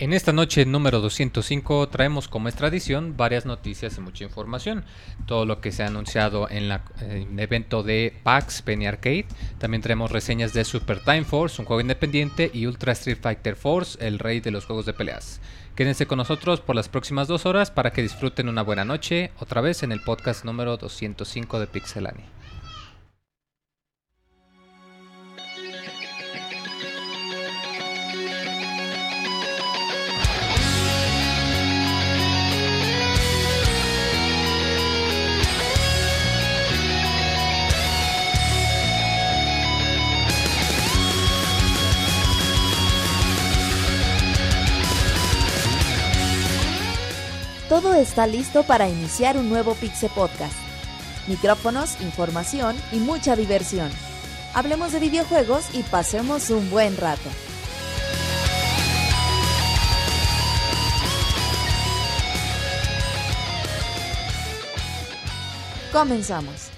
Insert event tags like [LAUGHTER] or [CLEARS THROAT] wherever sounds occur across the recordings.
En esta noche número 205 traemos como es tradición varias noticias y mucha información. Todo lo que se ha anunciado en el evento de PAX Penny Arcade. También traemos reseñas de Super Time Force, un juego independiente, y Ultra Street Fighter Force, el rey de los juegos de peleas. Quédense con nosotros por las próximas dos horas para que disfruten una buena noche, otra vez en el podcast número 205 de Pixelani. Todo está listo para iniciar un nuevo Pixe Podcast. Micrófonos, información y mucha diversión. Hablemos de videojuegos y pasemos un buen rato. Comenzamos.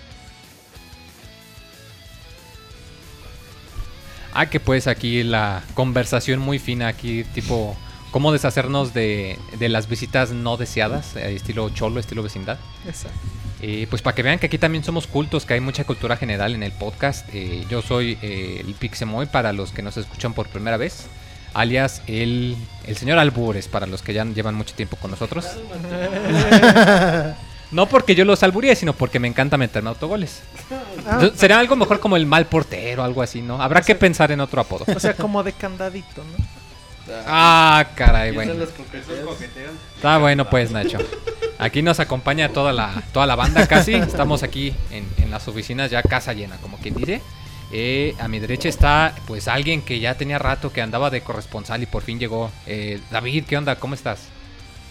Ah, que pues aquí la conversación muy fina, aquí tipo, cómo deshacernos de, de las visitas no deseadas, eh, estilo cholo, estilo vecindad. Exacto. Eh, pues para que vean que aquí también somos cultos, que hay mucha cultura general en el podcast. Eh, yo soy eh, el Pixemoy para los que nos escuchan por primera vez, alias el, el señor Albures para los que ya llevan mucho tiempo con nosotros. [LAUGHS] No porque yo los alburíe, sino porque me encanta meterme autogoles. Ah, Entonces, Será algo mejor como el mal portero, algo así, ¿no? Habrá que pensar en otro apodo. o sea, como de candadito, ¿no? Ah, caray, bueno. los coqueteos. Está bueno pues, Nacho. Aquí nos acompaña toda la, toda la banda casi. Estamos aquí en, en las oficinas ya casa llena, como quien dice. Eh, a mi derecha está pues alguien que ya tenía rato que andaba de corresponsal y por fin llegó. Eh, David, ¿qué onda? ¿Cómo estás?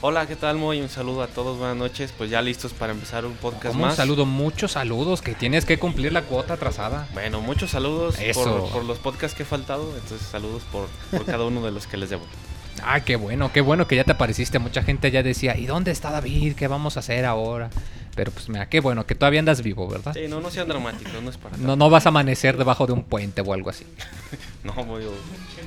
Hola, ¿qué tal, Moy? Un saludo a todos, buenas noches. Pues ya listos para empezar un podcast Como un más. saludo, muchos saludos, que tienes que cumplir la cuota atrasada. Bueno, muchos saludos Eso. por, por los podcasts que he faltado. Entonces, saludos por, por cada uno de los que les debo. [LAUGHS] Ah, qué bueno, qué bueno que ya te apareciste. Mucha gente ya decía, ¿y dónde está David? ¿Qué vamos a hacer ahora? Pero pues mira, qué bueno que todavía andas vivo, ¿verdad? Sí, no, no sean dramáticos, no es para No, no vas a amanecer debajo de un puente o algo así. [LAUGHS] No, Moy.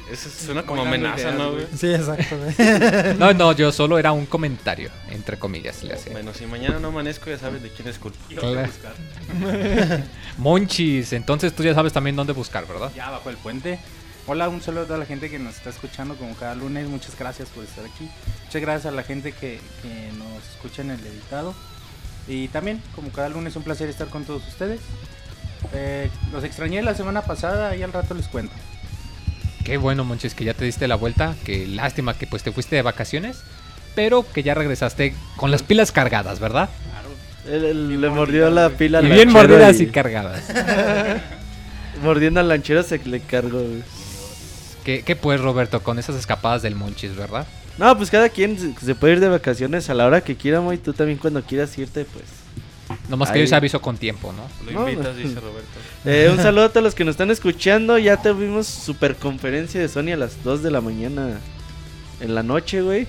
Eso suena como amenaza, ¿no, güey? Sí, exacto. güey. [LAUGHS] No, no, yo solo era un comentario, entre comillas, le hacía. Bueno, si mañana no amanezco, ya sabes de quién es culpa. Claro. [LAUGHS] Monchis, entonces tú ya sabes también dónde buscar, ¿verdad? Ya bajo el puente. Hola, un saludo a toda la gente que nos está escuchando como cada lunes. Muchas gracias por estar aquí. Muchas gracias a la gente que, que nos escucha en el editado. Y también, como cada lunes, un placer estar con todos ustedes. Eh, los extrañé la semana pasada y al rato les cuento. Qué bueno, Monchis, que ya te diste la vuelta. Qué lástima que pues te fuiste de vacaciones, pero que ya regresaste con las pilas cargadas, ¿verdad? Él- él le mordió la pila al Y bien mordidas y- y cargadas. [LAUGHS] Mordiendo al lanchero se le cargó. ¿Qué, qué pues, Roberto, con esas escapadas del Monchis, verdad? No, pues cada quien se, puede ir de vacaciones a la hora que quiera, y tú también cuando quieras irte, pues. Nomás que yo se aviso con tiempo, ¿no? Lo No, invitas, no. dice Roberto. [LAUGHS] Eh, un saludo a todos los que nos están escuchando. Ya tuvimos super conferencia de Sony a las 2 de la mañana en la noche, güey.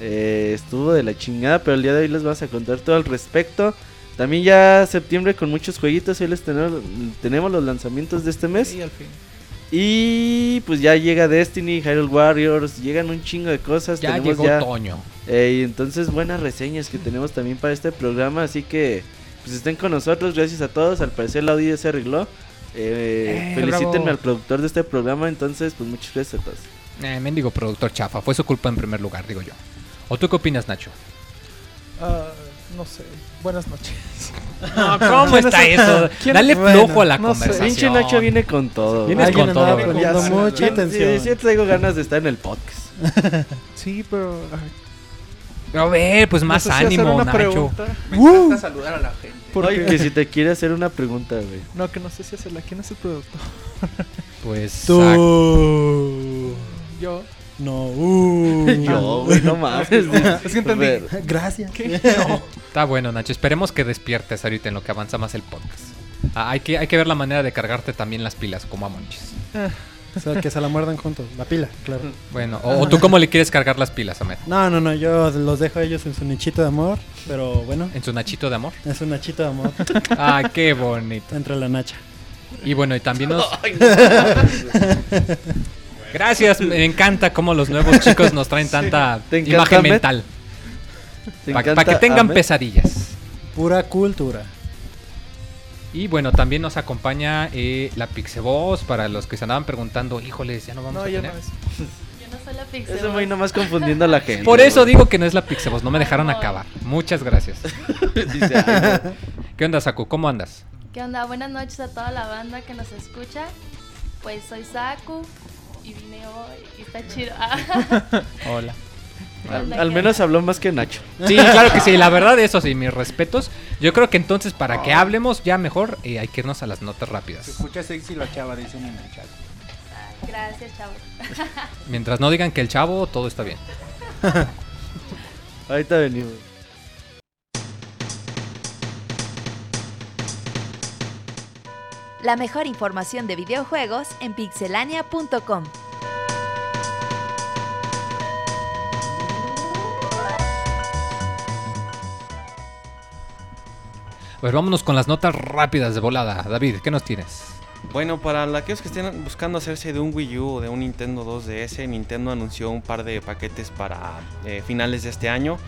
Eh, estuvo de la chingada, pero el día de hoy les vamos a contar todo al respecto. También ya septiembre con muchos jueguitos. Hoy les tenemos, tenemos los lanzamientos de este mes. Y al fin. Y pues ya llega Destiny, Hyrule Warriors, llegan un chingo de cosas. Ya tenemos llegó ya, otoño. eh, y entonces buenas reseñas que tenemos también para este programa, así que pues estén con nosotros, gracias a todos. Al parecer la audio se arregló. Eh, Eh, felicítenme bravo. al productor de este programa, entonces pues muchas gracias a todos. Eh, mendigo productor chafa, fue su culpa en primer lugar, digo yo. ¿O tú qué opinas, Nacho? Ah, no sé. Buenas noches. ¿Cómo está eso? ¿Quién- Dale bueno, flujo a la no sé. conversación. Pinche Nacho viene con todo. Vienes Alguien con todo, mucha sí, atención. Sí, sí, traigo ganas de estar en el podcast. [LAUGHS] Sí, pero. A ver, pues más no sé si hacer ánimo, una Nacho. pregunta. Me Uh, encanta saludar a la gente. porque- Oye, que si te quiere hacer una pregunta, güey. No, que no sé si hacerla. ¿Quién es el productor? [LAUGHS] Pues. Yo. No. Uh. [LAUGHS] Yo, güey, no mames. Es que entendí. Ver, Gracias. No. Está bueno, Nacho. Esperemos que despiertes ahorita en lo que avanza más el podcast. Ah, hay, que, hay que ver la manera de cargarte también las pilas, como a Monchis. Ah, O sea, que se la muerdan juntos. La pila, claro. Bueno, o, o tú cómo le quieres cargar las pilas, Ahmed. No, no, no, yo los dejo a ellos en su nichito de amor, pero bueno, En su nachito de amor. es un nachito de amor [LAUGHS] Ah, qué bonito. entre la nacha. Y bueno, y también nos... [LAUGHS] Gracias, me encanta cómo los nuevos chicos nos traen tanta ¿Te encanta, imagen mental. [LAUGHS] ¿Te Para que tengan pesadillas. Pura cultura. Y bueno, también nos acompaña eh, la Pixeboss para los que se andaban preguntando, híjoles, ya no vamos No, a tener. no es. [LAUGHS] Yo no soy la pixel. Ese güey nomás confundiendo a la gente. Por eso digo que no es la Pixeboss, no me dejaron no. acabar. Muchas gracias. [LAUGHS] Dice. ¿Qué onda, Saku? ¿Cómo andas? ¿Qué onda? Buenas noches a toda la banda que nos escucha. Pues soy Saku y vine hoy y está chido. Hola. Al, al menos habló más que Nacho. Sí, claro que sí, la verdad, eso sí, mis respetos. Yo creo que entonces, para que hablemos ya mejor, eh, hay que irnos a las notas Se rápidas. escucha sexy la chava, dicen en el chat. Gracias, chavos. [LAUGHS] Mientras no digan que el chavo, todo está bien. [LAUGHS] Ahorita venimos. La mejor información de videojuegos en pixelania.com. Pues vámonos con las notas rápidas de volada. David, ¿qué nos tienes? Bueno, para aquellos que estén buscando hacerse de un Wii U o de un Nintendo 2DS, Nintendo anunció un par de paquetes para eh, finales de este año.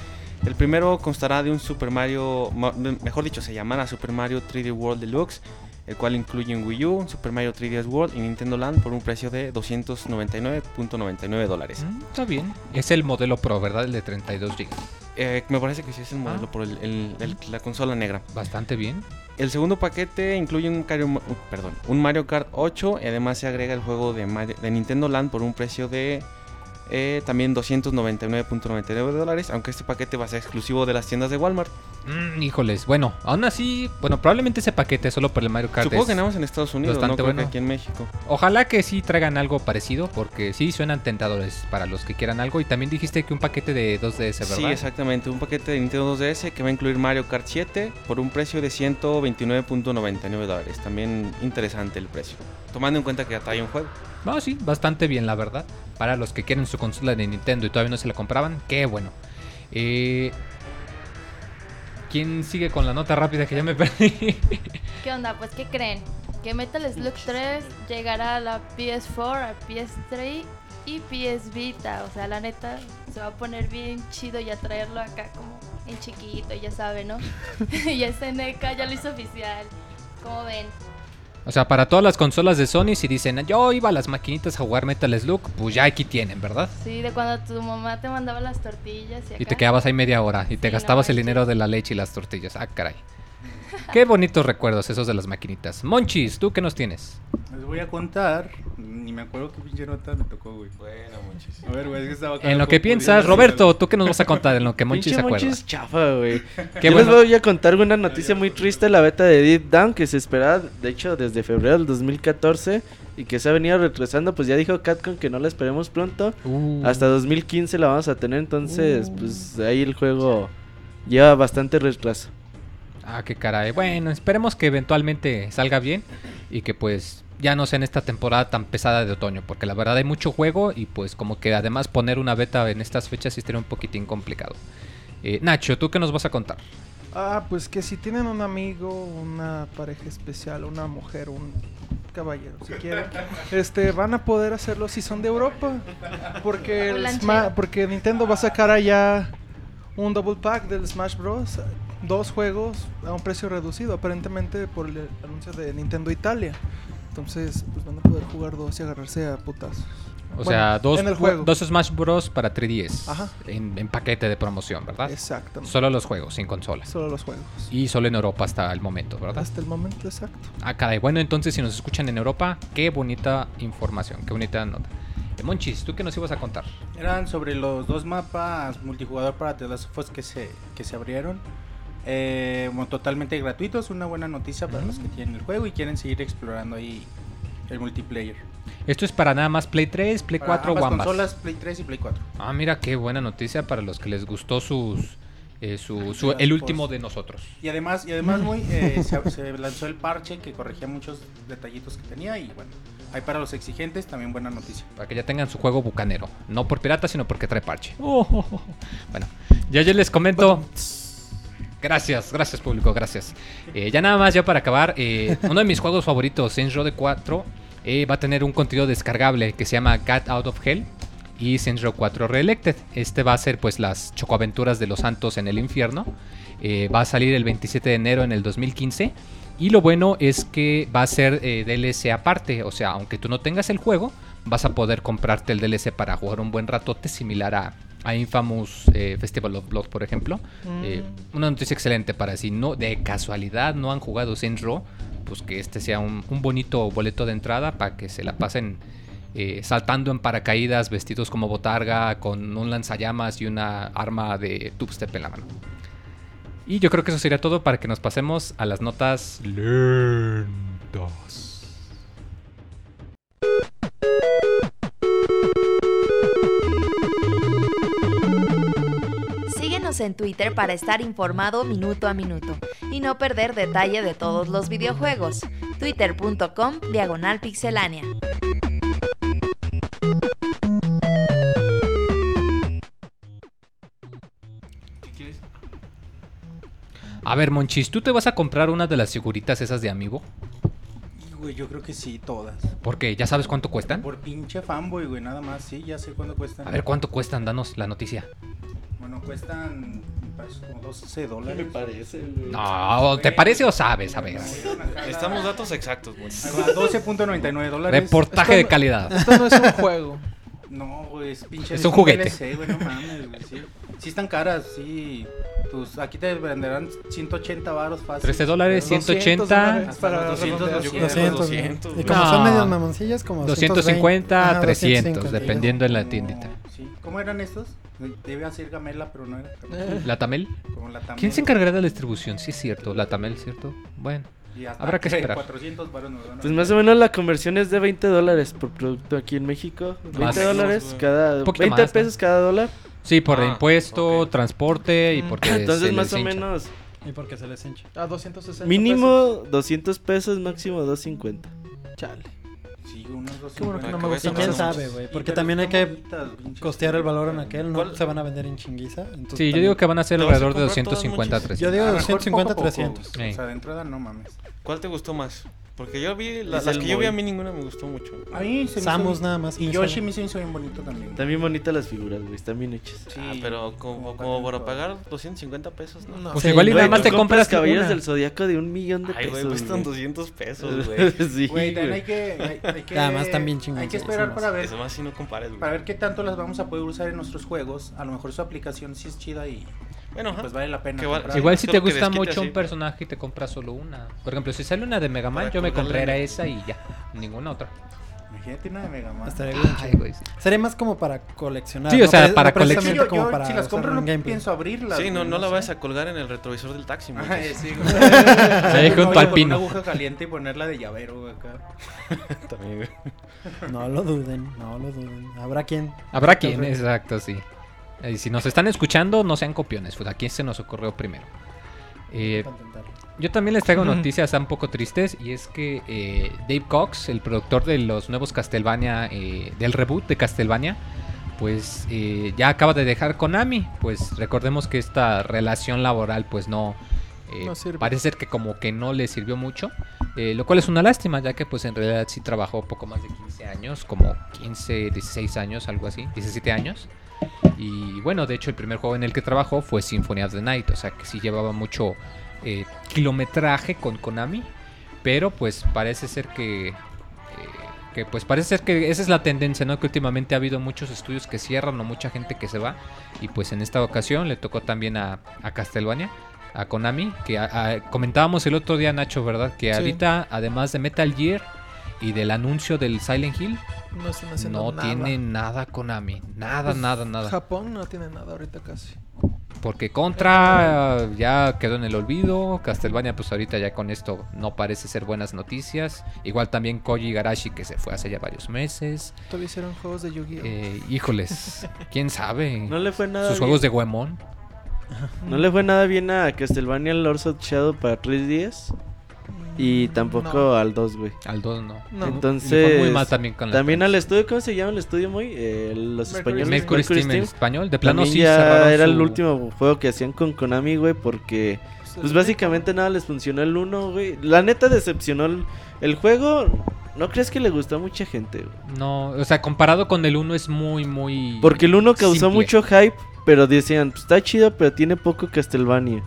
El primero constará de un Super Mario, ma- mejor dicho, se llamará Super Mario 3D World Deluxe, el cual incluye un Wii U, un Super Mario 3DS World y Nintendo Land por un precio de 299.99 dólares. Mm, está bien. Es el modelo Pro, ¿verdad? El de 32 GB. Eh, me parece que sí es el modelo Ah. por el- el- el- la consola negra. Bastante bien. El segundo paquete incluye un, Cario- uh, perdón, un Mario Kart 8 y además se agrega el juego de, Mario- de Nintendo Land por un precio de eh, también 299.99 dólares, aunque este paquete va a ser exclusivo de las tiendas de Walmart. Mm, híjoles, bueno, aún así, bueno, probablemente ese paquete solo por el Mario Kart. Supongo es- que nada más en Estados Unidos, no creo que bueno. aquí en México. Ojalá que sí traigan algo parecido, porque sí suenan tentadores para los que quieran algo. Y también dijiste que un paquete de 2DS, ¿verdad? Sí, exactamente, un paquete de Nintendo 2DS que va a incluir Mario Kart 7 por un precio de 129.99 dólares. También interesante el precio, tomando en cuenta que ya trae un juego. No, sí, bastante bien, la verdad. Para los que quieren su consola de Nintendo y todavía no se la compraban, qué bueno. Eh, ¿Quién sigue con la nota rápida que ya me [LAUGHS] perdí? ¿Qué onda? Pues, ¿qué creen? Que Metal Slug 3 llegará a la PS4, a PS3 y PS Vita. O sea, la neta, se va a poner bien chido y a traerlo acá como en chiquito, ya saben, ¿no? [LAUGHS] y SNK ya lo hizo oficial. ¿Cómo ven? O sea, para todas las consolas de Sony, si dicen, yo iba a las maquinitas a jugar Metal Slug, pues ya aquí tienen, ¿verdad? Sí, de cuando tu mamá te mandaba las tortillas y acá. Y te quedabas ahí media hora y te Sí, gastabas no el dinero de la leche y las tortillas. Ah, caray. Qué bonitos recuerdos esos de las maquinitas. Monchis, ¿tú qué nos tienes? Les voy a contar. Ni me acuerdo qué pinche nota me tocó, güey. Bueno, muchísimo. A ver, güey, es que estaba En lo que piensas, Roberto, ¿tú qué nos vas a contar en lo que Monchis se acuerda? Monchis chafa, güey. [LAUGHS] Qué Yo bueno. les voy a contar una noticia muy triste, la beta de Deep Down, que se esperaba, de hecho, desde febrero del 2014 y que se ha venido retrasando, pues ya dijo Capcom que no la esperemos pronto. Uh, Hasta 2015 la vamos a tener, entonces, pues ahí el juego lleva bastante retraso. Ah, qué caray. Bueno, esperemos que eventualmente salga bien y que pues ya no sea en esta temporada tan pesada de otoño, porque la verdad hay mucho juego y pues como que además poner una beta en estas fechas sí estaría un poquitín complicado. Eh, Nacho, ¿tú qué nos vas a contar? Ah, pues que si tienen un amigo, una pareja especial, una mujer, un caballero, si quieren, [LAUGHS] este, van a poder hacerlo si son de Europa. Porque, el porque Nintendo va a sacar allá un double pack del Smash Bros. Dos juegos a un precio reducido, aparentemente por el anuncio de Nintendo Italia. Entonces, pues van a poder jugar dos y agarrarse a putazos. O Bueno, sea, dos, en el juego. dos Smash Bros. para 3DS Ajá. en, en paquete de promoción, ¿verdad? Exactamente. Solo los juegos, sin consolas. Solo los juegos. Y solo en Europa hasta el momento, ¿verdad? Hasta el momento exacto. Ah, caray. Bueno, entonces si nos escuchan en Europa, qué bonita información, qué bonita nota. Eh, Monchis, ¿tú qué nos ibas a contar? Eran sobre los dos mapas multijugador para The Last of Us que se, que se abrieron. Eh, bueno, totalmente gratuitos, una buena noticia para los que tienen el juego y quieren seguir explorando ahí el multiplayer. Esto es para nada más Play 3, Play Para 4 ambas o ambas. consolas, Play 3 y Play 4. Ah, mira qué buena noticia para los que les gustó sus eh, su, su- el último de nosotros. Y además, y además muy, eh, [LAUGHS] se, se lanzó el parche que corregía muchos detallitos que tenía y bueno, Hay para los exigentes, también buena noticia. Para que ya tengan su juego bucanero. No por pirata, sino porque trae parche. [LAUGHS] Bueno, ya yo les comento. Gracias, gracias público, gracias. Eh, ya nada más, ya para acabar, eh, uno de mis juegos favoritos, Saints Row de 4, eh, va a tener un contenido descargable que se llama Cat Out of Hell y Saints Row 4 Reelected. Este va a ser pues las chocoaventuras de los santos en el infierno. Va a salir el 27 de enero en el 2015. Y lo bueno es que va a ser DLC aparte. O sea, aunque tú no tengas el juego, vas a poder comprarte el DLC para jugar un buen ratote similar a, a Infamous eh, Festival of Blood, por ejemplo. Eh, una noticia excelente para si no de casualidad no han jugado Saints Row, pues que este sea un, un bonito boleto de entrada para que se la pasen eh, saltando en paracaídas, vestidos como botarga, con un lanzallamas y una arma de tubstep en la mano. Y yo creo que eso sería todo para que nos pasemos a las notas lentas. Síguenos en Twitter para estar informado minuto a minuto y no perder detalle de todos los videojuegos. Twitter.com Diagonal Pixelánea. A ver, Monchis, ¿tú te vas a comprar una de las figuritas esas de Amiibo? Güey, yo creo que sí, todas. Porque ya sabes cuánto cuestan. Por pinche fanboy, güey, nada más. Sí, ya sé cuánto cuestan. A ver, ¿cuánto cuestan? Danos la noticia. Bueno, cuestan me parece, como 12 dólares. parece, güey? No, ¿te parece o sabes? A ver. Estamos datos exactos, güey. Ahí va, 12.99 dólares. Reportaje de calidad. Esto no es un juego. No, güey, es pinche. Es un juguete. DLC, güey, no mames, güey, sí. Sí están caras, sí. Tus, aquí te venderán 180 varos fácil. 13 dólares, 200 180, dólares Hasta para los 200, redondear. 200, 200, 200, y como No. son medios mamoncillas, como 250, Ajá, 300, 250. dependiendo en la No, tiendita. Sí. ¿Cómo eran estos? Debía ser gamela, pero no era. ¿La Tamel? Como la Tamel. ¿Quién se encargará de la distribución? Sí, es cierto, la Tamel, ¿cierto? Bueno, Y hasta Habrá que esperar. 400 varos nos van a Pues más o menos la conversión es de 20 dólares por producto aquí en México. 20 Más. dólares cada... Un poquito 20 más, ¿no? pesos cada dólar. sí, por Ah, impuesto, ok. transporte y Mm. porque Entonces se más les o hincha. menos Y porque se les hincha. A 260 mínimo 200 pesos, máximo 250. pesos. Chale. Sí, unos dos. Qué bueno que no me gusta Y quién sabe, güey. Porque también hay que costear el valor en aquel. No ¿Cuál? se van a vender en chinguiza. entonces Sí, yo digo que van a ser ¿Te vas a alrededor de comprar todas, 250 a Monchis? 300. Yo digo A lo mejor 250, poco a poco, 300. güey. Sí. O sea, de entrada no mames. ¿Cuál te gustó más? Porque yo vi, la- Es las el que yo vi a mí ninguna me gustó mucho. A mí se me Samus hizo- nada más. Y me Yoshi sale. me se hizo bien bonito también. Están bien bonitas las figuras, güey. Están bien hechas. Sí, Ah, pero como, como para pagar 250 pesos, ¿no? No. Pues Sí, igual y güey, nada más tú te compras caballeros una. del zodiaco de un millón de Ay, pesos. güey, cuestan güey. 200 pesos, [LAUGHS] güey. sí, Güey, también hay güey. que, hay, hay [LAUGHS] que. Además, están bien Hay que esperar para ver. Eso más si no compares, güey. Para ver qué tanto las vamos a poder usar en nuestros juegos. A lo mejor su aplicación sí es chida y Bueno, ajá. pues vale la pena. Igual si te gusta mucho así. un personaje y te compras solo una. Por ejemplo, si sale una de Mega Man, Para yo me en- esa y ya. Ninguna otra. Imagínate una de Mega Man. Estaría bien Ay, güey, sí. Sería más como para coleccionar. Sí, o no sea, para no Sí, yo- como yo, para si las compro no gameplay. pienso abrirlas. Sí, no, güey, no la sé. vayas a colgar en el retrovisor del taxi, Monchis. sí, Ahí junto No, al con pino. Una aguja caliente y ponerla de llavero güey, acá. [LAUGHS] También, güey. No lo duden, no lo duden. Habrá quien. Habrá quien, exacto, sí. Y si nos están escuchando, no sean copiones. Pues aquí se nos ocurrió primero. Eh. Yo también les traigo noticias un poco tristes y es que eh, Dave Cox, el productor de los nuevos Castlevania, eh, del reboot de Castlevania, pues eh, ya acaba de dejar Konami. Pues recordemos que esta relación laboral pues no... eh, No parece ser que como que no le sirvió mucho, eh, lo cual es una lástima ya que pues en realidad sí trabajó poco más de 15 años, como 15, 16 años, algo así, 17 años. Y bueno, de hecho el primer juego en el que trabajó fue Symphony of the Night, o sea que sí llevaba mucho eh, kilometraje con Konami, pero pues parece ser que, eh, que pues parece ser que esa es la tendencia, ¿no? Que últimamente ha habido muchos estudios que cierran o mucha gente que se va y pues en esta ocasión le tocó también a, a Castlevania. A Konami, que a- a- comentábamos el otro día, Nacho, ¿verdad? Que Sí. ahorita, además de Metal Gear y del anuncio del Silent Hill, No están haciendo no nada. tiene nada Konami. Nada, Pues, nada, nada. Japón no tiene nada ahorita casi. Porque Contra eh, ya quedó en el olvido. Castlevania, pues ahorita ya con esto no parece ser buenas noticias. Igual también Koji Igarashi, que se fue hace ya varios meses. Todavía hicieron juegos de Yu-Gi-Oh! Eh, híjoles, [LAUGHS] quién sabe. No le fue nada Sus bien. juegos de Goemon. No le fue nada bien a Castlevania Lords of Shadow para 3DS. Y tampoco No. al 2, güey. Al 2 no. No. Entonces, fue muy mal también con También al estudio, ¿cómo se llama el estudio muy? Eh, los Mercury españoles. Steam. Mercury Steam en español. De plano También sí ya era el último juego que hacían con Konami, güey, porque Pues, pues básicamente nada les funcionó el 1, güey. La neta decepcionó el, el juego. ¿No crees que le gustó a mucha gente, güey? No, o sea, comparado con el 1 es muy, muy... Porque el 1 causó simple. mucho hype, pero decían, pues está chido, pero tiene poco Castlevania.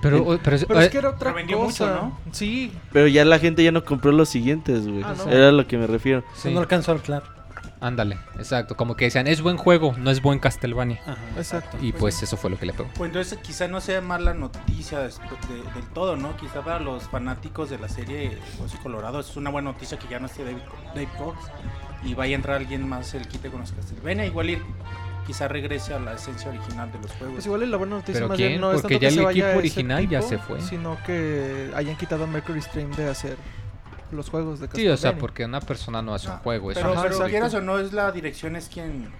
Pero, o- pero, Pero eh, es que era otra Pero vendió cosa. mucho, ¿no? Sí. Pero ya la gente ya no compró los siguientes, güey. Ah, no. Era a lo que me refiero. sí, No alcanzó a anclar. ándale, exacto. Como que decían, es buen juego, no es buen Castlevania. Ajá. Exacto. Y pues eso fue lo que le pegó. Pues entonces quizá no sea mala noticia des- de- del todo, ¿no? Quizá para los fanáticos de la serie Hueso Colorado es una buena noticia que ya no esté David, Dave Cox y vaya a entrar alguien más el quite con los Castlevania. Igual ir, quizá regrese a la esencia original de los juegos. Pues igual y la buena noticia ¿Pero más quién? bien no es Porque tanto ya que se el vaya equipo original ya tipo, se fue. Sino que hayan quitado a Mercury Stream de hacer los juegos de Sí, o sea, Castlevania. porque una persona no hace un juego, es pero, Ajá, pero quieras o no, es la dirección es quien,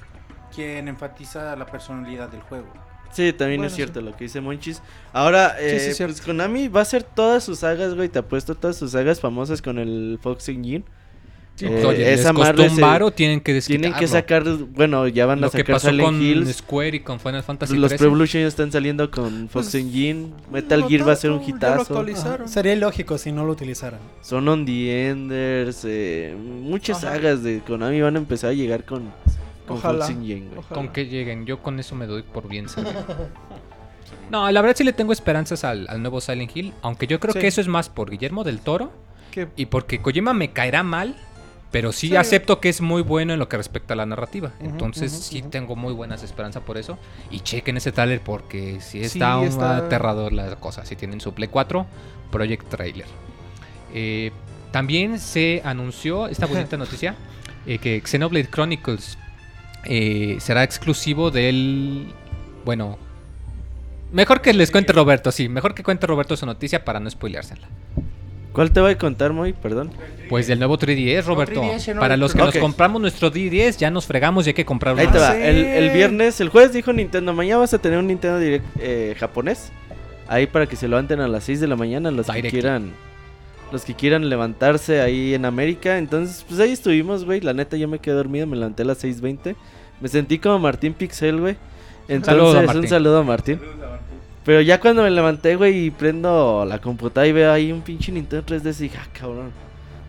quien enfatiza la personalidad del juego. Sí, también Bueno, es cierto lo que dice Monchis. Ahora, Sí, eh, sí, es pues Konami va a hacer todas sus sagas, güey. Te apuesto todas sus sagas famosas con el Fox Engine. Sí, Eh, pues, les esa costó madre un se- varo, tienen que Tienen que sacar, bueno, ya van a Lo que sacar pasó Silent con Hills. Square y con Final Fantasy Los 13. Pro Evolution ya están saliendo con Fox Pues, Engine. Metal no Gear va a ser un hitazo. Sería ilógico si no lo utilizaran. Son on the Enders. eh, muchas Ajá. sagas de Konami van a empezar a llegar con, con Ojalá. Fox Engine, güey. Ojalá. Con que lleguen, yo con eso me doy por bien. [LAUGHS] No, la verdad sí le tengo esperanzas al, al nuevo Silent Hill, aunque yo creo Sí. que eso es más por Guillermo del Toro Que- y porque Kojima me caerá mal, pero sí, Sí. acepto que es muy bueno en lo que respecta a la narrativa. Entonces sí tengo muy buenas esperanzas por eso. Y chequen ese trailer porque sí está, Sí, está- aterrador la cosa. Si tienen su Play 4, Project Trailer. Eh, también se anunció esta bonita noticia eh, que Xenoblade Chronicles eh, será exclusivo del... Bueno, mejor que les cuente Roberto, sí, mejor que cuente Roberto su noticia para no spoileársela. ¿Cuál te voy a contar, Moy? Perdón. Pues del nuevo 3DS, Roberto. 3DS, ¿no? Para los que nos compramos nuestro 3DS, ya nos fregamos y hay que comprar Ahí te va. El, el viernes, el jueves dijo Nintendo, mañana vas a tener un Nintendo Direct eh, japonés. Ahí para que se levanten a las 6 de la mañana los que quieran. Los que quieran levantarse ahí en América. Entonces, pues ahí estuvimos, güey. La neta, yo me quedé dormido, me levanté a las 6.20. Me sentí como Martín Pixel, güey. Entonces, Saludo a un Martín. saludo a Martín. Pero ya cuando me levanté, güey, y prendo la computadora y veo ahí un pinche Nintendo 3DS, dije, ah, cabrón.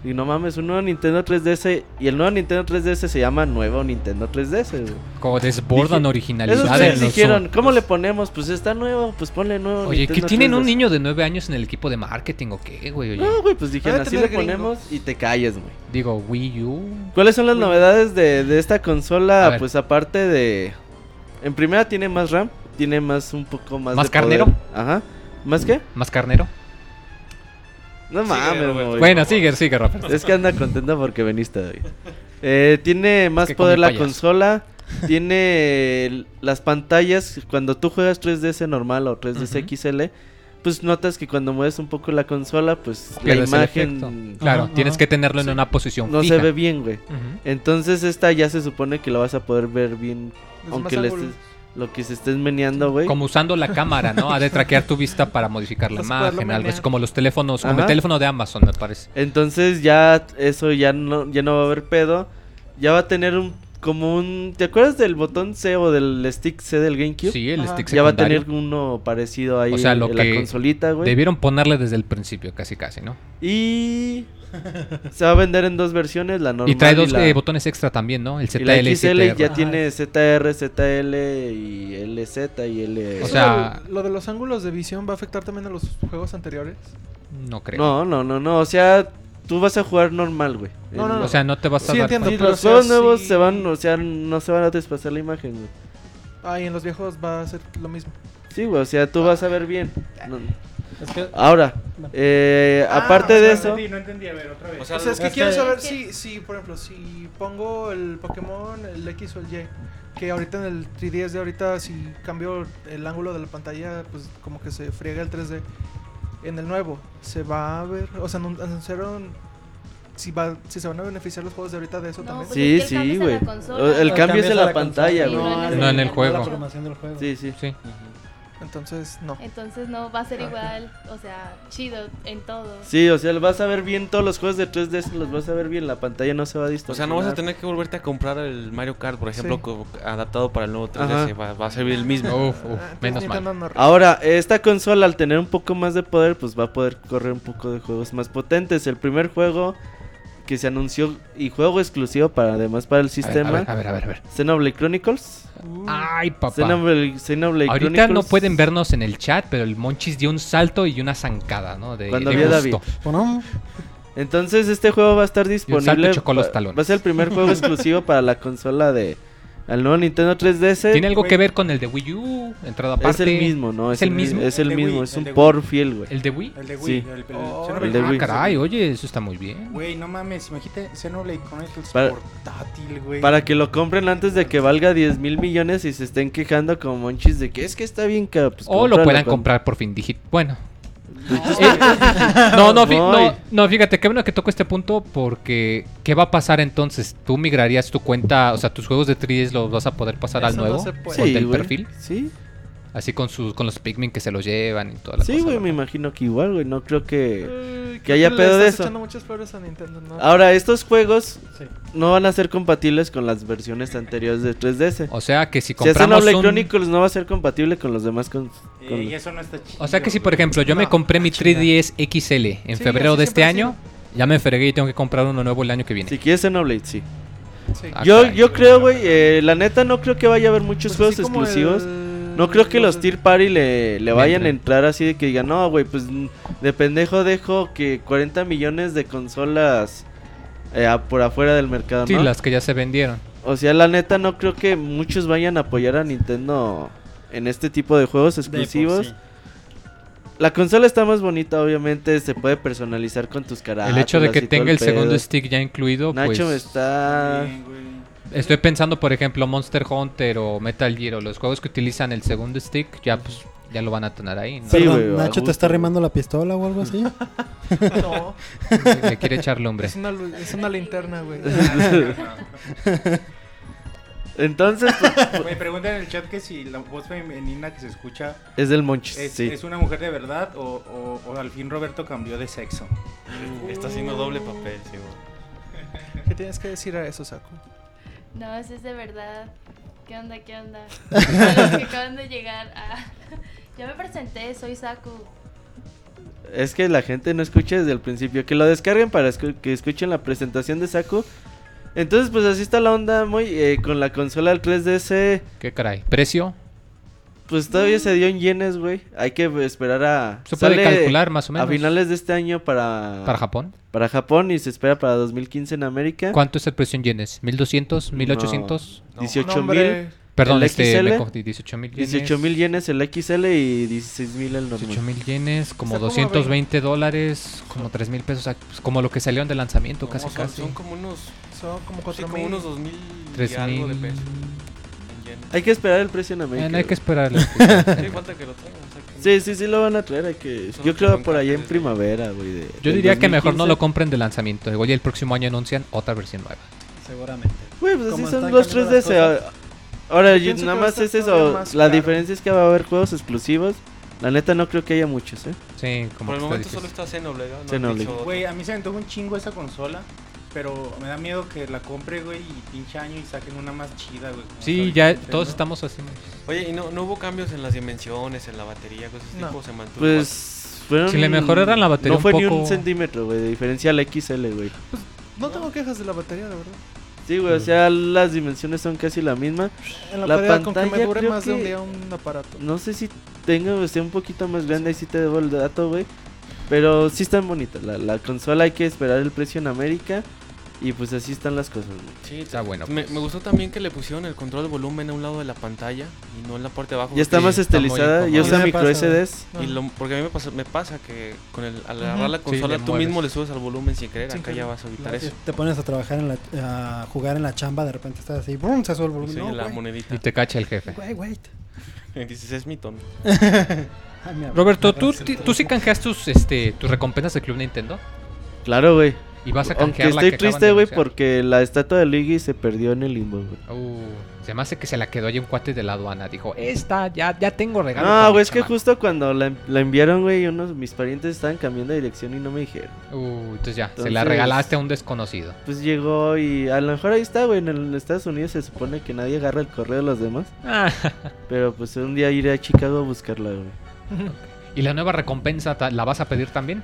Y no mames, un nuevo Nintendo 3DS. Y el nuevo Nintendo 3DS se llama Nuevo Nintendo 3DS, güey. Como desbordan Dije- Esos ¿no? dijeron, Son- ¿cómo le ponemos? Pues está nuevo, pues ponle nuevo. Oye, ¿que Nintendo tienen un 3DS. niño de 9 años en el equipo de marketing o qué, güey? Oye, No, güey, pues dijeron, así le gringo. ponemos y te calles, güey. digo, Wii U. ¿Cuáles son las novedades de, de esta consola? Pues aparte de... En primera tiene más RAM, tiene más un poco más... ¿Más de carnero? poder. Ajá. ¿Más qué? ¿Más carnero? No mames, güey. Bueno, sigue, sigue, Roberto. Es que anda contento porque veniste hoy. Eh, tiene más que poder la consola. [LAUGHS] Tiene las pantallas. Cuando tú juegas 3DS normal o 3DS Ujú. XL, pues notas que cuando mueves un poco la consola, pues la Pierdes imagen efecto. Claro, Ajá, tienes ajá. que tenerlo en una posición no fija. se ve bien, güey. Entonces esta ya se supone que la vas a poder ver bien. Aunque le estés- lo que se estés meneando, güey. Como usando la cámara, ¿no? Ha de traquear tu vista para [LAUGHS] modificar la imagen, algo así como los teléfonos, como el teléfono de Amazon, me parece. Entonces ya eso ya no, ya no va a haber pedo. Ya va a tener un como un... ¿Te acuerdas del botón C o del stick C del GameCube? Sí, el Ajá. stick Ya va a tener uno parecido ahí O sea, lo en que la consolita, güey. Debieron ponerle desde el principio, casi casi, ¿no? Y se va a vender en dos versiones, la normal y trae dos la, eh, botones extra también, ¿no? El y la ZL y XL ZR. ya Ajá. tiene ZR, ZL y LZ y L. O sea- lo de los ángulos de visión va a afectar también a los juegos anteriores. No creo. no, no, no, no, o sea, tú vas a jugar normal, güey. No, no, no. O sea, no te vas a Sí, dar entiendo, cuenta. Sí, pero los juegos nuevos sí- se van, o sea, no se van a traspasar la imagen, güey. Ah, y en los viejos va a ser lo mismo. Sí, güey, o sea, tú vas a ver bien. No- Es que Ahora, eh, Ah, aparte no de eso, entendí, no entendí, a ver, otra vez. O sea, O sea, es que quiero saber si, si, por ejemplo, si pongo el Pokémon, el X o el Y, que ahorita en el 3DS de ahorita, si cambio el ángulo de la pantalla, pues como que se friega el 3D. En el nuevo, se va a ver, o sea, anun- anunciaron si, va, si se van a beneficiar los juegos de ahorita de eso No, también. pues sí, es que el cambio sí, güey. El cambio es en la pantalla, güey. no en el No en el la juego. programación del juego. Sí, sí. Sí. Entonces, no. Entonces no va a ser Ah, igual, o sea, chido en todo. Sí, o sea, vas a ver bien todos los juegos de 3DS, los vas a ver bien, la pantalla no se va a O distorsionar. sea, no vas a tener que volverte a comprar el Mario Kart, por ejemplo, Sí. adaptado para el nuevo 3DS. Va, va a servir el mismo. Uf, uf, Ah, entonces menos mal. no- Ahora, esta consola al tener un poco más de poder, pues va a poder correr un poco de juegos más potentes. El primer juego que se anunció y juego exclusivo para además para el sistema, A ver, a ver, a ver. Xenoblade Chronicles. Ay, papá. Xenoblade, Xenoblade Ahorita Chronicles. no pueden vernos en el chat, pero el Monchis dio un salto y una zancada, ¿no? De, Cuando de vio a. David. Bueno, Entonces este juego va a estar salto disponible. chocó los talones. Va a ser el primer juego [LAUGHS] exclusivo para la consola de al nuevo Nintendo 3DS. ¿Tiene algo que ver con el de Wii U? Entrada es aparte. el mismo, ¿no? ¿Es el mismo? Es el El de mismo, Wii, es el un Wii. por fiel, güey. ¿El de Wii? El de Wii. Sí. El, el, Oh, el de Ah, Wii. caray, oye, eso está muy bien. Güey, no mames, imagínate Xenoblade Chronicles Para- portátil, güey. Para que lo compren antes de que valga 10 mil millones y se estén quejando como monchis de que es que está bien caro. Pues O lo puedan comprar por fin digital. Bueno. [LAUGHS] Eh, no, no, no, no, fíjate, qué bueno que toco este punto porque ¿qué va a pasar entonces? ¿Tú migrarías tu cuenta, o sea, tus juegos de 3 los vas a poder pasar al no nuevo? se puede. ¿Con Sí, el güey. perfil? Sí, Así con sus con los Pikmin que se los llevan y toda la sí, cosa, güey, me imagino que igual, güey. No creo que. Eh, que haya le pedo de eso. echando muchas flores a Nintendo, ¿no? Ahora, estos juegos sí. no van a ser compatibles con las versiones anteriores de 3DS. O sea, que si Si compramos Xenoblade un... Chronicles no va a ser compatible con los demás con, Eh, con- y eso no está chido. O sea que si por ejemplo yo me compré mi ah, chinga. 3DS XL en Sí, febrero de este año, ya me fregué y tengo que comprar uno nuevo el año que viene. Si quieres Xenoblade, sí. Sí. Ah, yo, caray. yo creo, güey, eh, la neta no creo que vaya a haber muchos Pues juegos exclusivos. el- No creo que los Tier Party le, le vayan a entrar así de que digan, no, güey, pues de pendejo dejo que 40 millones de consolas eh, a- por afuera del mercado, Sí, ¿no? las que ya se vendieron. O sea, la neta no creo que muchos vayan a apoyar a Nintendo en este tipo de juegos De por exclusivos. sí. La consola está más bonita, obviamente, se puede personalizar con tus caras. el hecho de que tenga el segundo stick ya incluido, Nacho pues está... Estoy pensando por ejemplo Monster Hunter o Metal Gear o los juegos que utilizan el segundo stick, ya pues ya lo van a tener ahí. ¿no? Sí, Perdón, Nacho te está güey. rimando la pistola o algo así. [LAUGHS] No, [LAUGHS] Le quiere echar lumbre. es una, es una linterna, güey. [LAUGHS] Entonces, pues, [LAUGHS] Güey, pregunta en el chat que si la voz femenina que se escucha es del Monchis, es, sí. es una mujer de verdad o, o- o al fin Roberto cambió de sexo. Está haciendo doble papel, sí. [LAUGHS] ¿Qué tienes que decir a eso, Saku? No, eso es de verdad. ¿Qué onda, qué onda? [LAUGHS] A los que acaban de llegar. ah, Ya me presenté, soy Saku. Es que la gente no escucha desde el principio. Que lo descarguen para escu- que escuchen la presentación de Saku. Entonces, pues así está la onda muy eh, con la consola del 3DS. ¿Qué caray? ¿Precio? Pues todavía se dio en yenes, güey. Hay que esperar a... Se puede calcular más o A menos. finales de este año para... ¿Para Japón? para Japón y se espera para 2015 en América. ¿Cuánto es el precio en yenes? ¿1200? ¿1800? No. 18 No, mil. Perdón, ¿El este, XL? me confundí, 18 mil yenes. 18 mil yenes el XL y 16 mil el normal. 18 mil yenes, como Está como 220 dólares, como 3 mil pesos, pues, como lo que salieron de lanzamiento, No, casi son, casi. son como unos, son como sí, 4 como unos 2000 Tres y algo de mil. pesos. en yenes. Hay que esperar el precio en Eh, América. no hay que esperar. [LAUGHS] Sí, falta que lo traigan. o sea, que- Sí, sí, sí lo van a traer. Hay que... Yo creo por allá en de- primavera, güey. de- Yo diría que mejor no 2015. lo compren de lanzamiento. Igual y el próximo año anuncian otra versión nueva. Seguramente. Güey, pues así Como son los las 3DS. Ahora, Yo nada más es eso. más La caro. diferencia es que va a haber juegos exclusivos. La neta no creo que haya muchos, ¿eh? Sí, como Por el momento solo está Xenoblade. ¿no? Xenoblade. Güey, a mí se me antoja un chingo esa consola, pero me da miedo que la compre, güey, y pinche año y saquen una más chida, güey. Sí, ya Nintendo. todos estamos así. Oye, ¿y no, no hubo cambios en las dimensiones, en la batería, cosas No. tipo? Se mantuvo Pues. Fueron, Si le mejoraran la batería No un fue ni un centímetro, güey. De diferencia al XL, güey. No tengo quejas de la batería, de verdad. Sí, güey. O sea, las dimensiones son casi la misma. En la, La batería, con que me pantalla dure creo más de un que- día un aparato. No sé si tengo, esté un poquito más grande. Ahí sí te debo el dato, güey. Pero sí están bonitas. La, la consola hay que esperar el precio en América. Y pues así están las cosas, güey. Sí, Está bueno. Me, pues. me gustó también que le pusieron el control de volumen a un lado de la pantalla y no en la parte de abajo. Ya está más estilizada. Y incómodo. usa micro pasa, SDs. No. Y lo- porque a mí me pasa, me pasa que con el, al agarrar la Sí, consola le tú mueves. mismo le subes al volumen sin querer. Sin Acá ya vas a evitar eso. te pones a trabajar en la, a jugar en la chamba, de repente estás así, ¡brum! se sube el volumen. Sí, no, la güey, monedita. Y te cacha el jefe. güey, wait. [LAUGHS] Dices, es mi tono. [LAUGHS] Roberto, ¿tú. ¿tú sí canjeas tus, este, tus recompensas de Club Nintendo? Claro, güey. Y vas a Aunque la estoy que triste, güey, porque la estatua de Luigi se perdió en el limbo, güey. Uh, se me hace que se la quedó ahí un cuate de la aduana. Dijo, esta, ya, ya tengo regalo. No, güey, es que chamaco". justo cuando la, la enviaron, güey, unos mis parientes estaban cambiando de dirección y no me dijeron. Uh, entonces ya, se la regalaste a un desconocido. Pues llegó y a lo mejor ahí está, güey. En, Estados Unidos se supone que nadie agarra el correo de los demás. Ah, Pero pues un día iré a Chicago a buscarla, güey. [LAUGHS] ¿Y la nueva recompensa la vas a pedir también?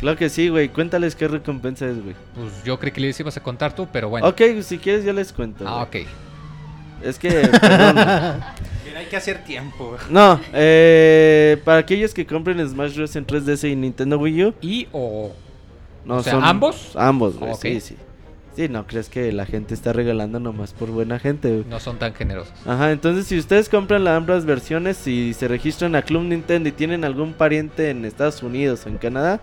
Claro que sí, güey. Cuéntales qué recompensa es, güey. Pues yo creí que les ibas a contar tú, pero bueno. Ok, si quieres yo les cuento. Ah, güey. ok. Es que, perdón. [LAUGHS] Mira, hay que hacer tiempo. güey. No, eh, para aquellos que compren Smash Bros. en 3DS y Nintendo Wii U. ¿Y o...? No, O sea, ¿ambos? Ambos, güey. Ok. Sí, sí. Sí, no crees que la gente está regalando nomás por buena gente, güey. No son tan generosos. Ajá, entonces si ustedes compran las ambas versiones y se registran a Club Nintendo y tienen algún pariente en Estados Unidos o en Canadá,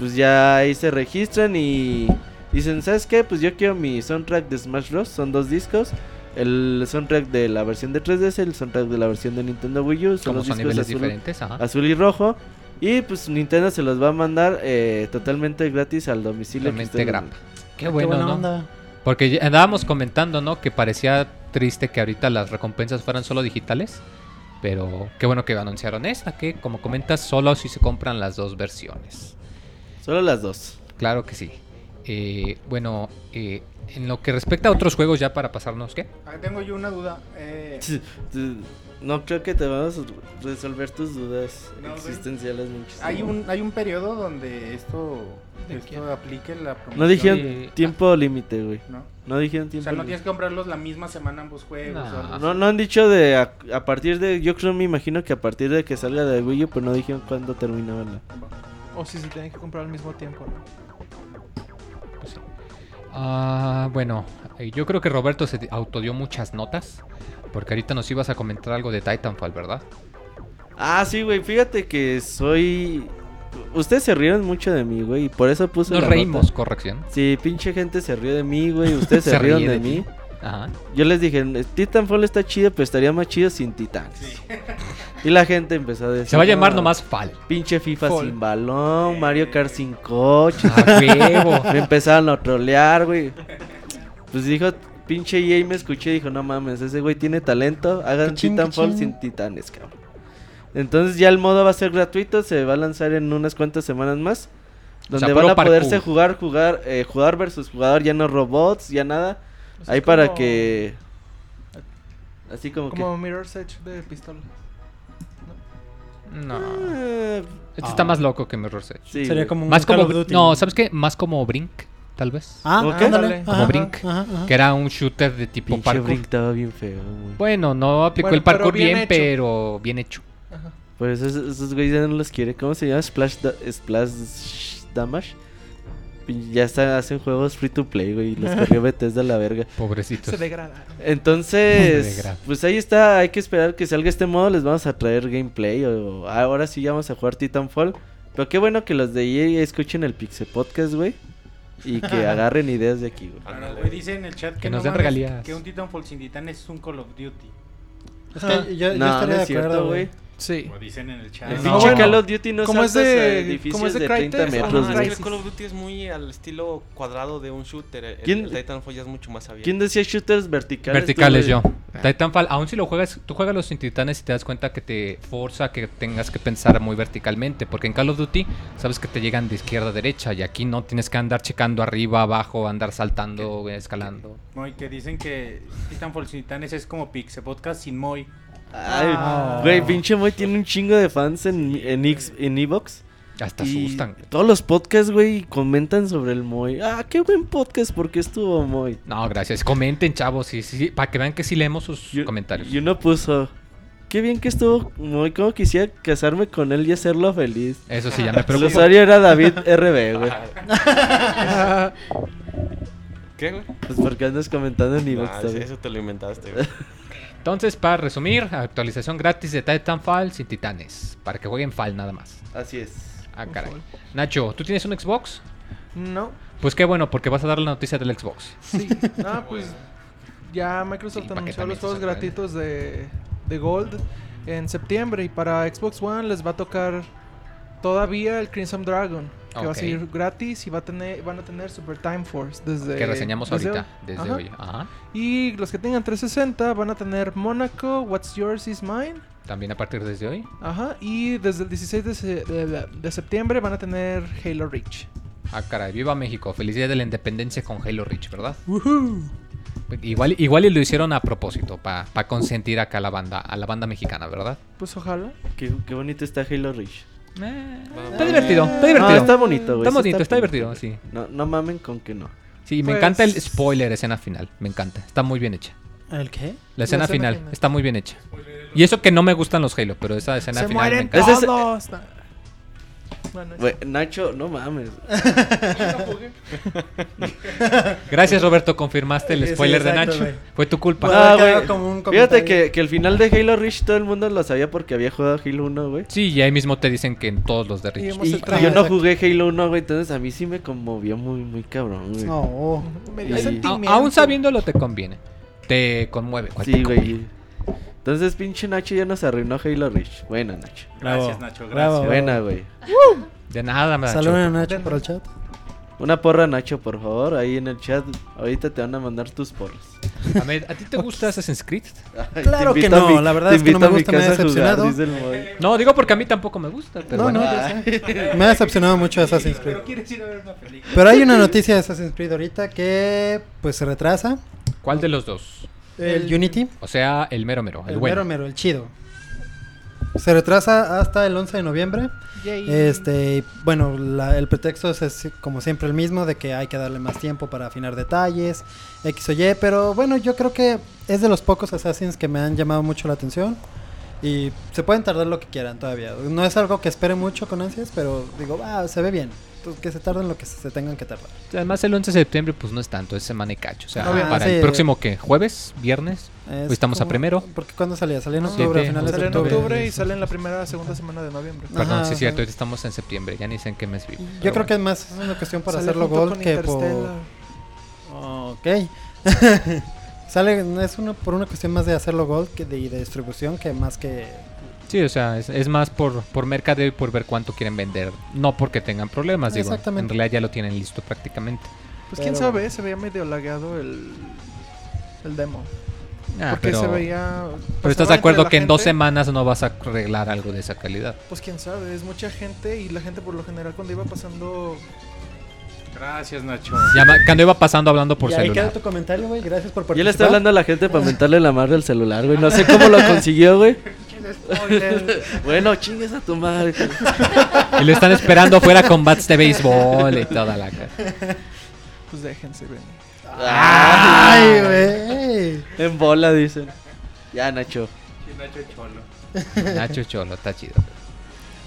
pues ya ahí se registran y dicen, ¿sabes qué? Pues yo quiero mi soundtrack de Smash Bros. Son dos discos. El soundtrack de la versión de 3DS, el soundtrack de la versión de Nintendo Wii U. Son Como los son discos niveles azul, diferentes, ajá. azul y rojo. Y pues Nintendo se los va a mandar eh, totalmente gratis al domicilio. Totalmente grapa. Qué Qué bueno, buena ¿no? onda. Porque ya andábamos comentando, ¿no? Que parecía triste que ahorita las recompensas fueran solo digitales. Pero qué bueno que anunciaron esta, que como comentas, solo si se compran las dos versiones. Solo las dos. Claro que sí. Eh, bueno, eh, en lo que respecta a otros juegos, ya para pasarnos, ¿qué? Ah, tengo yo una duda. Eh, No creo que te vamos a resolver tus dudas No, existenciales muchísimo. hay un hay un periodo donde esto ¿De esto aplique la promoción. No dijeron tiempo límite, güey. ¿no? No dijeron O tiempo sea, no tienes que comprarlos la misma semana ambos juegos. No. o. No, no han dicho de a, a partir de. Yo creo, me imagino que a partir de que salga de Wii U, pero no dijeron cuándo terminaba la. O si se tienen que comprar al mismo tiempo, ¿no? Ah, bueno, eh, yo creo que Roberto se autodió muchas notas. Porque ahorita nos ibas a comentar algo de Titanfall, ¿verdad? Ah, sí, güey. Fíjate que soy. Ustedes se rieron mucho de mí, güey. Y por eso puse. Nos la reímos, nota. corrección. Sí, pinche gente se rió de mí, güey. [LAUGHS] Ustedes se, Se rieron de, de mí. Ajá. Yo les dije, Titanfall está chido, pero estaría más chido sin titanes. Y la gente empezó a decir. Se va a llamar "No, nomás Fall. Pinche FIFA Fall. sin balón, Mario Kart sin coche. A huevo. [LAUGHS] me empezaron a trolear, güey. Pues dijo, pinche EA me escuché y dijo, no mames, ese güey tiene talento, hagan Titanfall sin titanes, cabrón. Entonces ya el modo va a ser gratuito, se va a lanzar en unas cuantas semanas más. O sea, Donde van a poderse parkour. jugar, jugar, eh, jugar versus jugador, ya no robots, ya nada. Pues Ahí para como- que... Así como, Como Mirror's Edge de pistola. No. que... Eh, Este está más loco que Mirror's Edge. sí, Sería como un Más Call como. of Duty. No, ¿sabes qué? Más como Brink, tal vez. Ah. Ándale. Como Ajá, Brink. ajá, ajá. Que era un shooter de tipo Pinche parkour. Brink estaba bien feo, güey. Bueno, no aplicó Bueno, el parkour pero bien pero bien hecho. Ajá. Pues esos, esos güeyes ya no los quiere. ¿Cómo se llama? Splash, da- Splash Damage. Ya está, hacen juegos free to play, güey. Los corrió [LAUGHS] Bethesda a la verga. Pobrecitos. Se degrada. Se Entonces, degrada. pues ahí está. Hay que esperar que salga este modo. Les vamos a traer gameplay. O ahora sí ya vamos a jugar Titanfall. Pero qué bueno que los de EA escuchen el Pixel Podcast, güey. Y que [LAUGHS] agarren ideas de aquí, güey. Claro, güey, dice en el chat que, Que no nos den regalías. Que un Titanfall sin titanes es un Call of Duty. Es que yo, yo No, estaría no de es cierto, acuerdo, güey. güey. Sí. Como dicen en el chat. El No, pinche. Call of Duty no Como es de- edificios como es de de 30 Crytek, metros, ajá, Es que el. Call of Duty es muy al estilo cuadrado de un shooter. El, ¿Quién- el Titanfall ya es mucho más abierto. ¿Quién decía shooters verticales? Verticales yo. güey. Titanfall, aún si lo juegas, tú juegas los titanes y te das cuenta que te forza que tengas que pensar muy verticalmente. Porque en Call of Duty sabes que te llegan de izquierda a derecha y aquí no tienes que andar checando arriba, abajo, andar saltando, escalando. Moy, que dicen que Titanfall sin titanes es como Pixel Podcast sin Moy. Ay, Ah. güey, pinche Moy tiene un chingo de fans en, en, X- en Evox. Hasta Y asustan. todos los podcasts, güey, comentan sobre el Moy. Ah, qué buen podcast, porque estuvo Moy. No, gracias. Comenten, chavos, sí, sí, sí, para que vean que sí leemos sus comentarios. Y uno puso, qué bien que estuvo Moy, como quisiera casarme con él y hacerlo feliz. Eso sí, ya me El preocupa. usuario era David RB, güey. ¿Qué, güey? Pues porque andas comentando en Evox Ah, también. eso te lo inventaste, güey. [LAUGHS] Entonces, para resumir, actualización gratis de Titanfall sin titanes. Para que jueguen Fall nada más. Así es. Ah, caray. Nacho, ¿tú tienes un Xbox? No. Pues qué bueno, porque vas a dar la noticia del Xbox. Sí. [LAUGHS] Ah, pues ya Microsoft Sí, anunció los juegos gratuitos de, de Gold en septiembre y para Xbox One les va a tocar todavía el Crimson Dragon. Que va a salir gratis y va a tener, van a tener Super Time Force desde... que reseñamos desde ahorita, hoy. desde Ajá. hoy. Ajá. Y los que tengan 360 van a tener Monaco, What's Yours is Mine. También a partir desde hoy. Ajá. Y desde el 16 de, se- de- de septiembre van a tener Halo Reach. Ah, caray, viva México. Felicidad de la independencia con Halo Reach, ¿verdad? Igual, igual y lo hicieron a propósito, para consentir acá a la banda, a la banda mexicana, ¿verdad? Pues ojalá. Qué, qué bonito está Halo Reach. Está divertido, está divertido. No, está bonito, güey. Está bonito, está divertido, sí. No, no mamen con que no. Sí, me Pues- encanta el spoiler, escena final. Me encanta. Está muy bien hecha. ¿El qué? La escena, escena final, final. está muy bien hecha. Y eso que no me gustan los Halo, pero esa escena Se final me encanta. Todos. Bueno, Nacho, no mames. [LAUGHS] Gracias, Roberto, confirmaste el sí, spoiler de Nacho. Fue tu culpa. Ah, como un Fíjate que, que el final de Halo Reach todo el mundo lo sabía porque había jugado Halo 1, güey. Sí, y ahí mismo te dicen que en todos los de Reach. Y- yo no jugué Halo 1, güey, entonces a mí sí me conmovió muy, muy cabrón, güey. No. Me dio Y- aún sabiéndolo te conviene. Te conmueve. ¿cuál te Sí, güey. Entonces, pinche Nacho ya nos arruinó Halo Reach. Buena, Nacho. Gracias, Nacho, Bravo. gracias. Buena, güey. De nada, Nacho. Saludos a Nacho por el chat. Una porra, Nacho, por favor, ahí en el chat. Ahorita te van a mandar tus porras. Ahmed, ¿A ti te gusta Assassin's Creed? Ay, Claro que a no, mi- la verdad es que no me a gusta, me ha a jugar, decepcionado. No, digo porque a mí tampoco me gusta. Pero No, bueno. no, ya sé. [LAUGHS] Me ha decepcionado mucho Assassin's Creed. Pero quieres ir a ver una película. Pero hay una noticia de Assassin's Creed ahorita que pues se retrasa. ¿Cuál de los dos? El Unity. O sea, el mero mero, el, El bueno. mero mero, el chido. Se retrasa hasta el 11 de noviembre. Yay. Este, bueno, la- el pretexto es, es como siempre el mismo, de que hay que darle más tiempo para afinar detalles, X o Y, pero bueno, yo creo que es de los pocos Assassins que me han llamado mucho la atención. Y se pueden tardar lo que quieran todavía. No es algo que espere mucho con ansias, pero digo, ah, se ve bien. Entonces, que se tarden lo que se tengan que tardar. Además, el 11 de septiembre, pues no es tanto, es semana y cacho. O sea, Ah, para sí. el próximo, ¿qué? ¿Jueves? ¿Viernes? Es Hoy estamos a primero. Porque cuando salía, salía en octubre, a finales Sale de en octubre. octubre y sale en la primera, segunda semana de noviembre. Ajá, Perdón, sí es cierto, ahorita estamos en septiembre, ya ni sé en qué mes vivo. Yo creo que es más una cuestión para Sale hacerlo con que por... Ok. [LAUGHS] Sale, es una, por una cuestión más de hacerlo Gold que de, y de distribución que más que... Sí, o sea, es, es más por, por mercadeo y por ver cuánto quieren vender. No porque tengan problemas, digo. Exactamente. En realidad ya lo tienen listo prácticamente. Pues quién Pero- sabe, se veía medio lagueado el, el demo. Ah, porque pero, se veía... pero pasaba estás de acuerdo que en dos semanas no vas a arreglar algo de esa calidad. Pues quién sabe, es mucha gente y la gente por lo general cuando iba pasando... Gracias, Nacho. Ya cuando iba pasando hablando por y ahí queda celular. tu comentario, güey. Gracias por Yo participar. le estoy hablando a la gente para [LAUGHS] mentarle la madre al celular, güey. No sé cómo lo consiguió, güey. [LAUGHS] bueno, chingues a tu madre. Y lo están esperando afuera con bats de béisbol y toda la cara. Pues déjense venir. ¡Ay, güey! En bola, dicen. Ya, Nacho. Sí, Nacho Cholo. Nacho Cholo, está chido.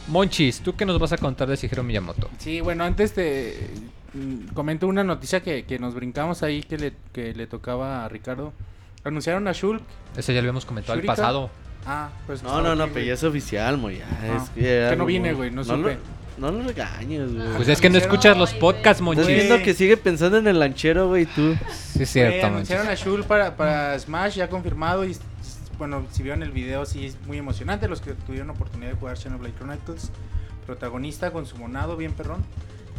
Monchis, ¿tú qué nos vas a contar de Shigeru Miyamoto? Sí, bueno, antes te mm, comento una noticia que, que nos brincamos ahí que le, que le tocaba a Ricardo. Anunciaron a Shulk. Eso ya lo habíamos comentado el ¿Shurika? pasado. Ah, pues. No, no, no, pero güey. ya es oficial, mo, ya. Ah, es que, no vine, güey, no supe. no lo regañes, güey. Pues es que no escuchas los podcasts, Estás Monchis. viendo que sigue pensando en el lanchero, güey, tú. Sí, es cierto, Monchis. anunciaron a Shul para, para Smash, ya confirmado. Y bueno, si vieron el video, sí es muy emocionante. Los que tuvieron oportunidad de jugar Xenoblade Chronicles, protagonista con su monado bien perrón.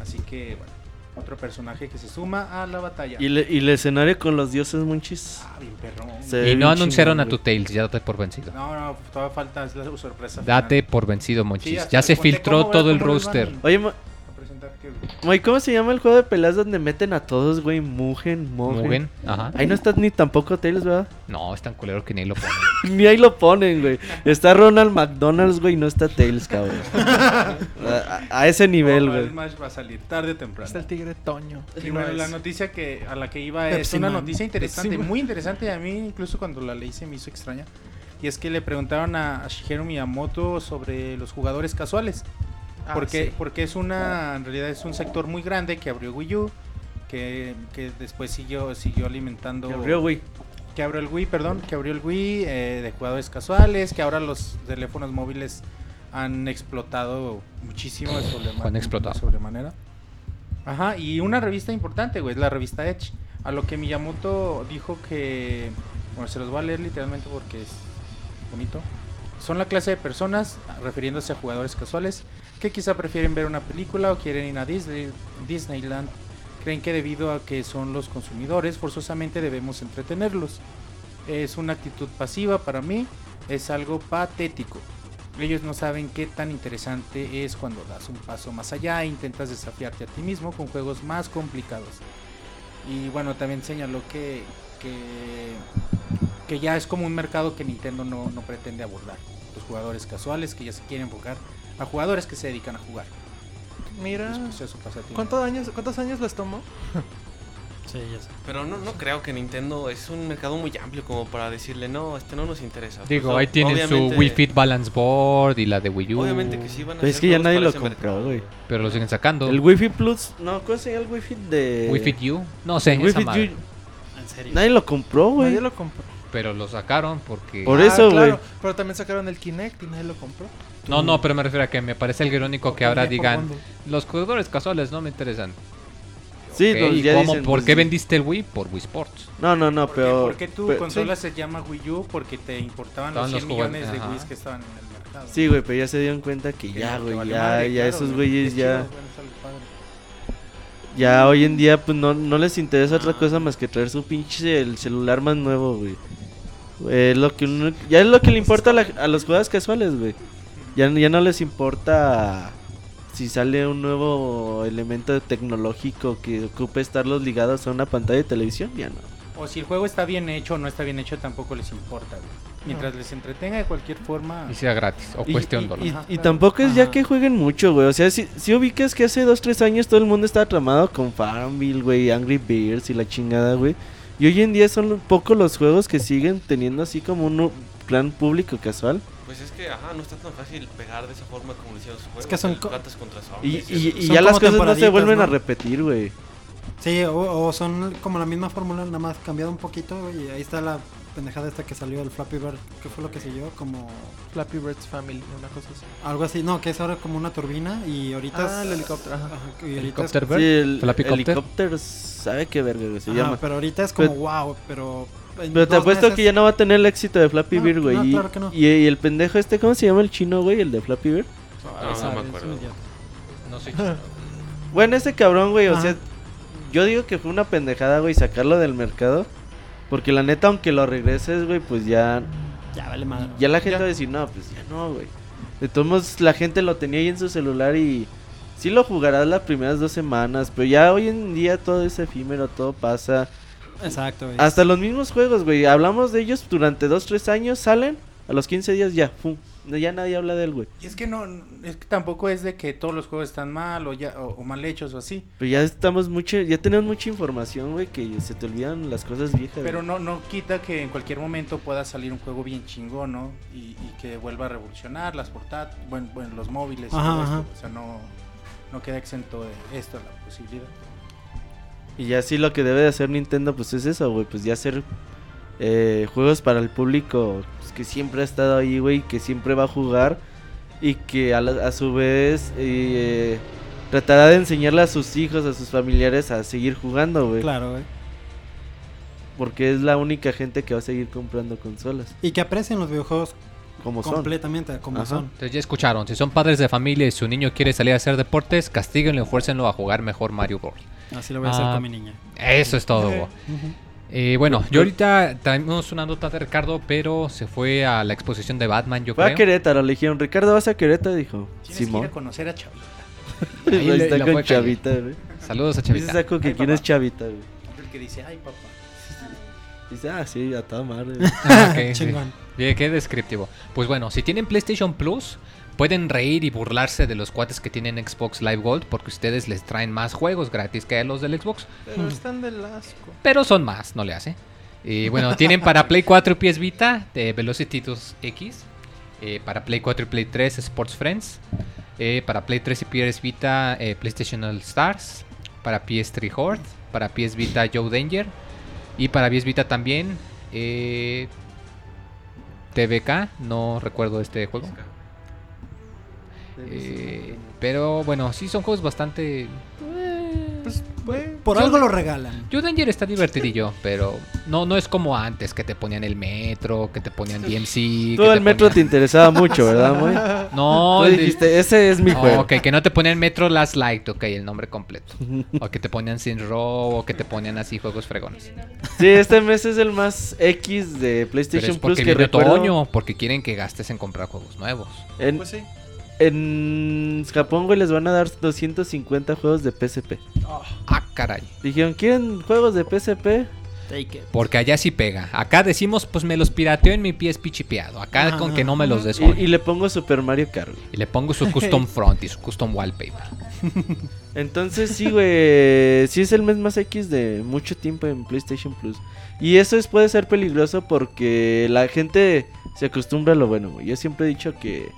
Así que, bueno, otro personaje que se suma a la batalla. Y, le- y el escenario con los dioses, monchis. Ah, bien perrón. Se ve Y no anunciaron chingón, a tu. Tails, ya date por vencido. No, no, todavía falta es la sorpresa. Date final. por vencido, Sí, Monchis. Ya se filtró todo el roster. Oye, Moy, ¿cómo se llama el juego de peleas donde meten a todos, güey? Mugen, Mugen. Mugen, ajá. Ahí no está ni tampoco Tails, ¿verdad? No, es tan culero que ni lo ponen. [LAUGHS] Ni ahí lo ponen, güey. Está Ronald McDonald's, güey, y no está Tails, cabrón. [LAUGHS] a, a- ese nivel, No, güey. Smash va a salir tarde o temprano. Está el tigre Toño. Y bueno, la noticia que a la que iba es Pepsi una Man. noticia interesante, muy interesante. A mí incluso cuando la leí se me hizo extraña. Y es que le preguntaron a, a Shigeru Miyamoto sobre los jugadores casuales. Ah, porque, sí. porque es una, en realidad es un sector muy grande que abrió Wii U. Que, que después siguió, siguió alimentando. Que abrió, güey. que abrió el Wii, perdón, que abrió el Wii eh, de jugadores casuales, que ahora los teléfonos móviles han explotado muchísimo de sobrema- Han explotado. de sobremanera. Ajá, y una revista importante, güey, es la revista Edge. A lo que Miyamoto dijo que, bueno, se los voy a leer literalmente porque es bonito. Son la clase de personas, refiriéndose a jugadores casuales, que quizá prefieren ver una película o quieren ir a Disney, Disneyland. Creen que debido a que son los consumidores, forzosamente debemos entretenerlos. Es una actitud pasiva para mí, es algo patético. Ellos no saben qué tan interesante es cuando das un paso más allá e intentas desafiarte a ti mismo con juegos más complicados. Y bueno, también señaló que, que, ya es como un mercado que Nintendo no, no pretende abordar. Los jugadores casuales que ya se quieren enfocar a jugadores que se dedican a jugar. Mira, Es, pues. ¿cuántos años, ¿cuántos años les tomó? [LAUGHS] Sí, ya sé. Pero no, no creo que Nintendo es un mercado muy amplio como para decirle, no, este no nos interesa. Digo, Pues, ahí tienen su Wii Fit Balance Board y la de Wii U. Obviamente que sí van a Pero es que ya nadie lo compró, mercado. güey. Pero lo siguen sacando. El Wi-Fi Plus, no, ¿cómo se llama el Wi-Fi de. Wii Fit U. No sé, El esa madre. U- En serio. Nadie lo compró, güey. Nadie lo compró. Pero lo sacaron porque... Por eso, güey. claro, Pero también sacaron el Kinect y nadie lo compró. No, no, pero me refiero a que me parece algo irónico que ahora digan... Los jugadores casuales no me interesan. Sí, Ok, pues, ¿y ya cómo- dicen, ¿Por pues, qué vendiste el Wii? Por Wii Sports. No, no, no, pero. ¿Por qué tu pero- consola se llama Wii U? Porque te importaban Estaban los los 100 millones de Wii que estaban en el mercado. Sí, güey, pero ya se dieron cuenta que ya, güey, vale ya, madre, ya claro, esos güey. güeyes ya. Ya hoy en día, pues no, no les interesa Ah. otra cosa más que traer su pinche el celular más nuevo, güey. Eh, lo que uno- ya es lo que le importa a, la- a los jugadores casuales, güey. Ya, ya no les importa si sale un nuevo elemento tecnológico que ocupe estarlos ligados a una pantalla de televisión, ya no. O si el juego está bien hecho o no está bien hecho, tampoco les importa, güey. Mientras les entretenga de cualquier forma. Y sea gratis. O Y- cueste un y- dólar. Y, Ajá, y claro. tampoco es ya Ajá. que jueguen mucho, güey. O sea, si, si ubicas que hace dos, tres años todo el mundo estaba tramado con Farmville, güey, Angry Birds y la chingada, güey. Y hoy en día son pocos los juegos que siguen teniendo así como un gran público casual. Pues es que, ajá, no está tan fácil pegar de esa forma como lo hicieron sus juegos. que son co- Plantas contra Y, Zombies, y- ya las cosas no se vuelven a repetir, güey. Sí, o, o son como la misma fórmula, nada más cambiado un poquito. Y ahí está la pendejada esta que salió, el Flappy Bird. ¿Qué fue lo que siguió? Como Flappy Bird's Family, una cosa así. algo así. No, que es ahora como una turbina. Y ahorita. Ah, es- el helicóptero, ajá. Ajá, y ahorita es Helicóptero Sí, el helicóptero sabe qué verga, güey, se Ajá, llama. pero ahorita es como Pero- wow, pero. Pero te apuesto meses- que ya no va a tener el éxito de Flappy No, Bird, güey. no, y, claro que no. y- y el pendejo este, ¿cómo se llama el chino, güey? El de Flappy Bird. No, no Sabe, me acuerdo. No sé. [LAUGHS] Bueno, ese cabrón, güey, o Ajá. sea, yo digo que fue una pendejada, güey, sacarlo del mercado. Porque la neta, aunque lo regreses, güey, pues ya, Ya vale madre. ya la gente Ya. va a decir, no, pues ya no, güey. De todos modos, la gente lo tenía ahí en su celular y sí lo jugarás las primeras dos semanas. Pero ya hoy en día todo es efímero, todo pasa. Exacto, güey. Hasta los mismos juegos, güey, hablamos de ellos durante dos, tres años, salen, a los 15 días ya, pum, ya nadie habla de él, güey. Y es que no, es que tampoco es de que todos los juegos están mal o ya o, o mal hechos o así. Pero ya estamos mucho, ya tenemos mucha información, güey, que se te olvidan las cosas viejas. Pero güey. no, no quita que en cualquier momento pueda salir un juego bien chingón, ¿no? Y, y que vuelva a revolucionar las portátiles, bueno, bueno, los móviles y Ajá, todo ajá. esto. O sea, no, no queda exento de esto la posibilidad. Y ya sí lo que debe de hacer Nintendo pues es eso, güey, pues ya hacer eh, juegos para el público pues, que siempre ha estado ahí, güey, que siempre va a jugar y que a, la- a su vez eh, tratará de enseñarle a sus hijos, a sus familiares a seguir jugando, güey. Claro, güey. Porque es la única gente que va a seguir comprando consolas, Y que aprecien los videojuegos como son. completamente como Ajá. son. Entonces ya escucharon, si son padres de familia y su niño quiere salir a hacer deportes, castíguenlo y fuércenlo a jugar mejor Mario World. Así lo voy a hacer Ah, con mi niña. Eso es todo. Eh. bo. Eh, bueno, yo ahorita traemos una nota de Ricardo, pero se fue a la exposición de Batman, yo Fue a creo. Querétaro, le dijeron, Ricardo, ¿vas a Querétaro? Dijo, Tienes que ir Simón. a conocer a Chavita. [LAUGHS] Ahí Ahí le- está con a. Chavita, güey. Saludos a Dice Chavita. Saco que Ay, quién papá. es Chavita, güey. El que dice, ay papá. [LAUGHS] Dice, ah, sí, a toda madre. Ah, ok, [LAUGHS] sí. Chingón. Bien, qué descriptivo. Pues bueno, si tienen PlayStation Plus, pueden reír y burlarse de los cuates que tienen Xbox Live Gold porque ustedes les traen más juegos gratis que a los del Xbox. Pero están del asco. Pero son más, no le hace. Y bueno, tienen para Play 4 y PS Vita de Velocity 2X. eh, para Play 4 y Play 3 Sports Friends. eh, para Play 3 y PS Vita eh, PlayStation All Stars. Para PS3 Horde. Para PS Vita Joe Danger. Y para PS Vita también eh, TVK. No recuerdo este juego. Eh, pero bueno, sí son juegos bastante... eh, Pues, güey, Por algo lo regalan. Yo Danger está divertidillo, pero no, no es como antes que te ponían el metro, que te ponían DMC. Todo que el metro te interesaba mucho, ¿verdad, muy? [LAUGHS] No, Tú dijiste, ese es mi Oh, juego. ok, que no te ponían Metro Last Light, ok, el nombre completo. O que te ponían Sin Row, o que te ponían así juegos fregones. Sí, este mes es el más X de Pero PlayStation es Plus porque que viene recuerdo. otoño, porque quieren que gastes en comprar juegos nuevos. En, Pues sí. En Japón, güey, les van a dar 250 juegos de PSP. Ah, caray. Dijeron, ¿quieren juegos de PSP? Take it. Porque allá sí pega. Acá decimos, pues me los pirateo en mi PSP chipeado. Acá con que no me los des. Y, y le pongo Super Mario Kart. güey. Y le pongo su custom front y su custom wallpaper. [LAUGHS] Entonces sí, güey, sí es el mes más X de mucho tiempo en PlayStation Plus. Y eso es, puede ser peligroso porque la gente se acostumbra a lo bueno, güey. Yo siempre he dicho que,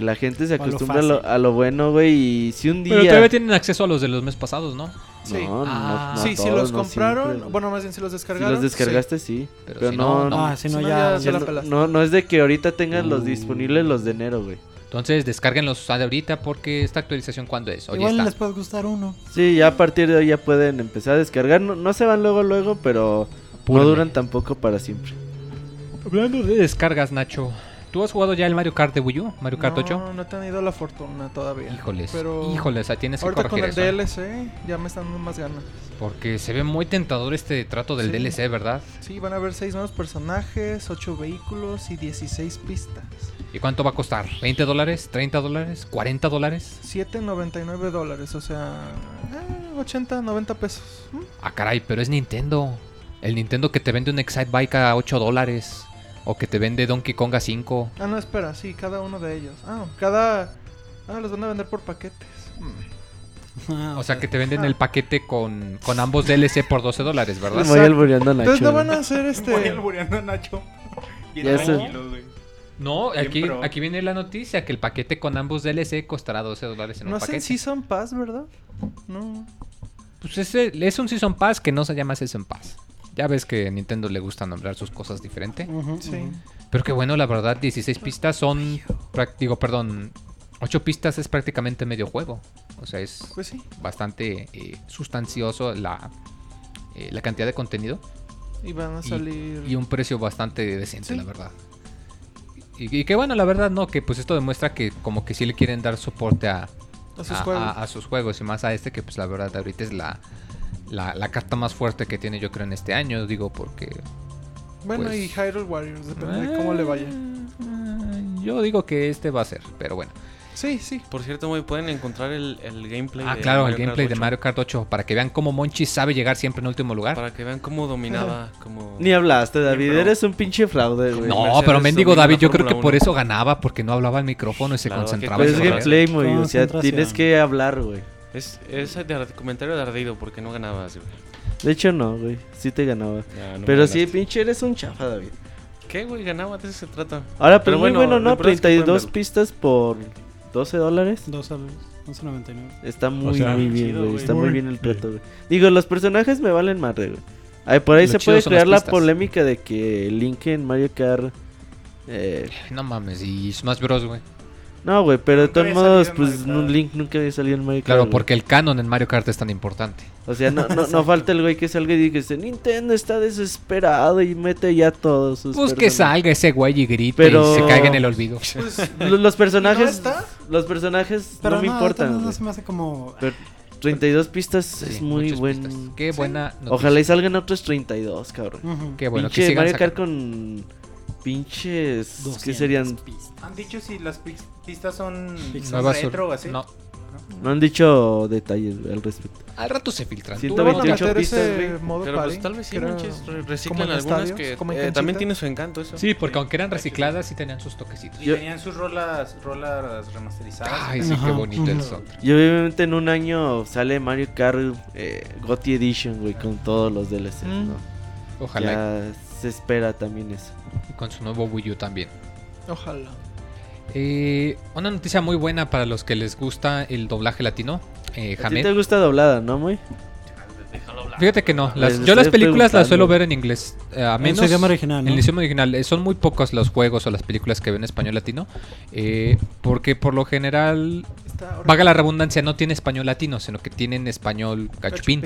que la gente se acostumbra a lo, a lo bueno, güey. Y si un día... Pero todavía tienen acceso a los de los meses pasados, ¿no? Sí. No, no, Ah. no sí, si los no compraron, siempre, bueno, más bien si los si descargaron. los descargaste, sí. Pero Pero, si no, no, no, Ah, si no Si ya. no, es de que ahorita tengan los Uh. disponibles los de enero, güey. Entonces descárguenlos de ahorita porque esta actualización cuando es. Hoy Igual está. les puede gustar uno. Sí, ya a partir de hoy ya pueden empezar a descargar. No, no se van luego, luego, pero no duran tampoco para siempre. Hablando de descargas, Nacho. ¿Tú has jugado ya el Mario Kart de Wii U? ¿Mario Kart 8? No, no he tenido la fortuna todavía. Híjoles, Pero híjoles, ahí tienes que ahorita con corregir el eso. ¿eh? DLC ya me están dando más ganas. Porque se ve muy tentador este trato del Sí. DLC, ¿verdad? Sí, van a haber 6 nuevos personajes, 8 vehículos y 16 pistas. ¿Y cuánto va a costar? ¿20 dólares? ¿30 dólares? ¿40 dólares? 7.99 dólares, o sea, eh, 80, 90 pesos. ¿Mm? Ah, caray, pero es Nintendo. El Nintendo que te vende un Excite Bike a 8 dólares. O que te vende Donkey Kong a 5. Ah, no, espera, sí, cada uno de ellos. Ah, cada... Ah, los van a vender por paquetes. Mm. Ah, O sea que te venden Ah. el paquete con, con ambos DLC por 12 dólares, ¿verdad? Voy albureando a Nacho. Entonces no van a hacer Voy este... albureando a Nacho. Bien güey. No, Bien aquí, pro. aquí viene la noticia que el paquete con ambos DLC costará 12 dólares en No un hacen paquete. Season Pass, ¿verdad? No. Pues ese- es un Season Pass que no se llama Season Pass. Ya ves que a Nintendo le gusta nombrar sus cosas diferente. Sí. Pero que bueno, la verdad, 16 pistas son... Digo, perdón, 8 pistas es prácticamente medio juego. O sea, es Pues sí. bastante eh, sustancioso la, eh, la cantidad de contenido. Y van a salir... Y un precio bastante decente, Sí. la verdad. Y, y que bueno, la verdad, no, que pues esto demuestra que como que sí le quieren dar soporte a, a sus a- juegos. a- a sus juegos y más a este que pues la verdad ahorita es la, la, la carta más fuerte que tiene yo creo en este año, digo porque... bueno, pues- y Hyrule Warriors, depende de cómo le vaya. Ah, Yo digo que este va a ser, pero bueno. Sí, sí. Por cierto, muy pueden encontrar el, el gameplay Ah, de claro, el Mario Kart gameplay de 8, Mario Kart 8 para que vean cómo Monchi sabe llegar siempre en último lugar. Para que vean cómo dominaba, como... Ni hablaste, David. Eres un pinche fraude, güey. No, Mercedes pero mendigo David, yo creo que por 1. eso ganaba, porque no hablaba al micrófono y se Claro, concentraba Pero es gameplay, muy. O sea, tienes que hablar, güey. Es, es de ar- comentario de ardido porque no ganabas, güey. De hecho, no, güey. Sí te ganaba. Ya, no Pero sí, pinche eres un chafa, David. ¿Qué, güey? Ganaba, de eso se trata. Ahora, pero Pero muy bueno, bueno, ¿no? lo peor es que 32 pistas por 12 dólares. Dos al 11.99. Está muy, sea, muy bien, chido, güey. güey. Está muy Muy bien el trato, güey. Digo, los personajes me valen madre, güey. Ay, por ahí Lo se puede crear la polémica de que Link en Mario Kart. Eh, No mames, y Smash Bros, güey. No, güey, pero de todos modos, pues un. Link nunca había salido en Mario Kart. Claro, porque el canon en Mario Kart es tan importante. O sea, no, no, no falta el güey que salga y diga: Nintendo está desesperado y mete ya todos sus. Pues que personajes". salga ese güey y grite Pero- y se caiga en el olvido. Pues, [LAUGHS] Los, los personajes. ¿No está? Los personajes Pero no me importan. no, se me hace como. Pero 32 pistas Sí, es muy buen. pistas. Qué buena noticia. Ojalá y salgan otros 32, cabrón. Ujú. Qué bueno, que Pinche sigan Mario Kart sacando. con pinches. ¿Qué 200 serían? pistas. ¿Han dicho si las pis- pistas son, son Nuevas sur- retro o así? No, No han dicho detalles al respecto. al rato se filtran. Sí, Tú- ¿No van a 128 meter pistas, ese güey. modo Pero pues tal vez sí, manches, re- reciclan algunas estadios, que como en eh, también tiene su encanto eso. Sí, porque aunque eran recicladas, sí tenían sus toquecitos. Y Yo- tenían sus rolas, rolas remasterizadas. Ay, sí, qué Ajá, bonito el son. Y obviamente en un año sale Mario Kart eh, GOTY Edition, güey, con todos los DLCs, Mm. ¿no? Ojalá Ya se espera también eso. y con su nuevo Wii U también. Ojalá. Eh, una noticia muy buena para los que les gusta el doblaje latino. Eh, ¿A ti te gusta doblada, no, muy? Fíjate que no. Las- yo las películas las suelo ver en inglés. eh, a En su idioma original, ¿no? En el idioma original. Eh, son muy pocos los juegos o las películas que ven en español latino. eh, porque por lo general, vaga la redundancia, no tiene español latino, sino que tienen español cachupín.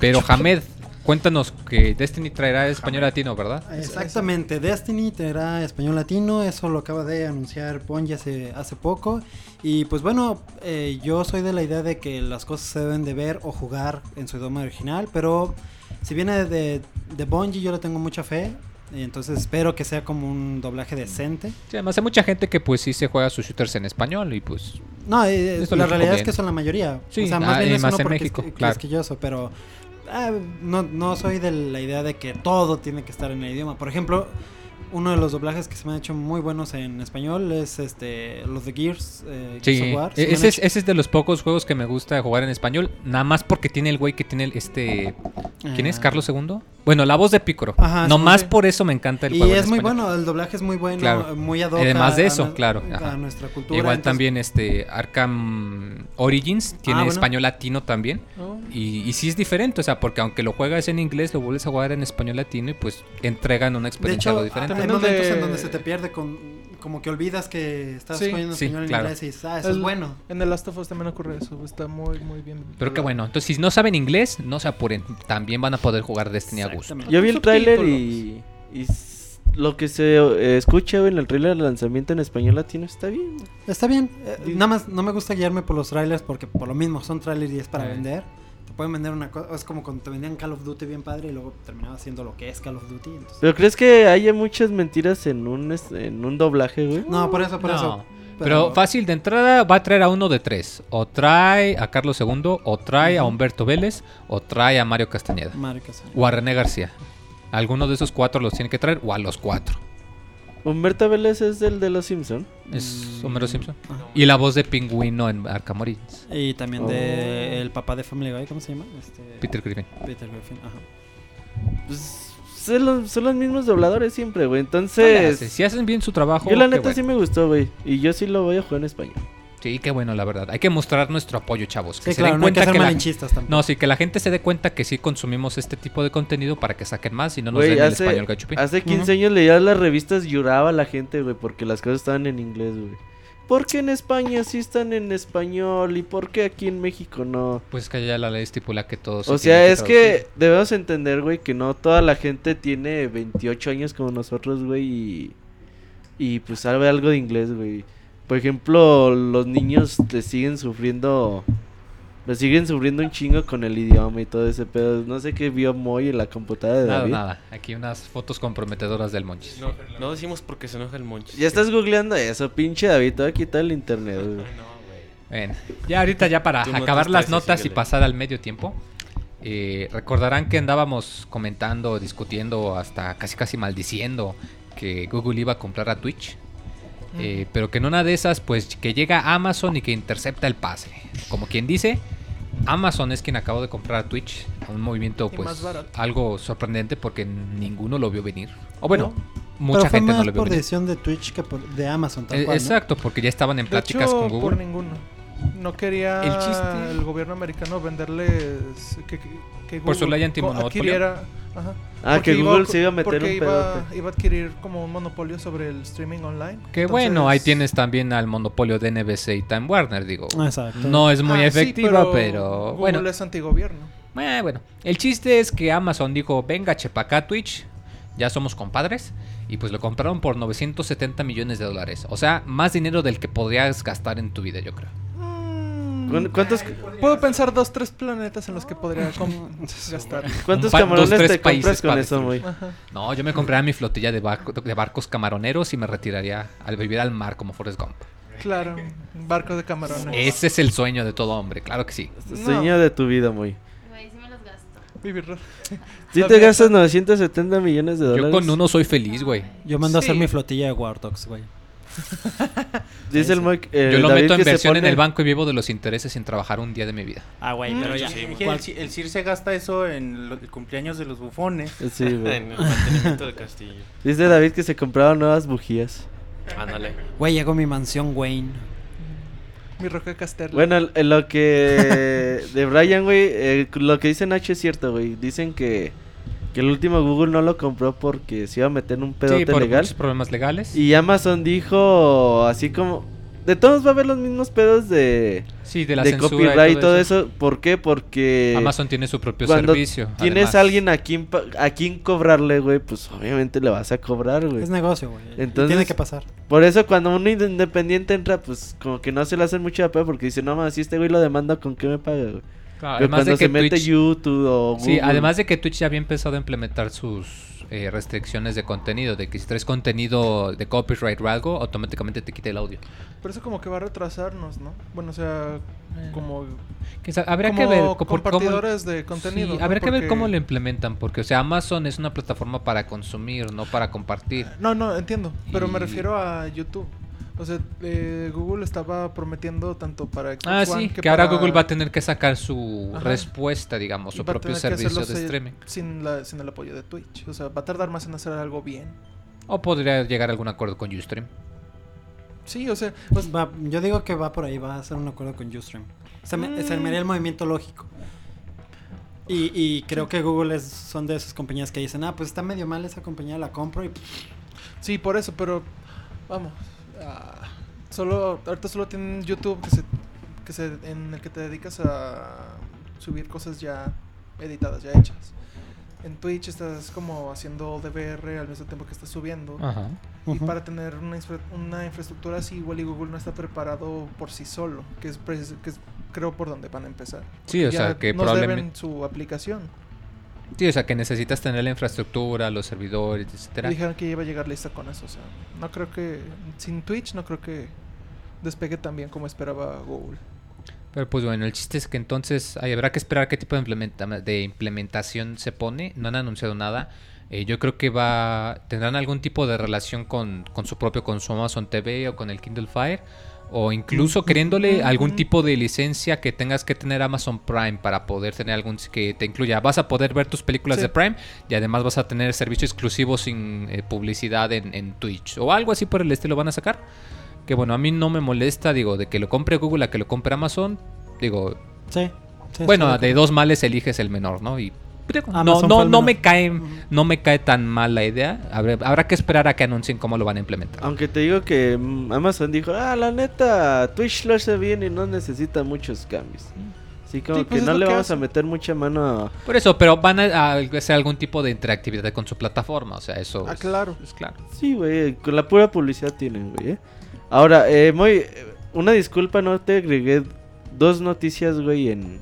Pero Hamed, cuéntanos que Destiny traerá español latino, ¿verdad? Exactamente, Destiny tendrá español latino, eso lo acaba de anunciar Bungie hace, hace poco. Y pues bueno, eh, yo soy de la idea de que las cosas se deben de ver o jugar en su idioma original, pero si viene de, de Bungie yo le tengo mucha fe, entonces espero que sea como un doblaje decente. Sí, además hay mucha gente que pues sí se juega sus shooters en español y pues... No, eh, la realidad es conviene. que son la mayoría. Sí, o sea, más ah, bien es más uno en México, es, claro. pero ah, no, no soy de la idea de que todo tiene que estar en el idioma. Por ejemplo, uno de los doblajes que se me han hecho muy buenos en español es este los de Gears, eh, Gears Sí, of War. e- ese es, ese es de los pocos juegos que me gusta jugar en español, nada más porque tiene el güey que tiene el, este... ¿Quién es? Ah. ¿Carlos II? Bueno, la voz de Picoro. Ajá, no sí, más sí. por eso me encanta el Y juego. en es muy bueno, el doblaje es muy bueno, Claro. muy ad hoc Además de eso, a, claro, a nuestra cultura. Igual entonces- también este Arkham Origins tiene Ah, bueno. español latino también. ¿no? Y, y sí es diferente, o sea, porque aunque lo juegas en inglés, lo vuelves a jugar en español latino y pues entregan una De experiencia hecho, algo diferente. hay momentos de- en donde se te pierde con como que olvidas que estás Sí. en Sí, español en claro. inglés y dices, ah, eso El- es bueno. En The Last of Us también ocurre eso. Está muy, muy bien. Pero qué bueno, entonces si no saben inglés, no se apuren, también van a poder jugar Destiny a gusto. Yo vi el tráiler y, y lo que se eh, escucha en el tráiler de lanzamiento en español latino está bien. Está bien. eh, nada más no me gusta guiarme por los trailers porque por lo mismo son trailers y es para Eh. vender. Te pueden vender una cosa, es como cuando te vendían Call of Duty bien padre y luego terminaba siendo lo que es Call of Duty. entonces- ¿Pero crees que haya muchas mentiras en un, en un doblaje, güey? No, por eso, por No, eso. Pero fácil de entrada va a traer a uno de tres. O trae a Carlos II, o trae a Humberto Vélez, o trae a Mario Castañeda. Que sí. O a René García. Alguno de esos cuatro los tiene que traer, o a los cuatro. Humberto Vélez es el de los Simpson. Es Mm, Homero Simpson. ajá. Y la voz de Pingüino en Arkham Origins. Y también Oh. de el papá de Family Guy, ¿cómo se llama? Este, Peter Griffin. Peter Griffin. Ajá. Pues, son, los, son los mismos dobladores siempre, güey. Entonces, si hacen bien su trabajo. yo la neta bueno. sí me gustó, güey. Y yo sí lo voy a jugar en español. Sí, qué bueno, la verdad. Hay que mostrar nuestro apoyo, chavos. Que Sí, se claro, den no hay que cuenta ser que la... tampoco. No, sí, que la gente se dé cuenta que sí consumimos este tipo de contenido para que saquen más y no nos Güey, den el hace, español gachupín. hace 15 años leía las revistas, lloraba la gente, güey, porque las cosas estaban en inglés, güey. ¿Por qué en España sí están en español y por qué aquí en México no? Pues es que ya la ley estipula que todos. O sea, es que debemos entender, güey, que no toda la gente tiene 28 años como nosotros, güey, y, y pues sabe algo de inglés, güey. Por ejemplo, los niños le siguen sufriendo, le siguen sufriendo un chingo con el idioma y todo ese pedo. No sé qué vio Moy en la computadora de Nada, David. nada. Aquí unas fotos comprometedoras del Monchis. No, no decimos porque se enoja el moncho. Ya estás googleando eso, pinche David, te voy a quitar el internet, güey. Ay, [LAUGHS] no, güey. Bueno, ya ahorita ya para Tú no te acabar las notas y pasar al medio tiempo. eh, recordarán que andábamos comentando, discutiendo, hasta casi casi maldiciendo que Google iba a comprar a Twitch. Eh, pero que en una de esas, pues que llega Amazon y que intercepta el pase. Como quien dice, Amazon es quien acabó de comprar a Twitch. Un movimiento, Y pues, algo sorprendente porque ninguno lo vio venir. O bueno, Pero mucha fue gente más no lo vio por venir. decisión de Twitch que por, de Amazon, tal Eh, cual, ¿no? Exacto, porque ya estaban en De pláticas hecho, con por Google. ninguno. No quería El chiste- el gobierno americano venderles que, que, que Por su Google ley antimonopolio. ajá, Ah, porque que Google se iba a meter porque un iba, pedote. iba a adquirir como un monopolio sobre el streaming online. Que Entonces- bueno, ahí tienes también al monopolio de NBC y Time Warner, digo. Exacto. No es muy Ah, sí, efectiva, pero, Google bueno. es antigobierno. Eh, bueno, el chiste es que Amazon dijo, venga, chepa acá Twitch, ya somos compadres. Y pues lo compraron por 970 millones de dólares. O sea, más dinero del que podrías gastar en tu vida, yo creo. ¿Cuán- ¿Cuántos, Puedo pensar dos, tres planetas en los que podría gastar. cuántos camarones dos, tres te compras países con eso, güey? Ajá. No, yo me compraría mi flotilla de, barco- de barcos camaroneros y me retiraría al vivir al mar como Forrest Gump. Claro, un barco de camarones. Ese es el sueño de todo hombre, claro que sí. No. Sueño de tu vida, muy. Güey, sí me los gasto. Vivir. Si La te gastas 970 millones de Yo dólares. con uno soy feliz, güey. Yo mando a hacer Sí. mi flotilla de War Dogs, güey. [LAUGHS] Dice el Mike, eh, Yo lo David meto en inversión en el banco y vivo de los intereses sin trabajar un día de mi vida. Ah, güey, Mm, pero yo ya. sí, el, CIR se gasta eso en lo- el cumpleaños de los bufones. [LAUGHS] Sí, güey. En el mantenimiento del castillo. [LAUGHS] Dice David que se compraron nuevas bujías. Ándale. Güey, llegó mi mansión Wayne. Mi roca Casterla. Bueno, en- en lo que de Brian, güey, eh, lo que dice Nacho es cierto, güey. Dicen que, que el último Google no lo compró porque se iba a meter en un pedote Sí, por legal. muchos problemas legales. Y Amazon dijo así como... De todos va a haber los mismos pedos de, sí, de la de censura copyright y todo eso. ¿Por qué? Porque... Amazon tiene su propio cuando servicio. tienes además. a alguien a quien, pa- a quien cobrarle, güey, pues obviamente le vas a cobrar, güey. Es negocio, güey. y Entonces- Tiene que pasar. Por eso cuando un independiente entra, pues como que no se le hacen mucha pedo porque dice, no más, si este güey lo demanda, ¿con qué me paga, güey? Claro, Pero además cuando de que se mete Twitch, YouTube o sí, Google- además de que Twitch ya había empezado a implementar sus eh, restricciones de contenido, de que si traes contenido de copyright o algo, automáticamente te quita el audio. Pero eso como que va a retrasarnos, ¿no? Bueno, o sea, como, Que sa- habría como que ver co- por cómo- compartidores de contenido. Sí, ¿no? habría que ver cómo lo implementan, porque o sea, Amazon es una plataforma para consumir, no para compartir. No, no, entiendo. Pero me refiero a YouTube. O sea, eh, Google estaba prometiendo tanto para Xbox Ah, One sí, que, ahora para- Google va a tener que sacar su Ajá. respuesta, digamos, y su propio servicio de streaming. Sin, la, sin el apoyo de Twitch. O sea, va a tardar más en hacer algo bien. O podría llegar a algún acuerdo con Ustream. Sí, o sea, pues, Va- yo digo que va por ahí, va a hacer un acuerdo con Ustream. Se me, se me haría el movimiento lógico. Y, y creo que Google es, son de esas compañías que dicen, ah, pues está medio mal esa compañía, la compro y sí, por eso, pero vamos. Ah, solo, ahorita solo tienen YouTube que se, que se, en el que te dedicas a subir cosas ya editadas, ya hechas. En Twitch estás como haciendo DVR al mismo tiempo que estás subiendo. Ajá. Y para tener una, infra- una infraestructura así, igual y Google no está preparado por sí solo, que es, que es creo por donde van a empezar. Sí, o sea, que nos probablemente- deben su aplicación. Sí, o sea, que necesitas tener la infraestructura, los servidores, etcétera. Dijeron que iba a llegar lista con eso, o sea, no creo que sin Twitch no creo que despegue tan bien como esperaba Google. Pero pues bueno, el chiste es que entonces ahí habrá que esperar qué tipo de, implementa- de implementación se pone. No han anunciado nada. Eh, yo creo que va tendrán algún tipo de relación con, con su propio consumo Amazon TV o con el Kindle Fire. O incluso queriéndole algún tipo de licencia que tengas que tener Amazon Prime para poder tener algún que te incluya. Vas a poder ver tus películas Sí. de Prime y además vas a tener servicio exclusivo sin eh, publicidad en, en Twitch. O algo así por el estilo van a sacar. Que bueno, a mí no me molesta, digo, de que lo compre Google a que lo compre Amazon. Digo, Sí. sí, bueno, de dos males eliges el menor, ¿no? Y no, Amazon no, no menor. me cae, no me cae tan mal la idea. Habrá, habrá que esperar a que anuncien cómo lo van a implementar. Aunque te digo que mm, Amazon dijo, ah, la neta, Twitch lo hace bien y no necesita muchos cambios. Así como Sí, pues que es no le que vamos a meter mucha mano a... Por eso, pero van a, hacer algún tipo de interactividad con su plataforma. O sea, eso Ah, es, claro. es claro. Sí, güey, con la pura publicidad tienen, güey. ¿eh? Ahora, eh, muy... Una disculpa, no te agregué dos noticias, güey, en,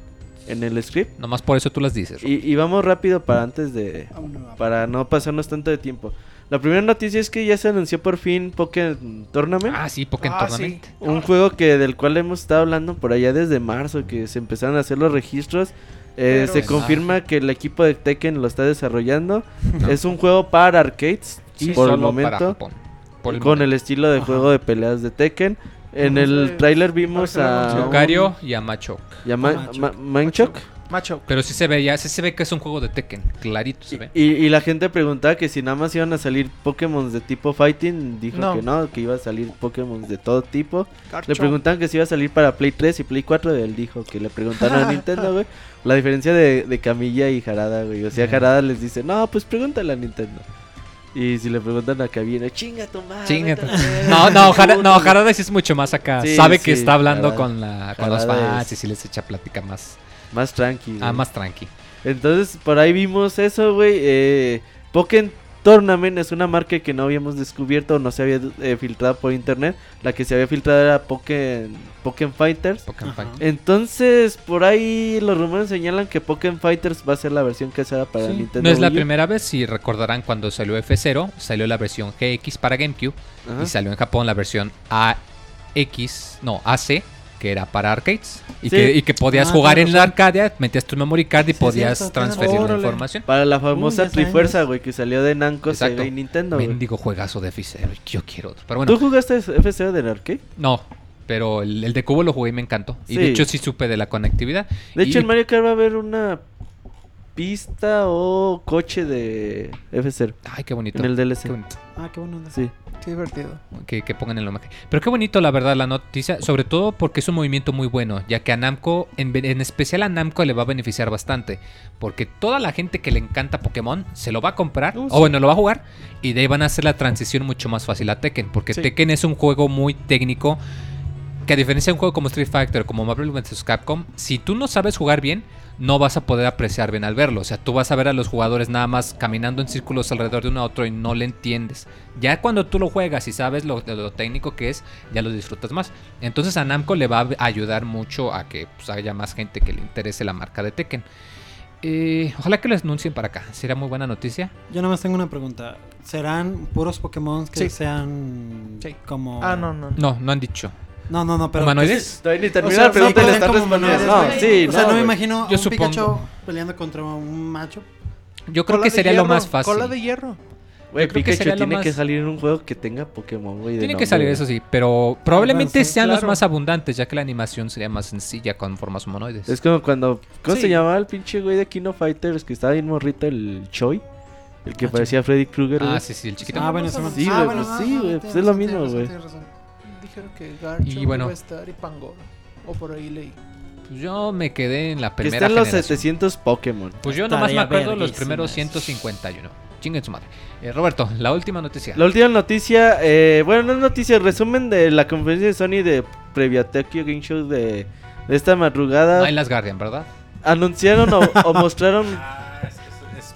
en el script. Nomás por eso tú las dices. Y, y vamos rápido para antes de... No. Para no pasarnos tanto de tiempo. La primera noticia es que ya se anunció por fin Pokémon Tournament. Ah, sí, Pokémon Ah, Tournament. sí. Un juego que del cual hemos estado hablando por allá desde marzo, que se empezaron a hacer los registros. Eh, se confirma que el equipo de Tekken lo está desarrollando. No. Es un juego para arcades Y por el solo momento, para Japón. Por el con momento. el estilo de Ajá. juego de peleas de Tekken. En No el sé, tráiler vimos a. Lucario y a Macho. y a Ma- Machoke. Macho. Pero sí se ve ya, sí se ve que es un juego de Tekken. Clarito se ve. Y, y la gente preguntaba que si nada más iban a salir Pokémon de tipo fighting. Dijo No. que no, que iba a salir Pokémon de todo tipo. Le preguntaban que si iba a salir para Play 3 y Play 4. Él dijo que le preguntaron a [LAUGHS] Nintendo, güey. La diferencia de, de Camilla y Jarada, güey. O sea. Jarada les dice, no, pues pregúntale a Nintendo. Y si le preguntan a Camilla, chinga tu madre. Chinga tu- No, no, Jara- no, pregúntale". Jarada sí es mucho más acá. Sí, Sabe que está hablando Jarada- con, la, con los fans es- y sí les echa plática más, Más tranqui. ah, güey. más tranqui. Entonces, por ahí vimos eso, güey. Eh, Pokémon Tournament es una marca que no habíamos descubierto o no se había eh, filtrado por internet. La que se había filtrado era Pokémon, Pokémon Fighters. Pokémon. Fight. Entonces, por ahí los rumores señalan que Pokémon Fighters va a ser la versión que será para Sí, Nintendo. No es la Wii U. primera vez, si recordarán cuando salió F0, salió la versión GX para GameCube Ajá. y salió en Japón la versión AX, no, AC, que era para arcades y, Sí. que, y que podías Ah, jugar en la. Arcadia, metías tu memory card y Sí, podías transferir la información. Para la famosa hace Trifuerza, güey, que salió de Namco. Sega y Nintendo, güey. Mendigo juegazo de F0, yo quiero otro. Pero bueno, ¿Tú jugaste F0 del arcade? no, pero el, el de cubo lo jugué y me encantó. Y de hecho sí supe de la conectividad. De hecho, en Mario Kart va a haber una pista o coche de F0 Ay, qué bonito. en el DLC. Qué bonito. Ah, qué bueno. Sí. Qué divertido. que, que pongan el homenaje. Pero qué bonito, la verdad, la noticia, sobre todo porque es un movimiento muy bueno, ya que a Namco, en, especial a Namco, le va a beneficiar bastante. Porque toda la gente que le encanta Pokémon se lo va a comprar, Uh, o sí. bueno, lo va a jugar, y de ahí van a hacer la transición mucho más fácil a Tekken. Porque Sí. Tekken es un juego muy técnico, que a diferencia de un juego como Street Fighter, como Marvel vs. Capcom, si tú no sabes jugar bien, no vas a poder apreciar bien al verlo. O sea, tú vas a ver a los jugadores nada más caminando en círculos alrededor de uno a otro y no le entiendes. Ya cuando tú lo juegas y sabes lo, lo técnico que es, ya lo disfrutas más. Entonces a Namco le va a ayudar mucho a que pues, haya más gente que le interese la marca de Tekken. Eh, ojalá que lo anuncien para acá. Sería muy buena noticia. Yo nada más tengo una pregunta. ¿Serán puros Pokémon que Sí. sean Sí. como... Ah, no, no. No, no han dicho. No, no, no, pero... ¿Humanoides? Todavía ni termina sea, la pregunta y sí, le que están sean como respondiendo. humanoides, No, güey. sí, o sea, no, me imagino Yo un supongo. Pikachu peleando contra un macho. Yo creo que sería lo más fácil. Cola de hierro. Güey, que Pikachu lo tiene más- que salir en un juego que tenga Pokémon, güey. Tiene que salir, eso sí, pero probablemente Bueno, sí, sean los más abundantes, ya que la animación sería más sencilla con formas humanoides. Es como cuando. ¿Cómo Sí. se llamaba el pinche güey de Kino Fighters que estaba bien morrito, el Choi? El que Ah, parecía Freddy Krueger. ah, sí, sí, el chiquito. Ah, bueno, eso Sí, ah, güey, pues ah, sí, ah, güey, pues es lo mismo, tienes güey. Dijeron que Y bueno. iba a estar y Pangoro. O por ahí leí. Pues yo me quedé en la Que primera están los generación. 700 Pokémon. Pues yo nomás me Estaría acuerdo los primeros 151. Chinguen su madre. Eh, Roberto, la última noticia. La última noticia, eh, bueno, no es noticia, resumen de la conferencia de Sony de previa Tokyo Game Show de, de esta madrugada. No hay las Guardian, ¿verdad? Anunciaron o, o [LAUGHS] mostraron.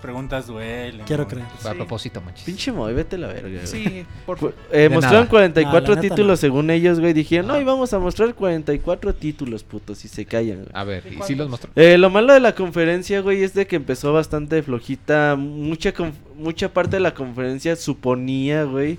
Preguntas duelen. Quiero ¿no? creer. A Sí. propósito, manches. Pinche Moy, vete a la verga. güey. Sí, por eh, mostraron nada. 44 Ah, la neta, títulos no. según ellos, güey. Dijeron, no, y vamos a mostrar 44 títulos, putos, y se callan, güey. A ver, ¿y si los mostró? Eh, lo malo de la conferencia, güey, es de que empezó bastante flojita. Mucha, mucha parte de la conferencia suponía, güey,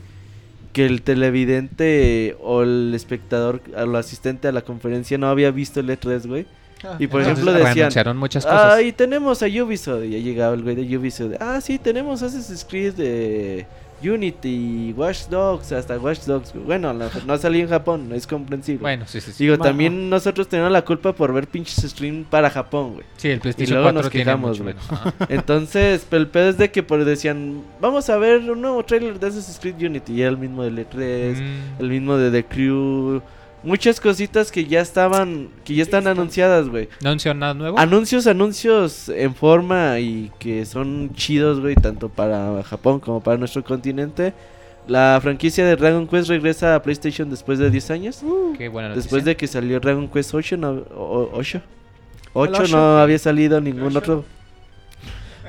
que el televidente o el espectador, o el asistente a la conferencia no había visto el E3, güey. Ah, Y por Entonces, ejemplo decían, muchas cosas. ah, y tenemos a Ubisoft. Y ya llegaba el güey de Ubisoft. Ah, sí, tenemos Assassin's Creed de Unity, Watch Dogs, hasta Watch Dogs. Bueno, no, no salió en Japón, es comprensible. Bueno, sí, sí, sí. Digo, también nosotros tenemos la culpa por ver pinches stream para Japón, güey. Sí, el PlayStation luego 4 nos quejamos, güey. [LAUGHS] [LAUGHS] Entonces, pero el pedo es de que por decían, vamos a ver un nuevo trailer de Assassin's Creed Unity. Y era el mismo de E3, Mm. el mismo de The Crew. Muchas cositas que ya estaban, que ya están anunciadas, güey. ¿No anunciaron nada nuevo? Anuncios, anuncios en forma y que son chidos, güey, tanto para Japón como para nuestro continente. La franquicia de Dragon Quest regresa a PlayStation después de 10 años. Qué buena noticia. Después de que salió Dragon Quest 8, no, o- 8. 8 ocho. no había salido ningún otro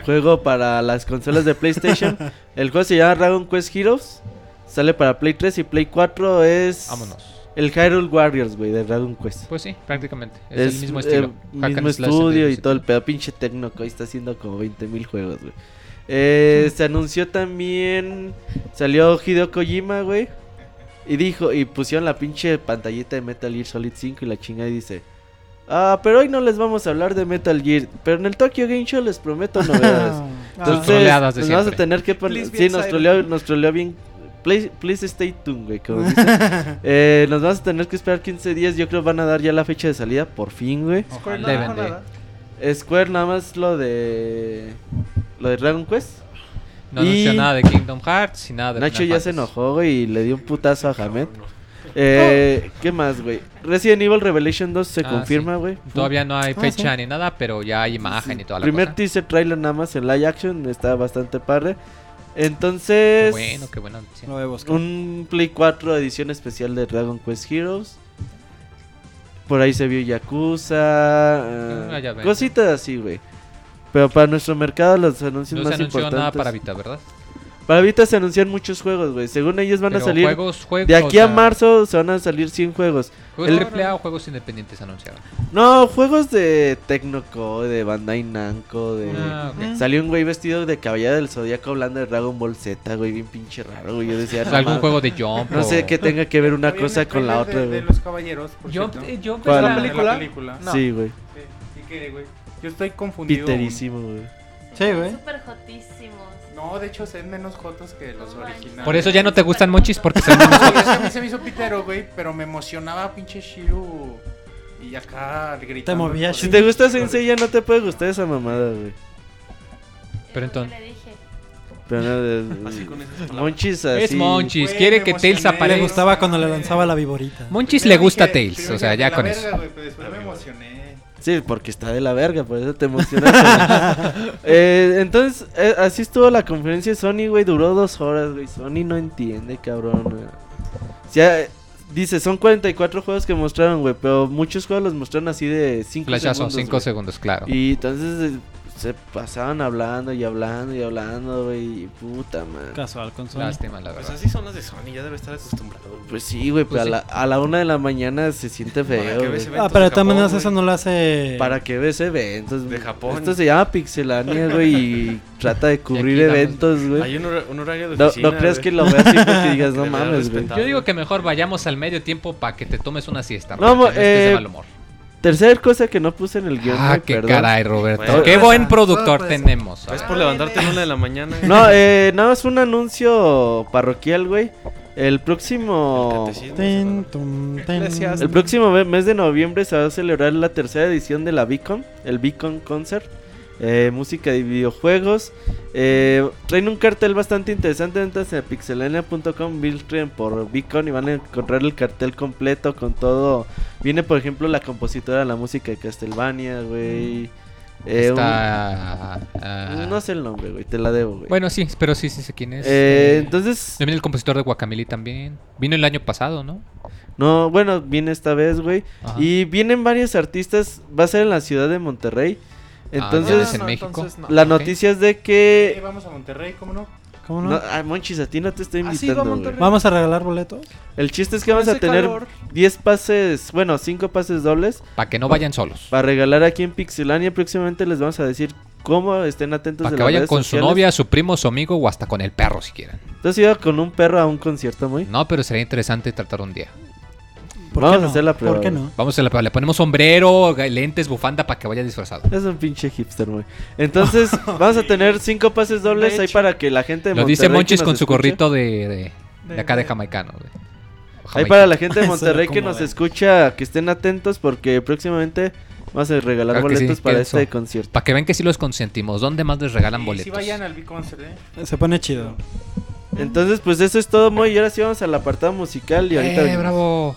juego para las consolas de PlayStation. [LAUGHS] El juego se llama Dragon Quest Heroes. Sale para Play 3 y Play 4 es Vámonos. El Hyrule Warriors, güey, de Dragon Quest. Pues sí, prácticamente. Es, el mismo estilo. Hack mismo estudio y todo el pedo. Pinche Tecnoco ahí está haciendo como 20 mil juegos, güey. Eh, Se anunció también. Salió Hideo Kojima, güey. Y dijo, y pusieron la pinche pantallita de Metal Gear Solid 5 y la chinga y dice. Ah, pero hoy no les vamos a hablar de Metal Gear. Pero en el Tokyo Game Show les prometo [LAUGHS] novedades. Ah, Entonces, nos vamos a tener que poner. Sí, nos troleó, nos troleó bien. Please, please stay tuned, güey, como [LAUGHS] dicen. Eh, nos vamos a tener que esperar 15 días. Yo creo van a dar ya la fecha de salida, por fin, güey. Square no Deben dijo de. nada. Square nada más lo de. Lo de Dragon Quest. No anunció Y- nada de Kingdom Hearts y nada de Nacho ya se enojó, güey, y le dio un putazo a Hamed. Eh, ¿Qué más, güey? Resident Evil Revelation 2 se Ah, confirma, güey. Todavía no hay Ah, fecha sí. ni nada, pero ya hay imagen y toda la Primer cosa. teaser trailer nada más en live action. Está bastante padre. Qué Entonces. bueno, qué a buscar. Un Play 4 edición especial de Dragon Quest Heroes. Por ahí se vio Yakuza. eh, Ah, ven. cositas así, güey. Pero para nuestro mercado los anuncios No se más anunció importantes. nada para Vita, ¿verdad? Para Vita se anuncian muchos juegos, güey. Según ellos van Pero a salir. Juegos, juegos, de aquí o a marzo se van a salir 100 juegos. ¿Juegos el- AAA o juegos independientes anunciaron? No, juegos de Tecnoco, de Bandai Namco, de... Ah, ok. Salió un güey vestido de caballero del Zodíaco hablando de Dragon Ball Z, güey, bien pinche raro, güey. Yo decía, O [LAUGHS] sea, no algún juego de Jump. No sé qué tenga que ver una Había cosa con la otra, de, güey. de los caballeros, por Jump, cierto. eh, Jump ¿Cuál? es ¿La la- ¿La película? No. Sí, güey. Sí, ¿Y qué, güey? Yo estoy confundido. Piterísimo, güey. Sí, güey. Súper jotísimos. No, de hecho, se ven menos jotos que los originales. Por eso ya no te gustan monchis porque son menos Sí, es que a mí se [LAUGHS] me hizo pitero, güey, pero me emocionaba pinche Shiru y acá gritando. movía Si te gusta Sensei ya no te puede gustar esa mamada, güey. Pero entonces... Le dije. Pero no, de- [LAUGHS] Así con esas palabras. Monchis así. Es Monchis, Güey, quiere que Tails emocioné. Le aparezca. gustaba cuando le lanzaba la viborita. Monchis le gusta dije- Tails, o sea, ya "La con verga, eso. güey", pero después me emocioné. Sí, porque está de la verga, por eso te emociona. [LAUGHS] eh, entonces, eh, así estuvo la conferencia de Sony, güey. Duró dos horas, güey. Sony no entiende, cabrón. güey. Ya, eh, dice, son 44 juegos que mostraron, güey. Pero muchos juegos los mostraron así de 5 Flashazo, segundos. 5 güey. segundos, claro. Y entonces se pasaban hablando y hablando y hablando, güey. y Puta, man. Casual con Sony. Lástima, la Pues verdad. así son las de Sony, ya debe estar acostumbrado. güey. Pues sí, güey, Pues pero a, la, a la una de la mañana se siente feo. güey. Ah, pero de todas maneras eso no lo hace... Para que ves eventos. De Japón. Esto se llama Pixelania, güey, y [LAUGHS] trata de cubrir eventos, güey. Hay un, hor- un horario de No, oficina. no creas güey. que lo veas así porque [LAUGHS] digas, no mames, güey. Yo digo que mejor vayamos al medio tiempo para que te tomes una siesta. No, que mo- estés de eh, mal humor. Tercer cosa que no puse en el guion, Ah, qué perdón. caray, Roberto. Bueno, qué pues, buen ah, productor pues, tenemos. Es por levantarte a la una de la mañana. [LAUGHS] No, eh, nada más un anuncio parroquial, güey. El próximo... El tum, próximo me- mes de noviembre se va a celebrar la tercera edición de la Beacon, el Beacon Concert. Eh, música de videojuegos. Eh, traen un cartel bastante interesante. Entras en pixelania.com, filtren por Beacon y van a encontrar el cartel completo con todo. Viene, por ejemplo, la compositora de la música de Castlevania, güey. Eh, un- Está. ah, no sé el nombre, güey, te la debo, güey. Bueno, sí, pero sí, sí sé quién es. Eh, Eh, entonces, Viene el compositor de Guacamole también. Vino el año pasado, ¿no? no, bueno, viene esta vez, güey. Ajá. Y vienen varios artistas, va a ser en la ciudad de Monterrey. Ah, Entonces, en México. no. la ok. noticia es de que... vamos a Monterrey, ¿cómo no? ¿Cómo no? No, ah, Monchis, a ti no te estoy Ah, sí, invitando, va a. ¿Vamos a regalar boletos? El chiste es que vamos a tener calor. 10 pases, bueno, 5 pases dobles Para que no vayan solos. para regalar aquí en Pixelania. Próximamente les vamos a decir cómo estén atentos Para de que vayan con su sociales. novia, su primo, su amigo o hasta con el perro si quieren. Entonces iba con un perro a un concierto, muy. No, pero sería interesante tratar un día. ¿Por Vamos qué no? a hacer la prueba, ¿Por qué güey. no? Vamos a la le ponemos sombrero, lentes, bufanda para que vaya disfrazado. Es un pinche hipster, muy. Entonces, [LAUGHS] vamos a tener 5 pases dobles ahí para que la gente de Lo dice Monterrey Monchis con su escuche- gorrito de, de, de De- acá de de- jamaicano. güey. Ahí para la gente de [LAUGHS] Monterrey que nos escucha, que estén atentos porque próximamente vamos a regalar Claro sí, boletos para este eso. concierto. Para que vean que sí los consentimos. ¿Dónde más les regalan boletos? si vayan al Biconcert, ¿eh? Se pone chido. Entonces, pues eso es todo, Moy. Y ahora sí vamos al apartado musical y ahorita... ¡Eh, venimos. bravo!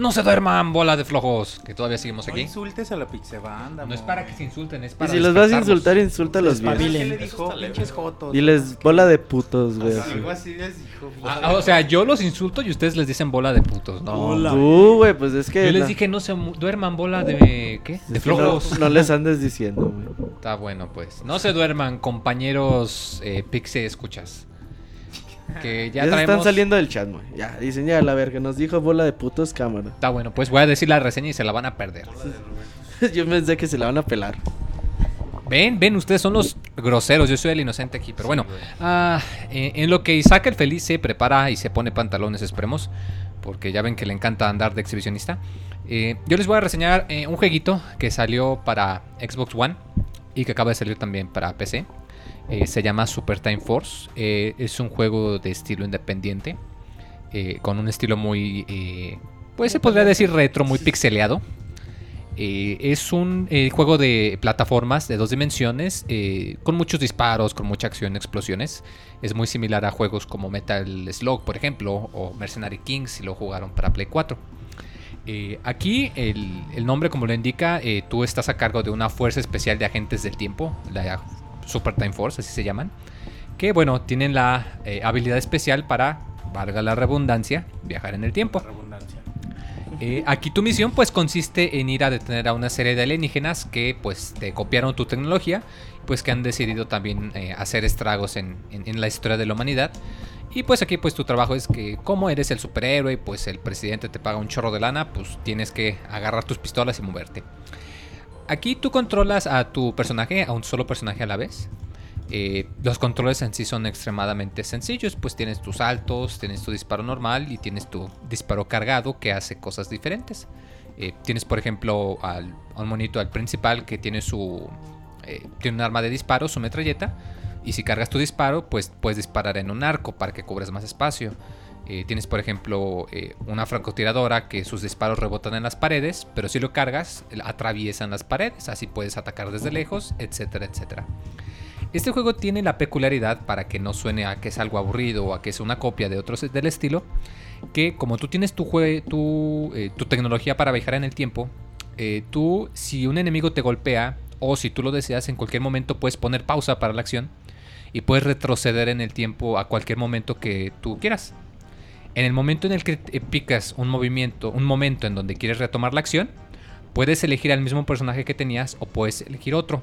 No se duerman, bola de flojos, que todavía seguimos No aquí. insultes a la pixebanda. No es para que se insulten, es Y para si los vas a insultar, insúltalos bien. ¿Qué le dijo? Pinches jotos. Diles bola de putos, güey. Algo así les dijo. Ah, ah, o sea, yo los insulto y ustedes les dicen bola de putos. No. Tú, güey, pues es que. Yo les no- dije no se duerman bola de ¿qué? De no, flojos. no les andes diciendo, güey. Está bueno, pues. No se duerman, compañeros eh, Pixe escuchas. [LAUGHS] Que ya Ya, se traemos. están saliendo del chat, güey. Ya, dicen ya la verga. Nos dijo bola de putos cámara. Está bueno, pues voy a decir la reseña y se la van a perder. [LAUGHS] Yo pensé que se la van a pelar. Ven, ven, ustedes son los groseros, yo soy el inocente aquí, pero bueno. ah, eh, en lo que Isaac el feliz se prepara y se pone pantalones, esperemos, porque ya ven que le encanta andar de exhibicionista. eh, yo les voy a reseñar eh, un jueguito que salió para Xbox One y que acaba de salir también para PC. Eh, se llama Super Time Force. eh, es un juego de estilo independiente, eh, con un estilo muy, pues se podría decir retro, muy pixeleado. Es un juego de plataformas de dos dimensiones, con muchos disparos, con mucha acción, explosiones. Es muy similar a juegos como Metal Slug, por ejemplo, o Mercenary Kings, si lo jugaron para Play 4. Eh, aquí el, el nombre, como lo indica, eh, tú estás a cargo de una fuerza especial de agentes del tiempo, la Super Time Force, así se llaman, que bueno, tienen la eh, habilidad especial para, valga la redundancia, viajar en el tiempo. Eh, aquí tu misión pues consiste en ir a detener a una serie de alienígenas que pues te copiaron tu tecnología, pues que han decidido también eh, hacer estragos en, en- en la historia de la humanidad. Y pues aquí pues tu trabajo es que como eres el superhéroe, pues el presidente te paga un chorro de lana, pues tienes que agarrar tus pistolas y moverte. Aquí tú controlas a tu personaje, a un solo personaje a la vez. Eh, los controles en sí son extremadamente sencillos, pues tienes tus saltos, tienes tu disparo normal y tienes tu disparo cargado que hace cosas diferentes. Eh, tienes por ejemplo al, un monito al principal que tiene su eh, tiene un arma de disparo, su metralleta, y si cargas tu disparo, pues puedes disparar en un arco para que cubras más espacio. Eh, tienes por ejemplo eh, una francotiradora que sus disparos rebotan en las paredes, pero si lo cargas atraviesan las paredes, así puedes atacar desde lejos, etcétera, etcétera. Este juego tiene la peculiaridad, para que no suene a que es algo aburrido o a que es una copia de otros del estilo, que como tú tienes tu, eh, tu tecnología para viajar en el tiempo, tú si un enemigo te golpea o si tú lo deseas en cualquier momento puedes poner pausa para la acción y puedes retroceder en el tiempo a cualquier momento que tú quieras. En el momento en el que picas un movimiento, un momento en donde quieres retomar la acción, puedes elegir al mismo personaje que tenías o puedes elegir otro.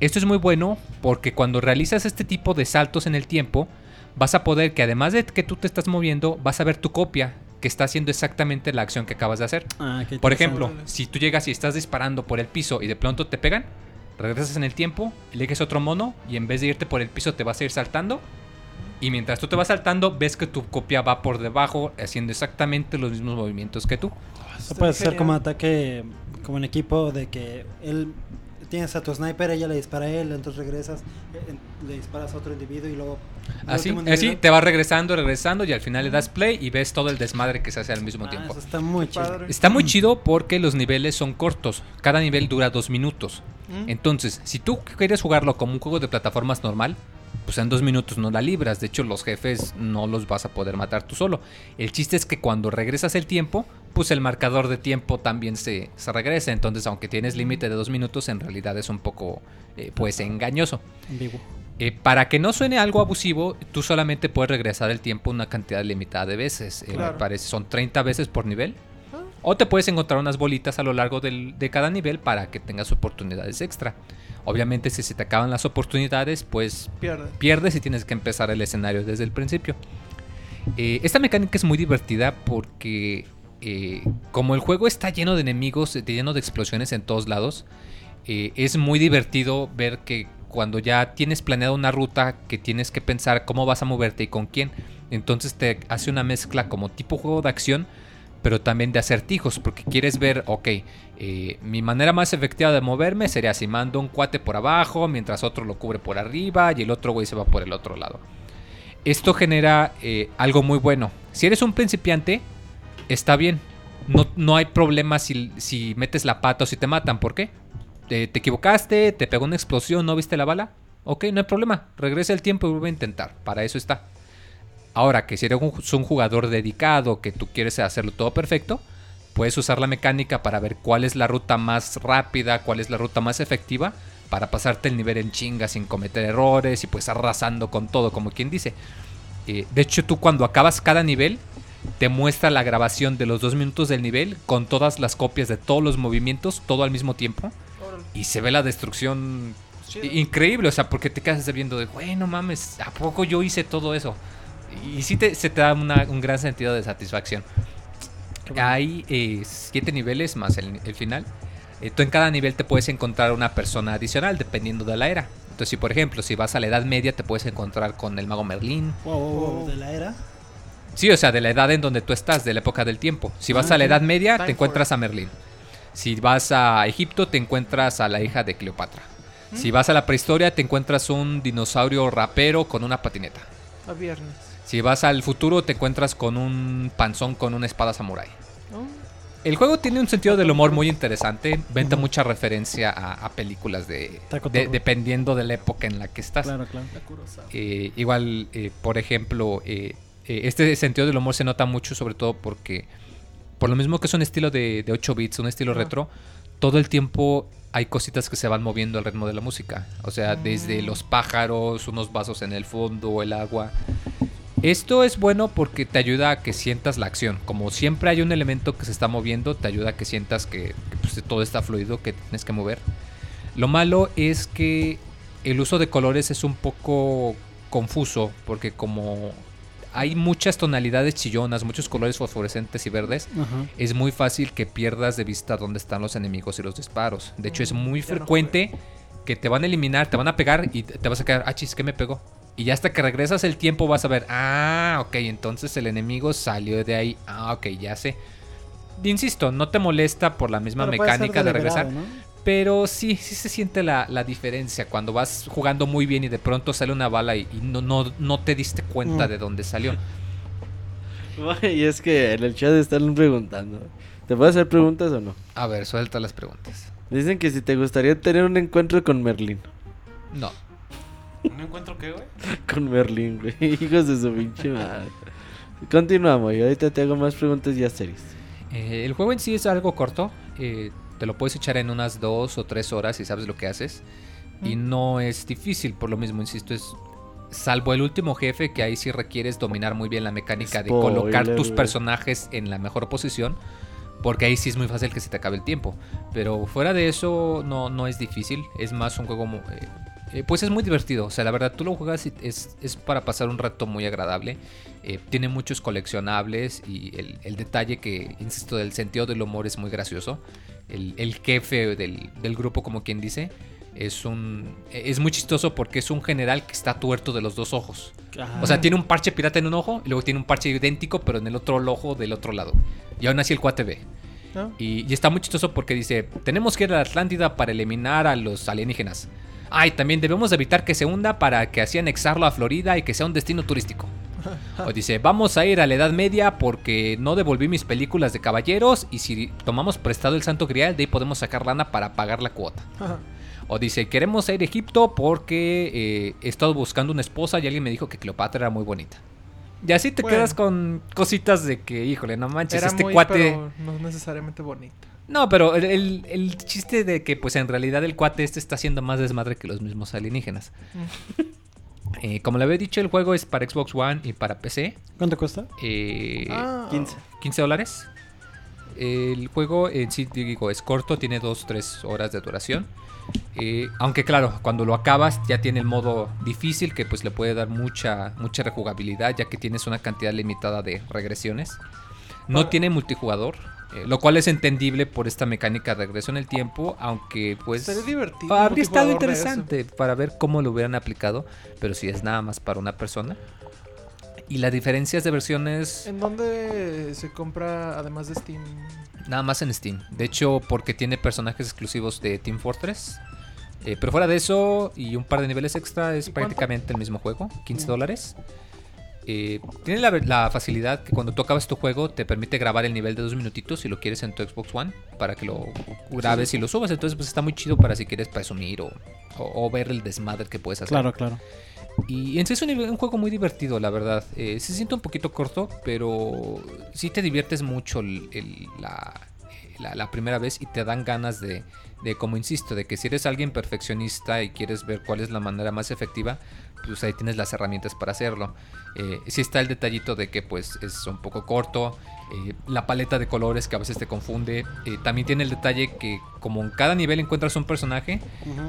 Esto es muy bueno porque cuando realizas este tipo de saltos en el tiempo, vas a poder que además de que tú te estás moviendo, vas a ver tu copia que está haciendo exactamente la acción que acabas de hacer. Ah, Por ejemplo, si tú llegas y estás disparando por el piso y de pronto te pegan, regresas en el tiempo, eliges otro mono y en vez de irte por el piso te vas a ir saltando. Y mientras tú te vas saltando, ves que tu copia va por debajo haciendo exactamente los mismos movimientos que tú. Eso puede ser como ataque, como en equipo, de que él tienes a tu sniper, ella le dispara a él, entonces regresas, eh, le disparas a otro individuo y luego... Así, así te vas regresando, regresando y al final le das play y ves todo el desmadre que se hace al mismo Ah, tiempo. eso está muy chido. Está muy chido porque los niveles son cortos. Cada nivel dura dos minutos. Mm. Entonces, si tú quieres jugarlo como un juego de plataformas normal, pues en dos minutos no la libras. De hecho, los jefes no los vas a poder matar tú solo. El chiste es que cuando regresas el tiempo, pues el marcador de tiempo también se, se regresa. Entonces, aunque tienes límite de dos minutos, en realidad es un poco, eh, pues, engañoso. Ambiguo. Eh, para que no suene algo abusivo, tú solamente puedes regresar el tiempo una cantidad limitada de veces. Eh. Me parece, son 30 veces por nivel. O te puedes encontrar unas bolitas a lo largo del- de cada nivel para que tengas oportunidades extra. Obviamente si se te acaban las oportunidades, pues Pierde. pierdes y tienes que empezar el escenario desde el principio. Eh, esta mecánica es muy divertida porque eh, como el juego está lleno de enemigos, lleno de explosiones en todos lados, eh, es muy divertido ver que cuando ya tienes planeada una ruta que tienes que pensar cómo vas a moverte y con quién, entonces te hace una mezcla como tipo juego de acción, pero también de acertijos, porque quieres ver, ok, eh, mi manera más efectiva de moverme sería si mando un cuate por abajo, mientras otro lo cubre por arriba y el otro güey se va por el otro lado. Esto genera eh, algo muy bueno. Si eres un principiante, está bien. No, no hay problema si, si metes la pata o si te matan. ¿Por qué? Te, te equivocaste, te pegó una explosión, no viste la bala. Ok, no hay problema. Regresa el tiempo y vuelve a intentar. Para eso está. Ahora que si eres un, jugador dedicado, que tú quieres hacerlo todo perfecto, puedes usar la mecánica para ver cuál es la ruta más rápida, cuál es la ruta más efectiva, para pasarte el nivel en chinga sin cometer errores y pues arrasando con todo, como quien dice. Eh, de hecho, tú cuando acabas cada nivel, te muestra la grabación de los dos minutos del nivel con todas las copias de todos los movimientos, todo al mismo tiempo. Y se ve la destrucción increíble, o sea, porque te quedas viendo de, güey, no mames, ¿a poco yo hice todo eso? Y sí te, se te da una- un gran sentido de satisfacción. Hay eh, siete niveles más el, el final. Eh, tú en cada nivel te puedes encontrar una persona adicional dependiendo de la era. Entonces, si por ejemplo, si vas a la Edad Media, te puedes encontrar con el mago Merlín. Wow, wow, wow, de la era. Sí, o sea, de la edad en donde tú estás, de la época del tiempo. Si vas Ah, a la ok. Edad Media, te encuentras a Merlín. Si vas a Egipto, te encuentras a la hija de Cleopatra. Si vas a la prehistoria, te encuentras un dinosaurio rapero con una patineta. A viernes. Si vas al futuro, te encuentras con un panzón con una espada samurái. ¿no? El juego tiene un sentido del humor muy interesante. Venta mucha referencia a, a películas de, dependiendo de la época en la que estás. Claro, claro. Eh, igual, eh, por ejemplo, eh, eh, este sentido del humor se nota mucho, sobre todo porque, por lo mismo que es un estilo de, de 8 bits, un estilo retro, todo el tiempo hay cositas que se van moviendo al ritmo de la música. O sea, desde los pájaros, unos vasos en el fondo, el agua. Esto es bueno porque te ayuda a que sientas la acción. Como siempre hay un elemento que se está moviendo, te ayuda a que sientas que, que, pues, todo está fluido, que tienes que mover. Lo malo es que el uso de colores es un poco confuso porque como hay muchas tonalidades chillonas, muchos colores fosforescentes y verdes, Ajá. es muy fácil que pierdas de vista dónde están los enemigos y los disparos. De hecho, es muy ya no frecuente que te van a eliminar, te van a pegar y te vas a quedar, ah, chis, ¿qué me pegó? Y ya hasta que regresas el tiempo vas a ver, ah, ok, entonces el enemigo salió de ahí, ah, ok, ya sé. Insisto, no te molesta por la misma Pero mecánica de regresar, pero sí, sí se siente la, la diferencia cuando vas jugando muy bien y de pronto sale una bala y, y no, no, no te diste cuenta Mm. de dónde salió. Y es que en el chat están preguntando. ¿Te puedo hacer preguntas o no? A ver, suelta las preguntas. Dicen que si te gustaría tener un encuentro con Merlín. No. ¿No encuentro qué, güey? [LAUGHS] Con Merlín, güey. [LAUGHS] Hijos de su pinche madre. Continuamos y ahorita te hago más preguntas ya serias. Eh, el juego en sí es algo corto. eh, te lo puedes echar en unas dos o tres horas si sabes lo que haces. Y no es difícil, por lo mismo, insisto, es salvo el último jefe que ahí sí requieres dominar muy bien la mecánica de colocar tus personajes en la mejor posición. Porque ahí sí es muy fácil que se te acabe el tiempo. Pero fuera de eso no, no es difícil. Es más un juego... eh, eh, pues es muy divertido. O sea, la verdad, tú lo juegas y es, es para pasar un rato muy agradable. Eh, tiene muchos coleccionables y el, el detalle que, insisto, del sentido del humor es muy gracioso. El, el jefe del, del grupo, como quien dice, es un es muy chistoso porque es un general que está tuerto de los dos ojos. O sea, tiene un parche pirata en un ojo y luego tiene un parche idéntico, pero en el otro ojo del otro lado. Y aún así el cuate ve. ¿no? Y, y está muy chistoso porque dice, tenemos que ir a la Atlántida para eliminar a los alienígenas. Ay, también debemos evitar que se hunda para que así anexarlo a Florida y que sea un destino turístico. [LAUGHS] O dice, vamos a ir a la Edad Media porque no devolví mis películas de caballeros y si tomamos prestado el Santo Grial, de ahí podemos sacar lana para pagar la cuota. [LAUGHS] O dice, queremos ir a Egipto porque eh, he estado buscando una esposa y alguien me dijo que Cleopatra era muy bonita. Y así te Bueno. quedas con cositas de que, híjole, no manches, Era este muy, cuate... pero no necesariamente bonita. No, pero el, el- el chiste de que pues en realidad el cuate este está haciendo más desmadre que los mismos alienígenas. [LAUGHS] Eh, como le había dicho, el juego es para Xbox One y para PC. ¿Cuánto cuesta? Eh, Ah, 15. 15 dólares. El juego en sí, digo, es corto, tiene 2-3 horas de duración. Eh, aunque claro, cuando lo acabas ya tiene el modo difícil que pues le puede dar mucha, mucha rejugabilidad ya que tienes una cantidad limitada de regresiones. No tiene multijugador, eh, lo cual es entendible por esta mecánica de regresión en el tiempo, aunque pues Estaría divertido. habría estado interesante para ver cómo lo hubieran aplicado, pero si es nada más para una persona. Y las diferencias de versiones ¿En dónde se compra además de Steam? nada más en Steam. De hecho, porque tiene personajes exclusivos de Team Fortress. Eh, pero fuera de eso y un par de niveles extra es prácticamente el mismo juego, 15 Mm. Eh, tiene la, la facilidad que cuando tú acabas tu juego te permite grabar el nivel de dos minutitos si lo quieres en tu Xbox One para que lo grabes y lo subas. Entonces pues está muy chido para si quieres presumir o, o- o ver el desmadre que puedes hacer. Claro, claro. Y en sí es un, juego muy divertido, la verdad. Eh, se siente un poquito corto, pero sí te diviertes mucho el- el- la, la- la primera vez y te dan ganas de, de, como insisto, de que si eres alguien perfeccionista y quieres ver cuál es la manera más efectiva, pues ahí tienes las herramientas para hacerlo. Eh, sí está el detallito de que pues es un poco corto, eh, la paleta de colores que a veces te confunde. eh, también tiene el detalle que como en cada nivel encuentras un personaje,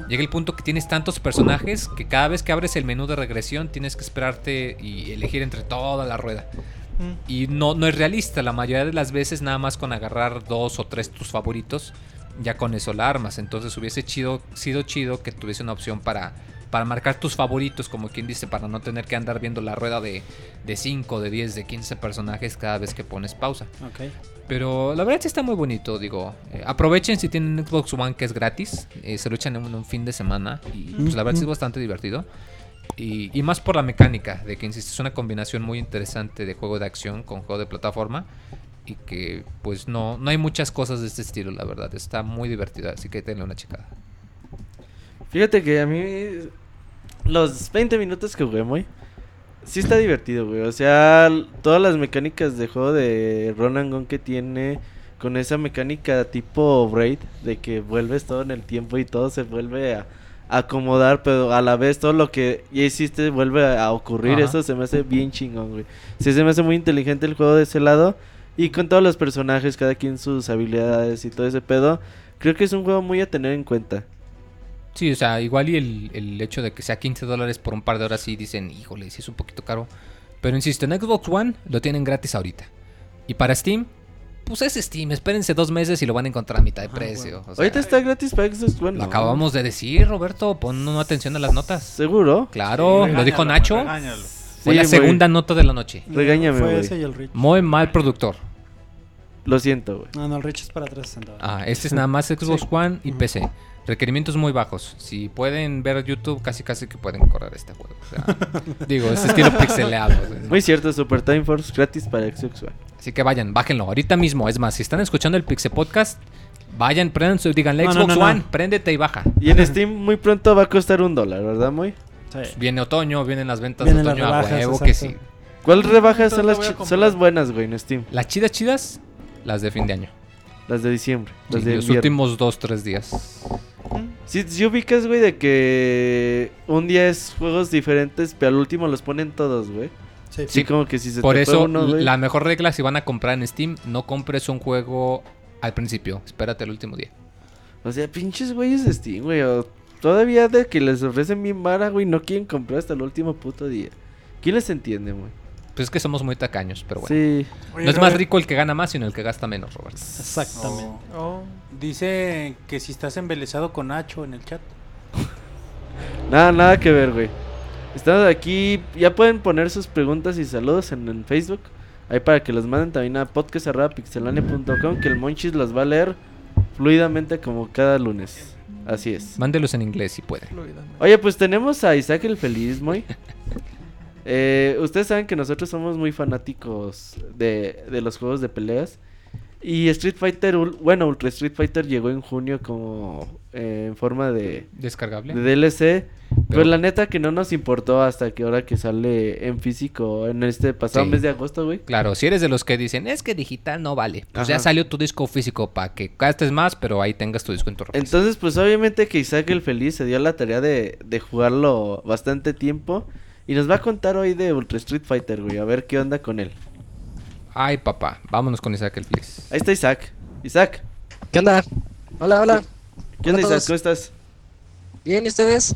Llega el punto que tienes tantos personajes que cada vez que abres el menú de regresión tienes que esperarte y elegir entre toda la rueda. Mm. Y no, no es realista, la mayoría de las veces nada más con agarrar dos o tres tus favoritos, ya con eso la armas. Entonces hubiese chido, sido chido que tuviese una opción para, para marcar tus favoritos, como quien dice, para no tener que andar viendo la rueda de, de 5, de 10, de 15 personajes cada vez que pones pausa. Ok. Pero la verdad sí está muy bonito, digo. eh, aprovechen si tienen Xbox One que es gratis. eh, se lo echan en un, un fin de semana. Y pues la verdad sí es bastante divertido. Y, y más por la mecánica, de que insisto, es una combinación muy interesante de juego de acción con juego de plataforma. Y que pues no, no hay muchas cosas de este estilo, la verdad. Está muy divertida, así que denle una checada. Fíjate que a mí los 20 minutos que jugué muy sí está divertido, güey. O sea, todas las mecánicas de juego de Run and Gun que tiene con esa mecánica tipo Braid de que vuelves todo en el tiempo y todo se vuelve a a acomodar, pero a la vez todo lo que ya hiciste vuelve a ocurrir. Ajá. Eso se me hace bien chingón, güey. Sí, se me hace muy inteligente el juego de ese lado. Y con todos los personajes, cada quien sus habilidades y todo ese pedo. Creo que es un juego muy a tener en cuenta. Sí, o sea, igual y el, el hecho de que sea 15 dólares por un par de horas, sí dicen, híjole, sí es un poquito caro. Pero insisto, en Xbox One lo tienen gratis ahorita. Y para Steam, pues es Steam, espérense dos meses y lo van a encontrar a mitad de precio. o sea, Ahorita está gratis para Xbox One. Lo acabamos de decir, Roberto, pon una atención a las notas. ¿Seguro? Claro, lo dijo Nacho. Regáñalo. Fue Sí, la güey. segunda nota de la noche. Regáñame, Fue güey. ese y el Rich. Muy mal productor. Lo siento, güey. No, no, el Rich es para 360. Ah, este es nada más Xbox Sí. One y. PC. Requerimientos muy bajos. Si pueden ver YouTube, casi casi que pueden correr este juego. O sea, [LAUGHS] digo, es estilo pixeleado. o sea, Muy cierto, Super Time Force gratis para Xbox One. Así que vayan, bájenlo ahorita mismo. Es más, si están escuchando el Pixel Podcast, vayan, prendan su, díganle No, Xbox no, no. One, préndete y baja. Y en Steam muy pronto va a costar un dólar, ¿verdad, muy? Sí. Viene otoño, vienen las ventas Vienen de las otoño a rebajas, huevo que sí. ¿Cuál rebajas son las, a son las buenas, güey, en Steam? Las chidas chidas, las de fin de año. Las de diciembre. Las Sí, de los últimos dos, tres días. Sí, sí ubicas, güey, de que un día es juegos diferentes, pero al último los ponen todos, güey. Sí. Sí, como que si se Por te eso, uno, güey. la mejor regla si van a comprar en Steam, no compres un juego al principio. Espérate el último día. O sea, pinches güeyes de Steam, güey. o todavía de que les ofrecen bien vara, güey, no quieren comprar hasta el último puto día. ¿Quién les entiende, güey? Pues es que somos muy tacaños, pero bueno. Sí. No es más rico el que gana más, sino el que gasta menos, Roberto. Exactamente. Oh. Oh, Dice que si estás embelesado con Nacho en el chat. [LAUGHS] Nada, nada que ver, güey. Estamos aquí, ya pueden poner sus preguntas y saludos en, en Facebook. Ahí para que los manden también a podcast.pixelania.com que el Monchis los va a leer fluidamente como cada lunes. Así es. Mándelos en inglés si pueden. fluidamente. Oye, pues tenemos a Isaac el Feliz, muy. [LAUGHS] Eh, ustedes saben que nosotros somos muy fanáticos de, de los juegos de peleas. Y Street Fighter, bueno, Ultra Street Fighter llegó en junio como eh, en forma de, Descargable. de DLC. Pero, Pero- la neta que no nos importó hasta que ahora que sale en físico en este pasado Sí. mes de agosto, güey. Claro, si eres de los que dicen, es que digital no vale. Pues ya salió tu disco físico para que gastes más, pero ahí tengas tu disco en tu. Entonces, pues obviamente que Isaac el Feliz se dio la tarea de, de jugarlo bastante tiempo. Y nos va a contar hoy de Ultra Street Fighter, güey. A ver qué onda con él. Ay, papá, vámonos con Isaac el Feliz. Ahí está Isaac. Isaac. ¿Qué onda? Hola, hola. ¿Qué onda, Isaac? ¿Cómo estás? Bien, ¿y ustedes?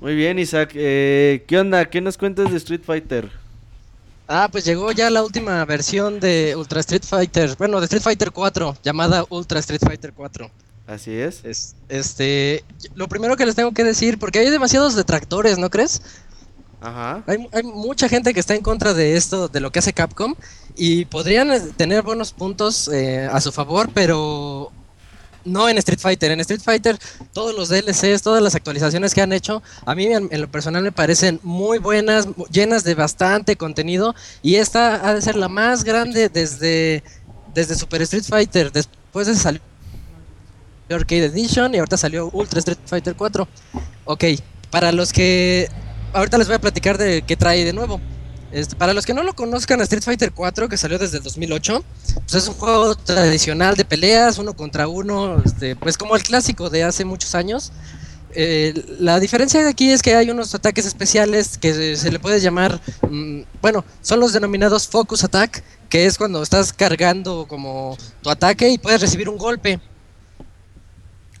Muy bien, Isaac. Eh, ¿Qué onda? ¿Qué nos cuentas de Street Fighter? Ah, pues llegó ya la última versión de Ultra Street Fighter, bueno, de Street Fighter 4, llamada Ultra Street Fighter 4. Así es. Es, este, lo primero que les tengo que decir, porque hay demasiados detractores, ¿no crees? Ajá. Hay, mucha gente que está en contra de esto, de lo que hace Capcom, y podrían eh, tener buenos puntos eh, a su favor, pero no en Street Fighter. En Street Fighter, todos los DLCs, todas las actualizaciones que han hecho, a mí en, lo personal me parecen muy buenas, llenas de bastante contenido, y esta ha de ser la más grande desde, desde Super Street Fighter. Después de ese salió Arcade Edition y ahorita salió Ultra Street Fighter 4. Ok, para los que ahorita les voy a platicar de qué trae de nuevo. Este, para los que no lo conozcan, Street Fighter 4, que salió desde el 2008, pues es un juego tradicional de peleas, uno contra uno, este, pues como el clásico de hace muchos años. Eh, la diferencia de aquí es que hay unos ataques especiales que se, le puede llamar, mm, bueno, son los denominados Focus Attack, que es cuando estás cargando como tu ataque y puedes recibir un golpe.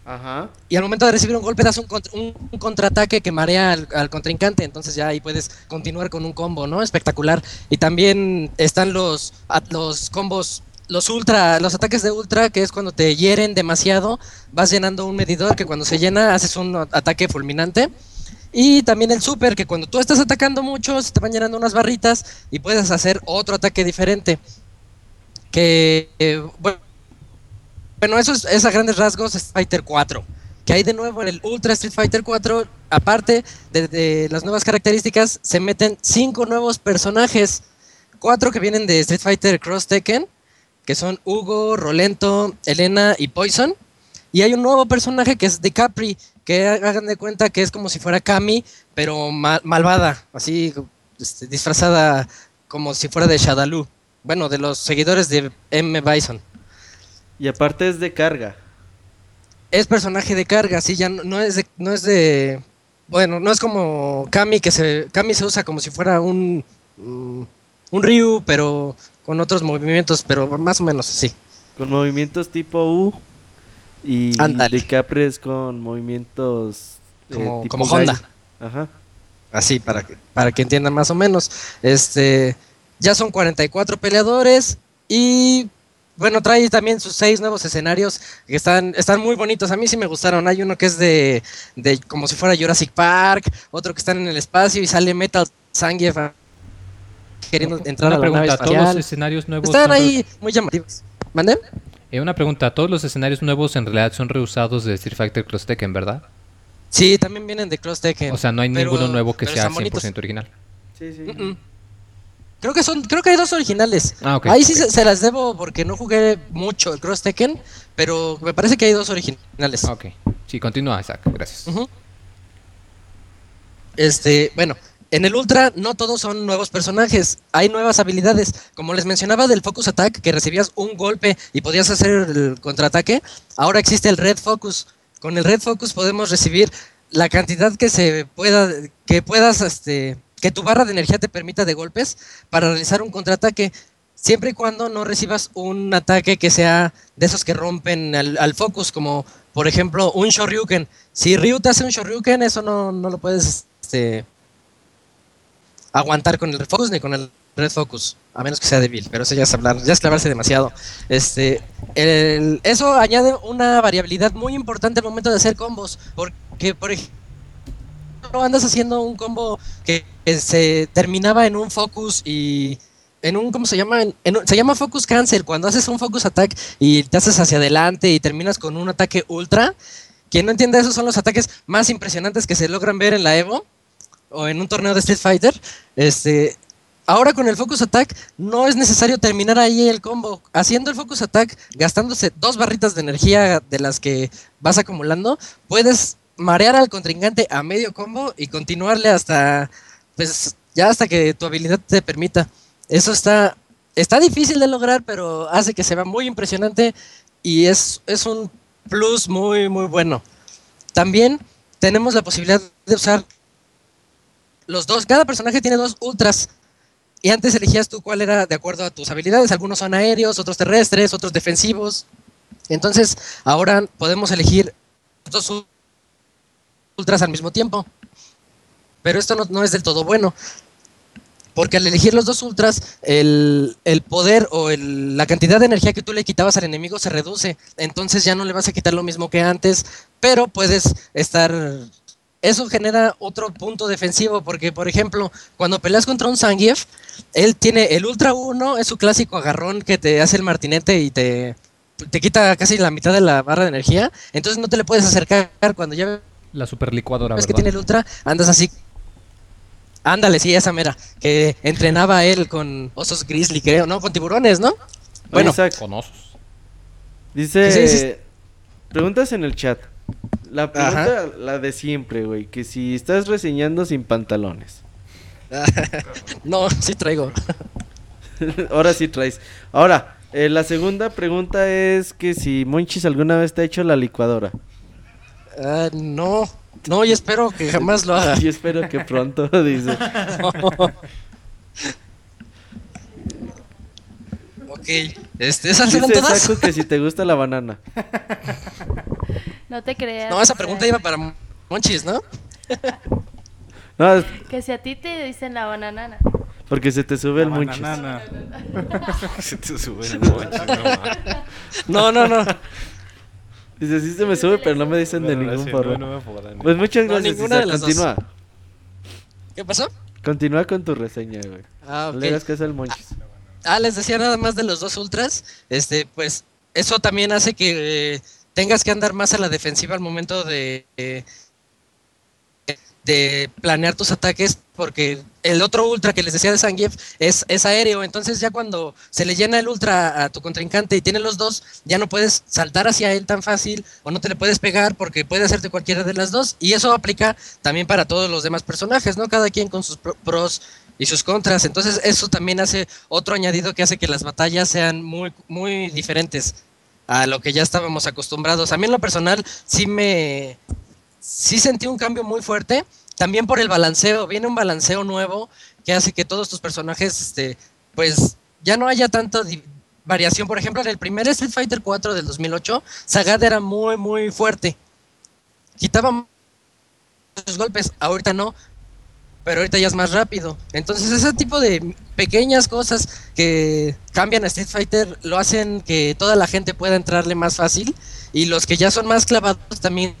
Ajá. Y al momento de recibir un golpe das un, contra- un- un contraataque que marea al, contrincante, entonces ya ahí puedes continuar con un combo, ¿no? Espectacular. Y también están los, los combos, los ultra, los ataques de ultra, que es cuando te hieren demasiado, vas llenando un medidor que cuando se llena haces un ataque fulminante. Y también el super, que cuando tú estás atacando mucho, se te van llenando unas barritas y puedes hacer otro ataque diferente. Que, eh, bueno, bueno, eso es, es a grandes rasgos Street Fighter 4. Que hay de nuevo en el Ultra Street Fighter 4, aparte de, las nuevas características, se meten cinco nuevos personajes. Cuatro que vienen de Street Fighter Cross Tekken, que son Hugo, Rolento, Elena y Poison. Y hay un nuevo personaje que es de Capri, que ha- hagan de cuenta que es como si fuera Kami, pero ma- malvada, así este, disfrazada como si fuera de Shadaloo. Bueno, de los seguidores de M. Bison. Y aparte es de carga. es personaje de carga, sí, ya no, no es de, no es de, bueno, no es como Kami que se, Kami se usa como si fuera un, mm, un Ryu, pero con otros movimientos, pero más o menos así. Con movimientos tipo U. Y de es con movimientos. eh, Como- tipo como. Honda. Ajá. Así, para que, para que entiendan más o menos. Este, ya son 44 peleadores y bueno, trae también sus seis nuevos escenarios que están, están muy bonitos. A mí sí me gustaron. Hay uno que es de, de como si fuera Jurassic Park, otro que están en el espacio y sale Metal Zangief queriendo entrar Una a la nave pregunta, ¿todos los espacial. escenarios nuevos Están ahí muy llamativos. ¿Mande? Eh, una pregunta, todos los escenarios nuevos en realidad son reusados de Street Fighter Cross Tekken, ¿verdad? Sí, también vienen de Cross Tekken. O sea, no hay Pero- ninguno nuevo que sea están bonitos. 100% original. Sí, sí. Mm, mm. Creo que son, creo que hay dos originales. Ah, ok. Ahí sí se, se las debo porque no jugué mucho el Cross Tekken, pero me parece que hay dos originales. Ok. Sí, continúa, Isaac. Gracias. Este, bueno, en el Ultra no todos son nuevos personajes, hay nuevas habilidades. Como les mencionaba del Focus Attack, que recibías un golpe y podías hacer el contraataque, ahora existe el Red Focus. Con el Red Focus podemos recibir la cantidad que se pueda, que puedas, este, que tu barra de energía te permita de golpes para realizar un contraataque. Siempre y cuando no recibas un ataque que sea de esos que rompen al, focus, como por ejemplo un Shoryuken. Si Ryu te hace un Shoryuken, eso no, no lo puedes este, aguantar con el Focus ni con el Red Focus, a menos que sea débil, pero eso ya es hablar, ya es clavarse demasiado. Este, el- eso añade una variabilidad muy importante al momento de hacer combos, porque por ejemplo andas haciendo un combo que, se terminaba en un focus y en un, ¿cómo se llama? Se llama focus cancel, cuando haces un focus attack y te haces hacia adelante y terminas con un ataque ultra. Quien no entiende esos son los ataques más impresionantes que se logran ver en la Evo o en un torneo de Street Fighter. Este, ahora con el focus attack no es necesario terminar ahí el combo. Haciendo el focus attack, gastándose dos barritas de energía de las que vas acumulando, puedes marear al contrincante a medio combo y continuarle hasta, pues, ya hasta que tu habilidad te permita. Eso está, está difícil de lograr, pero hace que se vea muy impresionante y es, es un plus muy, muy bueno. También tenemos la posibilidad de usar los dos, cada personaje tiene dos ultras. Y antes elegías tú cuál era de acuerdo a tus habilidades. Algunos son aéreos, otros terrestres, otros defensivos. Entonces, ahora podemos elegir dos u- ultras al mismo tiempo. Pero esto no, no es del todo bueno. Porque al elegir los dos ultras, el, el poder o el- la cantidad de energía que tú le quitabas al enemigo se reduce. Entonces ya no le vas a quitar lo mismo que antes, pero puedes estar eso genera otro punto defensivo, porque por ejemplo, cuando peleas contra un Zangief, él tiene el Ultra 1, es su clásico agarrón que te hace el martinete y te, te quita casi la mitad de la barra de energía, entonces no te le puedes acercar cuando ya La super licuadora, ves que tiene el Ultra, andas así. Ándale, sí, esa mera, que entrenaba él con osos grizzly, creo, ¿no? Con tiburones, ¿no? Bueno, Isaac, Con osos. dice... Sí, sí, sí. Preguntas en el chat. La pregunta, la de siempre, güey, que si estás reseñando sin pantalones. [LAUGHS] no, sí traigo. [LAUGHS] Ahora sí traes. Ahora, eh, la segunda pregunta es que si Monchis alguna vez te ha hecho la licuadora. Ah, no, no, y espero que jamás lo haga. [LAUGHS] Y espero que pronto, [LAUGHS] dice. [LAUGHS] ok, este, ¿esas eran Dice todas? Saku que si te gusta la banana. No te creas. No, esa pregunta iba para Monchis, ¿no? No, es Que si a ti te dicen la bananana. porque se te sube el La Monchis. bananana. Se te sube el monchis, no mames. No, no, no. Dice, sí se me sube, pero no me dicen de ningún sí, forma. no, no me jodan. Pues muchas No, gracias, ninguna de Isaac. las dos. Continúa. ¿Qué pasó? Continúa con tu reseña, güey. Ah, ok. Le hagas caso al Monchis. Ah, les decía nada más de los dos ultras. Este, pues, eso también hace que eh, tengas que andar más a la defensiva al momento de, eh, de planear tus ataques, porque el otro ultra que les decía de Zangief es, es aéreo. Entonces, ya cuando se le llena el ultra a tu contrincante y tiene los dos, ya no puedes saltar hacia él tan fácil o no te le puedes pegar porque puede hacerte cualquiera de las dos. Y eso aplica también para todos los demás personajes, ¿no? Cada quien con sus pro- pros y sus contras. Entonces eso también hace otro añadido que hace que las batallas sean muy, muy diferentes a lo que ya estábamos acostumbrados. A mí en lo personal sí me... Sí sentí un cambio muy fuerte, también por el balanceo. Viene un balanceo nuevo que hace que todos tus personajes, este, pues ya no haya tanta variación. Por ejemplo, en el primer Street Fighter 4 del 2008, Sagat era muy, muy fuerte. Quitaba sus golpes, ahorita no, pero ahorita ya es más rápido. Entonces ese tipo de pequeñas cosas que cambian a Street Fighter lo hacen que toda la gente pueda entrarle más fácil y los que ya son más clavados también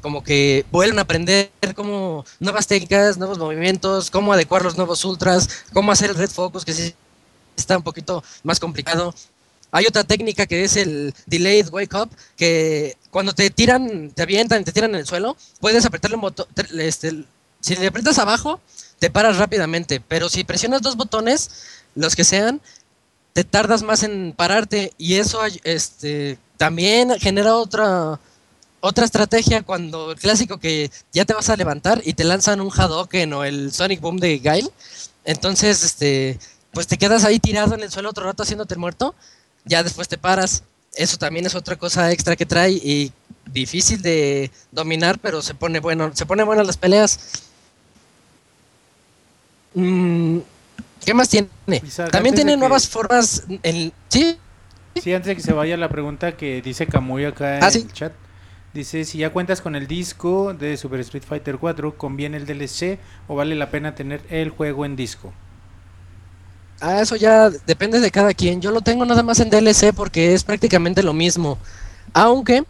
como que vuelven a aprender como nuevas técnicas, nuevos movimientos, cómo adecuar los nuevos ultras, cómo hacer el red focus que sí está un poquito más complicado. Hay otra técnica que es el delayed wake up, que cuando te tiran, te avientan te tiran en el suelo, puedes apretarle un botón, te- este, si le aprietas abajo, te paras rápidamente, pero si presionas dos botones, los que sean, te tardas más en pararte y eso este, también genera otra, otra estrategia cuando el clásico que ya te vas a levantar y te lanzan un Hadouken o el Sonic Boom de Guile, entonces este, pues te quedas ahí tirado en el suelo otro rato haciéndote el muerto, ya después te paras. Eso también es otra cosa extra que trae y difícil de dominar, pero se pone bueno, se pone buenas las peleas. Mm, ¿Qué más tiene? Isaac, También tiene que- nuevas formas. En, sí, Sí, antes de que se vaya la pregunta que dice Camuy acá en Ah, sí. el chat. Dice, si ya cuentas con el disco de Super Street Fighter 4, ¿conviene el DLC o vale la pena tener el juego en disco? Ah, eso ya depende de cada quien. Yo lo tengo nada más en DLC porque es prácticamente lo mismo. Aunque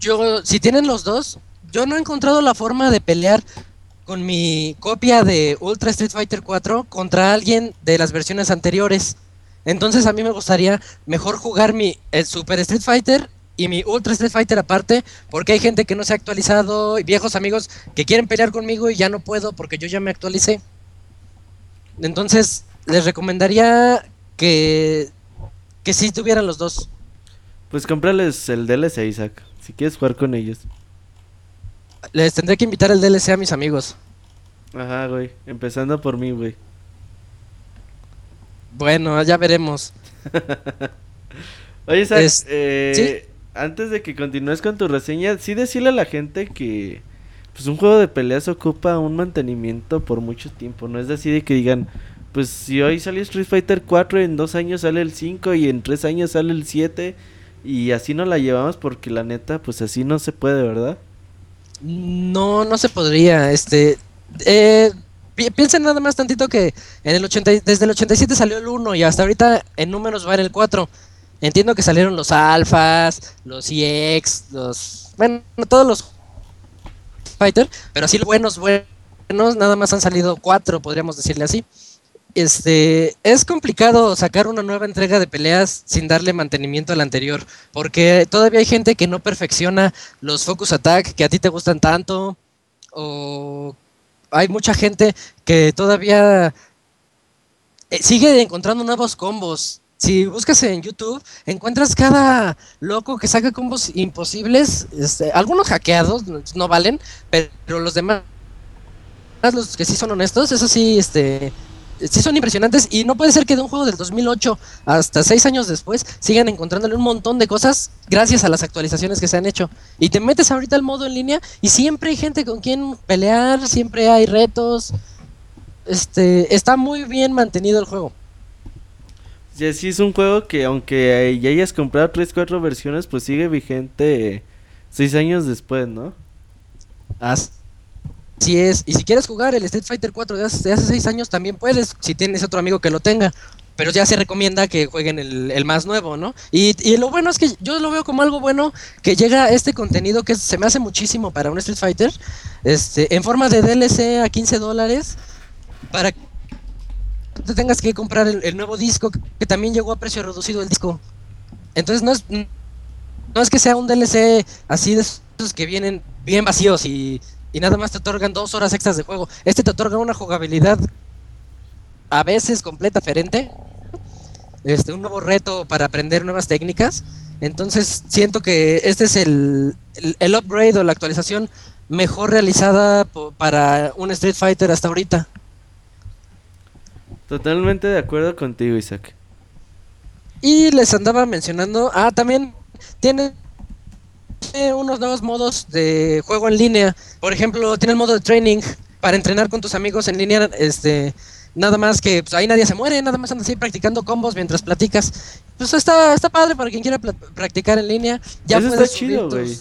yo, si tienen los dos, yo no he encontrado la forma de pelear con mi copia de Ultra Street Fighter 4 contra alguien de las versiones anteriores. Entonces a mí me gustaría mejor jugar mi el Super Street Fighter y mi Ultra Street Fighter aparte, porque hay gente que no se ha actualizado y viejos amigos que quieren pelear conmigo y ya no puedo porque yo ya me actualicé. Entonces, les recomendaría que que sí tuvieran los dos. Pues cómprales el DLC, Isaac. Si quieres jugar con ellos. Les tendré que invitar el DLC a mis amigos. Ajá, güey. Empezando por mí, güey. Bueno, ya veremos. [LAUGHS] Oye, Isaac, Es- eh, antes de que continúes con tu reseña, sí decirle a la gente que pues un juego de peleas ocupa un mantenimiento por mucho tiempo. No es así de que digan, pues si hoy salió Street Fighter 4, en dos años sale el 5 y en tres años sale el 7 y así no la llevamos porque la neta, pues así no se puede, ¿verdad? No, no se podría. Este, eh, pi- piensen nada más tantito que en el 80, y- desde el 87 salió el 1 y hasta ahorita en números va en el 4. Entiendo que salieron los alfas, los EX, los... Bueno, todos los Fighter, pero así buenos, buenos, nada más han salido cuatro, podríamos decirle así. Este, es complicado sacar una nueva entrega de peleas sin darle mantenimiento al anterior, porque todavía hay gente que no perfecciona los Focus Attack que a ti te gustan tanto, o hay mucha gente que todavía eh, sigue encontrando nuevos combos. Si buscas en YouTube, encuentras cada loco que saca combos imposibles, este, algunos hackeados, no valen, pero los demás, los que sí son honestos, eso sí, este, sí son impresionantes y no puede ser que de un juego del 2008 hasta seis años después sigan encontrándole un montón de cosas gracias a las actualizaciones que se han hecho. Y te metes ahorita al modo en línea y siempre hay gente con quien pelear, siempre hay retos. Este, está muy bien mantenido el juego. Y sí es un juego que aunque ya hayas comprado 3, 4 versiones, pues sigue vigente 6 años después, ¿no? Así es. Y si quieres jugar el Street Fighter 4 de hace, 6 años, también puedes, si tienes otro amigo que lo tenga. Pero ya se recomienda que jueguen el, más nuevo, ¿no? Y, y, lo bueno es que yo lo veo como algo bueno que llega este contenido que se me hace muchísimo para un Street Fighter, este, en forma de DLC a 15 dólares, para que te tengas que comprar el, nuevo disco, que también llegó a precio reducido el disco. Entonces no es, no es que sea un DLC así de esos que vienen bien vacíos y, y nada más te otorgan dos horas extras de juego. Este te otorga una jugabilidad a veces completa diferente, este, un nuevo reto para aprender nuevas técnicas. Entonces siento que este es el, el, upgrade o la actualización mejor realizada para un Street Fighter hasta ahorita. Totalmente de acuerdo contigo, Isaac. Y les andaba mencionando, ah, también tiene unos nuevos modos de juego en línea. Por ejemplo, tiene el modo de training para entrenar con tus amigos en línea, este, nada más que pues, ahí nadie se muere, nada más andas ahí practicando combos mientras platicas. Pues está, está padre para quien quiera practicar en línea. Ya Eso está chido, güey.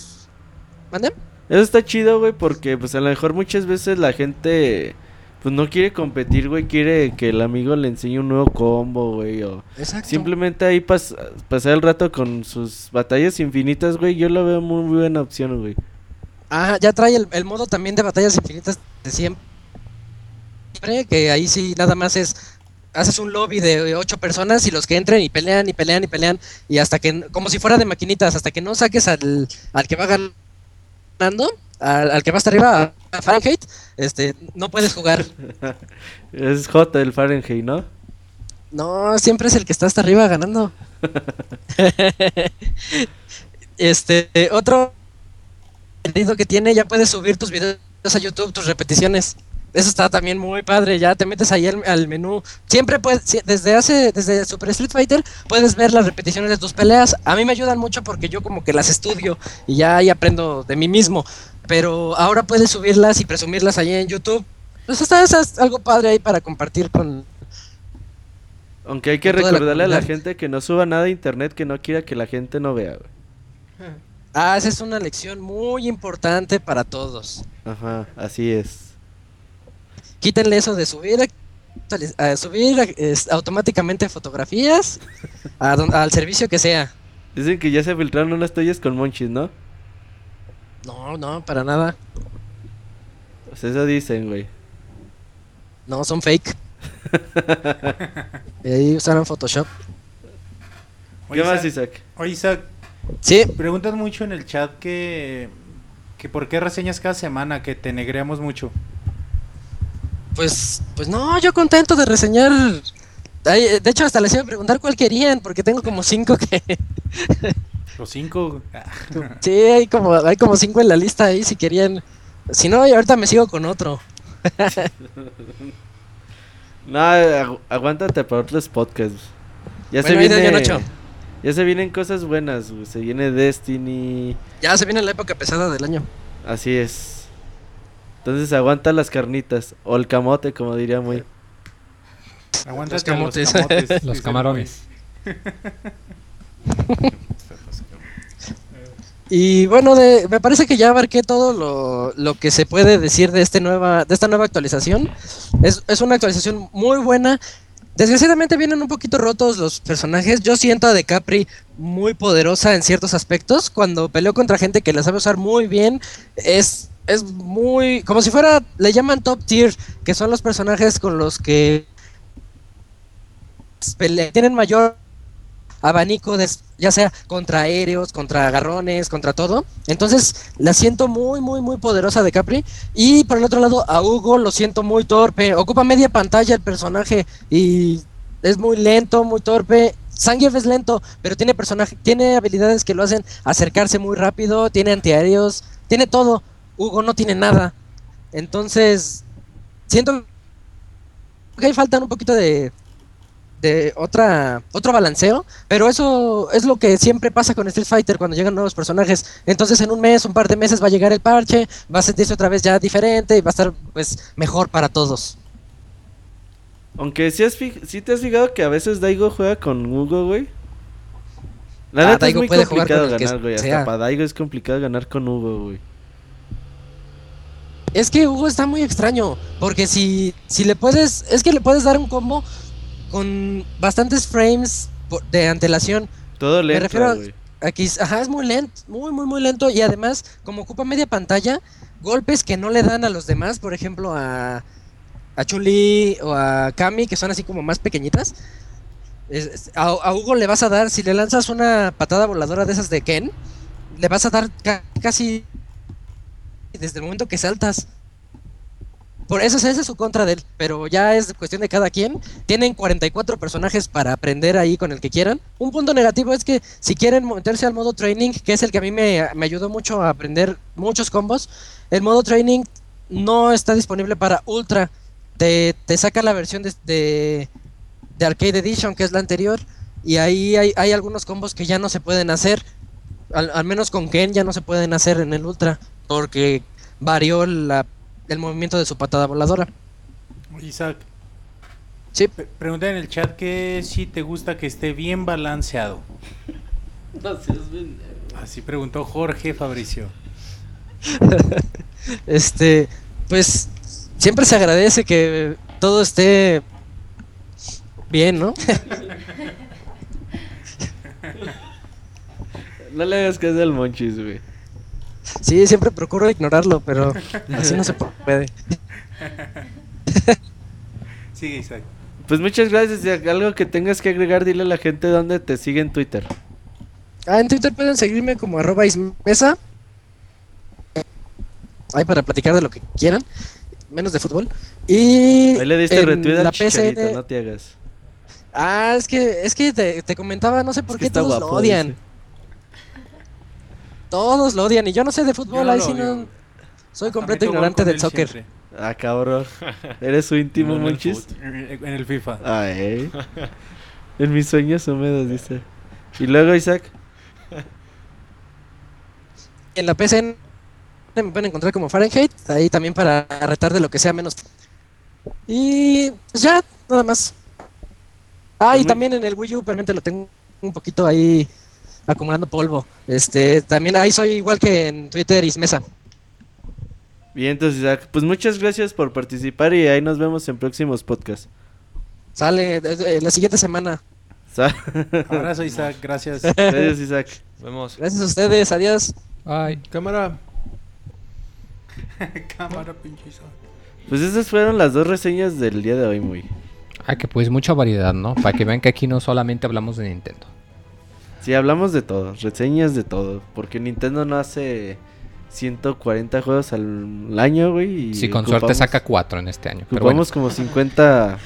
¿Mande? Eso está chido, güey, porque pues a lo mejor muchas veces la gente pues no quiere competir, güey, quiere que el amigo le enseñe un nuevo combo, güey, o simplemente ahí pasar el rato con sus batallas infinitas, güey, yo lo veo muy buena opción, güey. Ah, ya trae el, modo también de batallas infinitas de siempre, que ahí sí nada más es haces un lobby de ocho personas y los que entren y pelean y pelean y pelean y hasta que como si fuera de maquinitas hasta que no saques al, al que va ganando al, que va hasta arriba, a Fahrenheit, este, no puedes jugar. [LAUGHS] es J el Fahrenheit, ¿no? No, siempre es el que está hasta arriba ganando. [LAUGHS] este, otro que tiene, ya puedes subir tus videos a YouTube, tus repeticiones. Eso está también muy padre, ya te metes ahí al, menú. Siempre puedes, desde hace, desde Super Street Fighter, puedes ver las repeticiones de tus peleas. A mí me ayudan mucho porque yo como que las estudio y ya ahí aprendo de mí mismo pero ahora puedes subirlas y presumirlas ahí en YouTube. Pues está, es algo padre ahí para compartir con... Aunque hay que recordarle a la gente que no suba nada a internet que no quiera que la gente no vea, Ah, esa es una lección muy importante para todos. Ajá, así es. Quítenle eso de subir a, subir automáticamente fotografías al servicio que sea. Dicen que ya se filtraron unas toallas con monchis, ¿no? No, no, para nada. Pues eso dicen, güey. No, son fake. [LAUGHS] y ahí usaron Photoshop. ¿Qué más, Isaac? Oye, Isaac. Sí. Preguntan mucho en el chat que, que por qué reseñas cada semana, que te negreamos mucho. Pues, pues no, yo contento de reseñar. de hecho, hasta les iba a preguntar cuál querían, porque tengo como cinco que. Los cinco. sí, hay como, hay como cinco en la lista ahí si querían. Si no, ahorita me sigo con otro. [LAUGHS] no, aguántate para otros podcasts. Ya se viene. Ya se vienen cosas buenas, se viene Destiny. Ya se viene la época pesada del año. Así es. Entonces aguanta las carnitas. O el camote, como diría muy. Aguanta los camotes. los camarones. [LAUGHS] Y bueno, me parece que ya abarqué todo lo, que se puede decir de, este nueva, de esta nueva actualización. Es, es, una actualización muy buena. Desgraciadamente vienen un poquito rotos los personajes. Yo siento a De Capri muy poderosa en ciertos aspectos. Cuando peleó contra gente que la sabe usar muy bien, es es muy. Como si fuera. Le llaman top tier, que son los personajes con los que. tienen mayor abanico, de, ya sea contra aéreos, contra agarrones, contra todo. Entonces la siento muy, muy, muy poderosa de Capri. Y por el otro lado, a Hugo lo siento muy torpe. Ocupa media pantalla el personaje y es muy lento, muy torpe. Zangief es lento, pero tiene personaje, tiene habilidades que lo hacen acercarse muy rápido, tiene antiaéreos, tiene todo. Hugo no tiene nada. Entonces, siento que ahí faltan un poquito de, de otra otro balanceo, pero eso es lo que siempre pasa con Street Fighter cuando llegan nuevos personajes. Entonces, en un mes, un par de meses va a llegar el parche, va a sentirse otra vez ya diferente y va a estar pues mejor para todos. Aunque sí, has sí te has fijado que a veces Daigo juega con Hugo, güey. La Ah, neta Daigo es muy puede jugar complicado ganar, güey. Hasta para Daigo es complicado ganar con Hugo, güey. Es que Hugo está muy extraño, porque si, si le puedes, es que le puedes dar un combo con bastantes frames de antelación. Todo Me lento, refiero a- güey. Aquí, ajá, es muy lento, muy, muy, muy lento. Y además, como ocupa media pantalla, golpes que no le dan a los demás, por ejemplo, a, a Chun-Li o a Kami, que son así como más pequeñitas. a, a Hugo le vas a dar, si le lanzas una patada voladora de esas de Ken, le vas a dar ca- casi desde el momento que saltas. Por eso esa es su contra de él, pero ya es cuestión de cada quien. Tienen 44 personajes para aprender ahí con el que quieran. Un punto negativo es que si quieren meterse al modo training, que es el que a mí me, me ayudó mucho a aprender muchos combos, el modo training no está disponible para Ultra. Te, te saca la versión de, de, de Arcade Edition, que es la anterior, y ahí hay, hay algunos combos que ya no se pueden hacer. Al, al menos con Ken ya no se pueden hacer en el Ultra, porque varió la- el movimiento de su patada voladora. Isaac. Sí. Pre- Pregunta en el chat que si te gusta que esté bien balanceado. Así preguntó Jorge Fabricio. [LAUGHS] Este, pues siempre se agradece que todo esté bien, ¿no? [LAUGHS] No le hagas caso al Monchis, güey. Sí, siempre procuro ignorarlo, pero así no se puede. Sigue Isaac. Pues muchas gracias. Algo que tengas que agregar, dile a la gente dónde te sigue en Twitter. Ah, en Twitter pueden seguirme como arroba ismesa. Ahí para platicar de lo que quieran, menos de fútbol. Y Ahí le diste retweet la al chicharito, PCN no te hagas. Ah, es que es que te, te comentaba, no sé por Es qué todos guapo, lo odian. dice. Todos lo odian y yo no sé de fútbol, no ahí sí no soy completo ignorante del soccer. siempre. Ah, cabrón. [LAUGHS] ¿Eres su íntimo, No, en el Monchis? fut- En en el FIFA. Ay. [LAUGHS] En mis sueños húmedos, dice. Y luego, Isaac. En la PCN me pueden encontrar como Fahrenheit, ahí también para retar de lo que sea menos. Y pues ya, nada más. Ah, y Muy- también en el Wii U, realmente lo tengo un poquito ahí acumulando polvo. Este, también ahí soy igual que en Twitter y Mesa. Bien, entonces, Isaac. Pues muchas gracias por participar y ahí nos vemos en próximos podcasts. Sale eh, la siguiente semana. [LAUGHS] Abrazo Isaac, gracias. Gracias, Isaac. Nos vemos. Gracias a ustedes, adiós. Ay. Cámara. [LAUGHS] Cámara, pinche Isaac. Pues esas fueron las dos reseñas del día de hoy, muy. Ah, que pues mucha variedad, ¿no? Para que vean que aquí no solamente hablamos de Nintendo. Sí, hablamos de todo, reseñas de todo. Porque Nintendo no hace 140 juegos al año, güey. Si con suerte saca cuatro en este año. Pero bueno, como 50,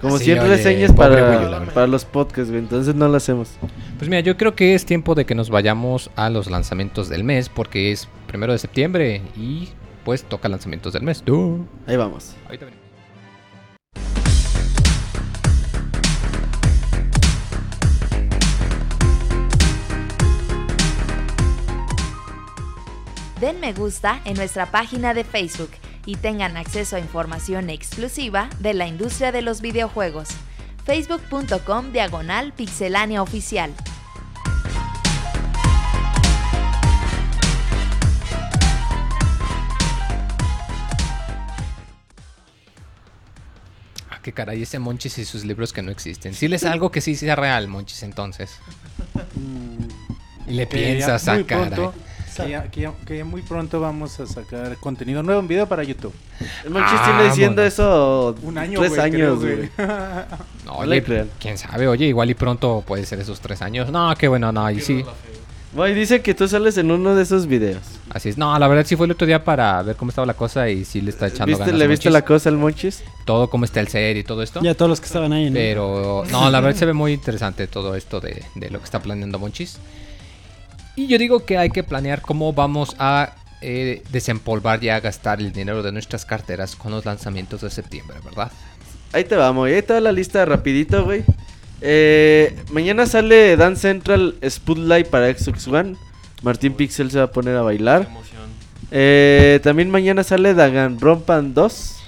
como Sí, 100 oye, reseñas para, para los podcasts, güey. Entonces no lo hacemos. pues mira, yo creo que es tiempo de que nos vayamos a los lanzamientos del mes, porque es primero de septiembre y pues toca lanzamientos del mes. Ahí vamos. Ahorita venimos. Den me gusta en nuestra página de Facebook y tengan acceso a información exclusiva de la industria de los videojuegos. facebook.com diagonal pixelánea oficial. Ah, qué caray, ese Monchis y sus libros que no existen. Si les algo que sí sea real, Monchis, entonces. Y le piensas a cara. Que ya, que ya- que ya muy pronto vamos a sacar contenido nuevo en video para YouTube. El Monchis tiene diciendo eso Un año, tres güey, años, güey. [LAUGHS] No, oye, quién sabe, oye, igual y pronto puede ser esos tres años. No, qué bueno, no, y sí. Güey, dice que tú sales en uno de esos videos. Así es. No, la verdad sí fue el otro día para ver cómo estaba la cosa y sí le está echando ¿Viste, ganas. ¿Le viste Monchis. la cosa al Monchis? Todo cómo está el ser y todo esto. Ya todos los que estaban ahí, ¿no? Pero no, la verdad se ve muy interesante todo esto de, de lo que está planeando Monchis. Y yo digo que hay que planear cómo vamos a eh, desempolvar y a gastar el dinero de nuestras carteras con los lanzamientos de septiembre, ¿verdad? Ahí te vamos, ahí te va la lista rapidito, güey. Eh, mañana sale Dance Central Spotlight para Xbox One. Martín Pixel se va a poner a bailar. Eh, también mañana sale Danganronpan 2.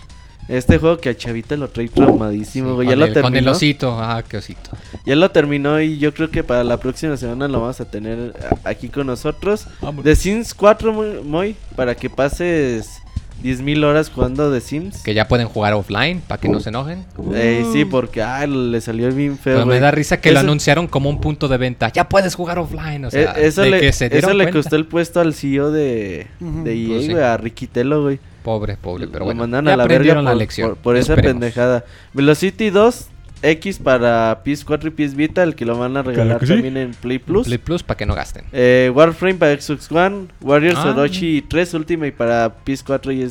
Este juego que a Chavita lo trae traumadísimo, güey. con, Ya lo el, con el terminó. osito, ah, qué osito. Ya lo terminó y yo creo que para la próxima semana lo vamos a tener aquí con nosotros. The Sims 4, muy, muy, para que pases 10.000 horas jugando The Sims. Que ya pueden jugar offline para que no se enojen. Eh, sí, porque ah, le salió bien feo. Pero me da risa que lo anunciaron como un punto de venta. Ya puedes jugar offline, o sea, Eh, eso de le, que se eso le costó el puesto al CEO de, de EA, Pues sí. güey, a Riquitelo, güey. Pobre, pobre, pero Lo bueno. mandaron ya a la verga por, la lección. por- por esa pendejada. Velocity 2 X para PS4 y PS Vita, el que lo van a regalar sí. también en Play Plus. Play Plus para que no gasten. Eh, Warframe para Xbox One, Warriors Ah. Orochi 3 Ultimate para PS4 y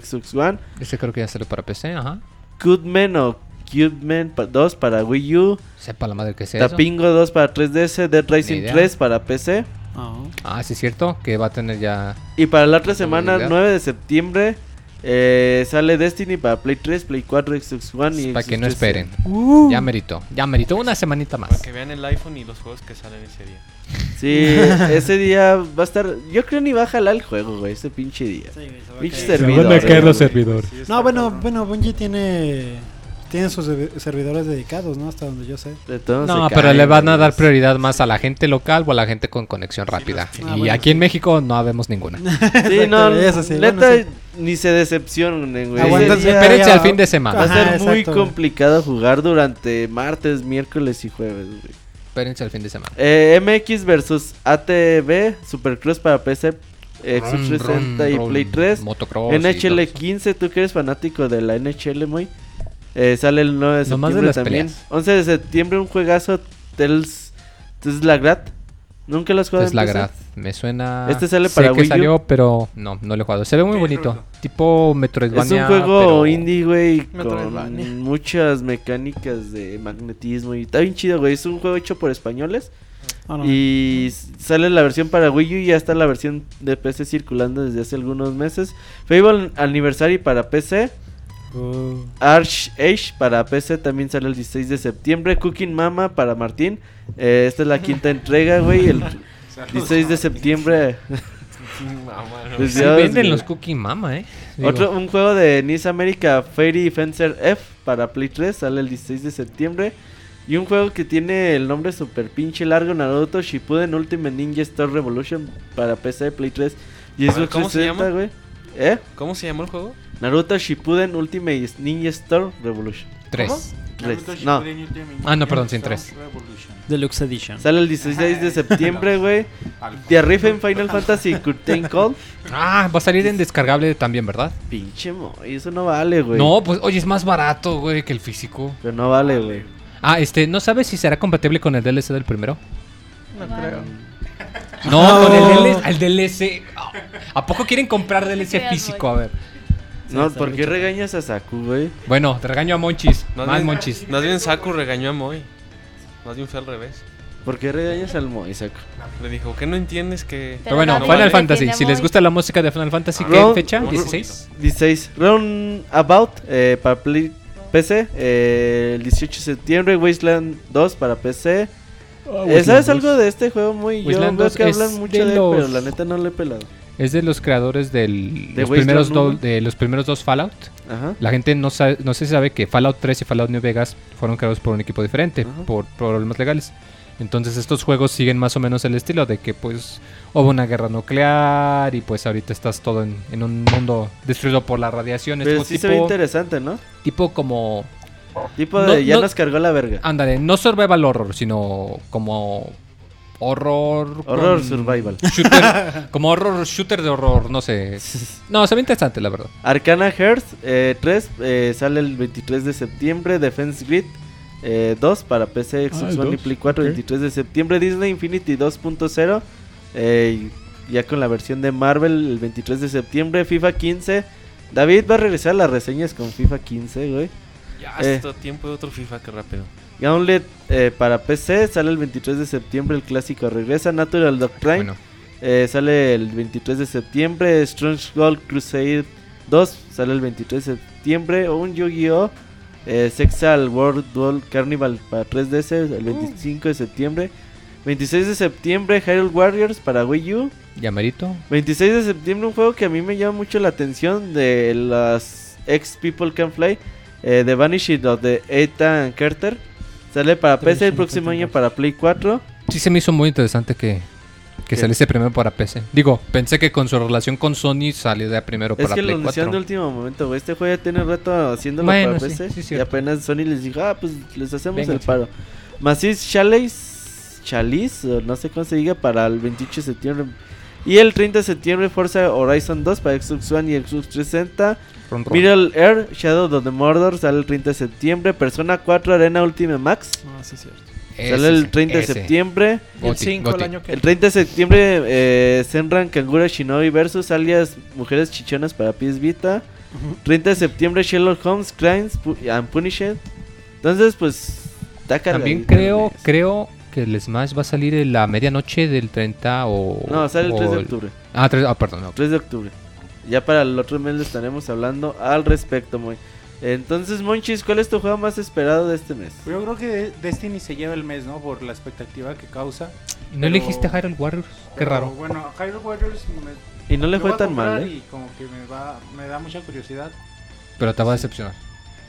Xbox One, Ese creo que ya salió para PC, ajá. Cudman o Cubeman 2 para Wii U, Sepa la madre que sea eso. Tapingo 2 para 3DS, Dead Rising idea. 3 para PC. Ah. Ah, sí es cierto, que va a tener ya... Y para la otra semana, idea. 9 de septiembre, eh, sale Destiny para Play 3, Play 4, Xbox One y Para que no 360. esperen. Uh. Ya merito, ya merito una semanita más. Para que vean el iPhone y los juegos que salen ese día. Sí, [LAUGHS] ese día va a estar. Yo creo ni va a jalar el juego, güey, ese pinche día. Pinche caer. servidor. güey. servidores. No, bueno, bueno, Bungie tiene tiene sus servi- servidores dedicados, ¿no? Hasta donde yo sé. De todos No, pero caen, le van a dar prioridad más a la gente local o a la gente con conexión rápida. Ah, y bueno, aquí en México no habemos ninguna. [LAUGHS] Sí, no, Eso sí, neta, bueno, sí. ni se decepcionen, güey. Espérense al fin de semana. Va a ser Ajá, muy exacto, güey. complicado jugar durante martes, miércoles y jueves, güey. Espérense al fin de semana. Eh, MX versus ATV, Supercross para PC, Xbox Run, 360 y Play 3. Motocross NHL eso. 15, tú que eres fanático de la NHL, muy. Eh, sale el 9 de Nomás de septiembre las también. peleas. 11 de septiembre, un juegazo Tels Grad. Nunca lo has jugado. Es la en PC? grad. Me suena. Este sale sé para que Wii U. salió, pero no, no lo he jugado. Se ve muy bonito. Tipo Es Metroidvania. un juego pero- indie, güey, con muchas mecánicas de magnetismo y está bien chido, güey. Es un juego hecho por españoles Ah, no. y sale la versión para Wii U y ya está la versión de PC circulando desde hace algunos meses. Fable Anniversary para PC. Uh. Arch Age para PC también sale el 16 de septiembre. Cooking Mama para Martín. Eh, esta es la quinta entrega, güey. El [LAUGHS] 16 de septiembre. Pues Sí, ya, venden güey. los Cookie Mama, eh. Digo, Otro, un juego de Nice America Fairy Fencer F para Play 3 sale el 16 de septiembre. Y un juego que tiene el nombre super pinche largo Naruto Shippuden Ultimate Ninja Store Revolution para PC, Play 3 y Xbox ¿cómo se 360, llama? güey. ¿Eh? ¿Cómo se llamó el juego? Naruto Shippuden Ultimate Ninja Store Revolution. Tres. Tres. No, Ah, no, perdón, sin tres. Deluxe Edition. sale el 16 de septiembre, [LAUGHS] güey. The Rift en Final Fantasy Curtain Call. Ah, va a salir en descargable también, ¿verdad? Pinche mo, eso no vale, güey. No, pues oye, es más barato, güey, que el físico. Pero no vale, güey. Ah, este, ¿no sabes si será compatible con el DLC del primero? No creo. No, con el DLC. El DLC. ¿A poco quieren comprar DLC físico? A ver. No, ¿por qué regañas a Saku, güey? Bueno, te regaño a Monchis. Más Más bien- Monchis. Más bien Saku regañó a Moy. Más bien fue al revés. ¿Por qué regañas al Moy, Saku? Le dijo, ¿qué no entiendes que...? Pero bueno, Final Fantasy. Si les gusta la música de Final Fantasy, ¿qué Round- fecha? Round- ¿16? 16. Round About eh, para Play PC. eh, el 18 de septiembre. Wasteland 2 para PC. Eh, ¿Sabes algo de este juego? Muy Yo Wasteland veo 2 que es hablan mucho de de, él, pero los- la neta no le he pelado. Es de los creadores del, ¿De los, primeros do- de los primeros dos Fallout. Ajá. La gente no, sabe, no sé si sabe que Fallout 3 y Fallout New Vegas fueron creados por un equipo diferente, Ajá. por problemas legales. Entonces estos juegos siguen más o menos el estilo de que pues hubo una guerra nuclear y pues ahorita estás todo en, en un mundo destruido por la radiación. Es Pero como sí se ve tipo, interesante, ¿no? tipo como... Tipo No, ya no- nos cargó la verga. Ándale, no survival horror, sino como horror. Horror con survival. shooter- [LAUGHS] como horror, shooter de horror, no sé. No, se ve interesante, la verdad. Arcana Hearth eh, 3 eh, sale el 23 de septiembre. Defense Grid eh, 2 para PC, Xbox Ah, el One y 2, Play 4, ok. 23 de septiembre. Disney Infinity 2.0. eh, ya con la versión de Marvel el 23 de septiembre. FIFA 15. David va a regresar a las reseñas con FIFA 15, güey. Ya, Eh. hasta tiempo de otro FIFA, qué rápido. Gauntlet eh, para PC sale el 23 de septiembre. El clásico regresa. Natural Doctrine Bueno, eh, sale el 23 de septiembre. Strange Gold Crusade 2 sale el 23 de septiembre. Un Yu-Gi-Oh! Eh, Sexal World Duel Carnival para 3DS el 25 de septiembre. 26 de septiembre Hyrule Warriors para Wii U. ya merito. 26 de septiembre un juego que a mí me llama mucho la atención de las ex People Can Fly. Eh, The Vanishing of the Ethan Carter. Sale para The PC el próximo año para Play 4. Sí se me hizo muy interesante que, que saliese primero para PC. Digo, pensé que con su relación con Sony saliera primero Es para que lo Play anunciaron 4. de último momento, güey. Este juego ya tiene rato haciéndolo Bueno, para sí, PC. sí, y apenas Sony les dijo, ah, pues les hacemos el Vénganse. paro. Masis Chalice, Chalice, no sé cómo se diga, para el 28 de septiembre. Y el 30 de septiembre Forza Horizon 2 para Xbox One y Xbox 360. Ron, ron. Middle Air, Shadow of the Mordor sale el 30 de septiembre. Persona 4 Arena Ultimate Max No, sí es cierto. Ese sale el sí, 30 de ese. septiembre. Y el Goti, 5 el Goti. año que El 30 de septiembre eh, Senran Kangura Shinobi versus alias Mujeres Chichonas para PS Vita. 30 de septiembre Sherlock Holmes Crimes Pu- and Punished. Entonces, pues está También el creo, mes. creo que el Smash va a salir en la medianoche del 30 o... No, sale el o 3 de octubre. Ah, tres- ah, perdón. ok. 3 de octubre. Ya para el otro mes le estaremos hablando al respecto, Moy. Entonces, Monchis, ¿cuál es tu juego más esperado de este mes? Yo creo que Destiny se lleva el mes, ¿no? Por la expectativa que causa. ¿No Pero- elegiste Hyrule Warriors? Qué Pero, raro. Bueno, Hyrule Warriors me, Y no le fue tan mal, ¿eh? Y como que me, va, me da mucha curiosidad. Pero te va a decepcionar.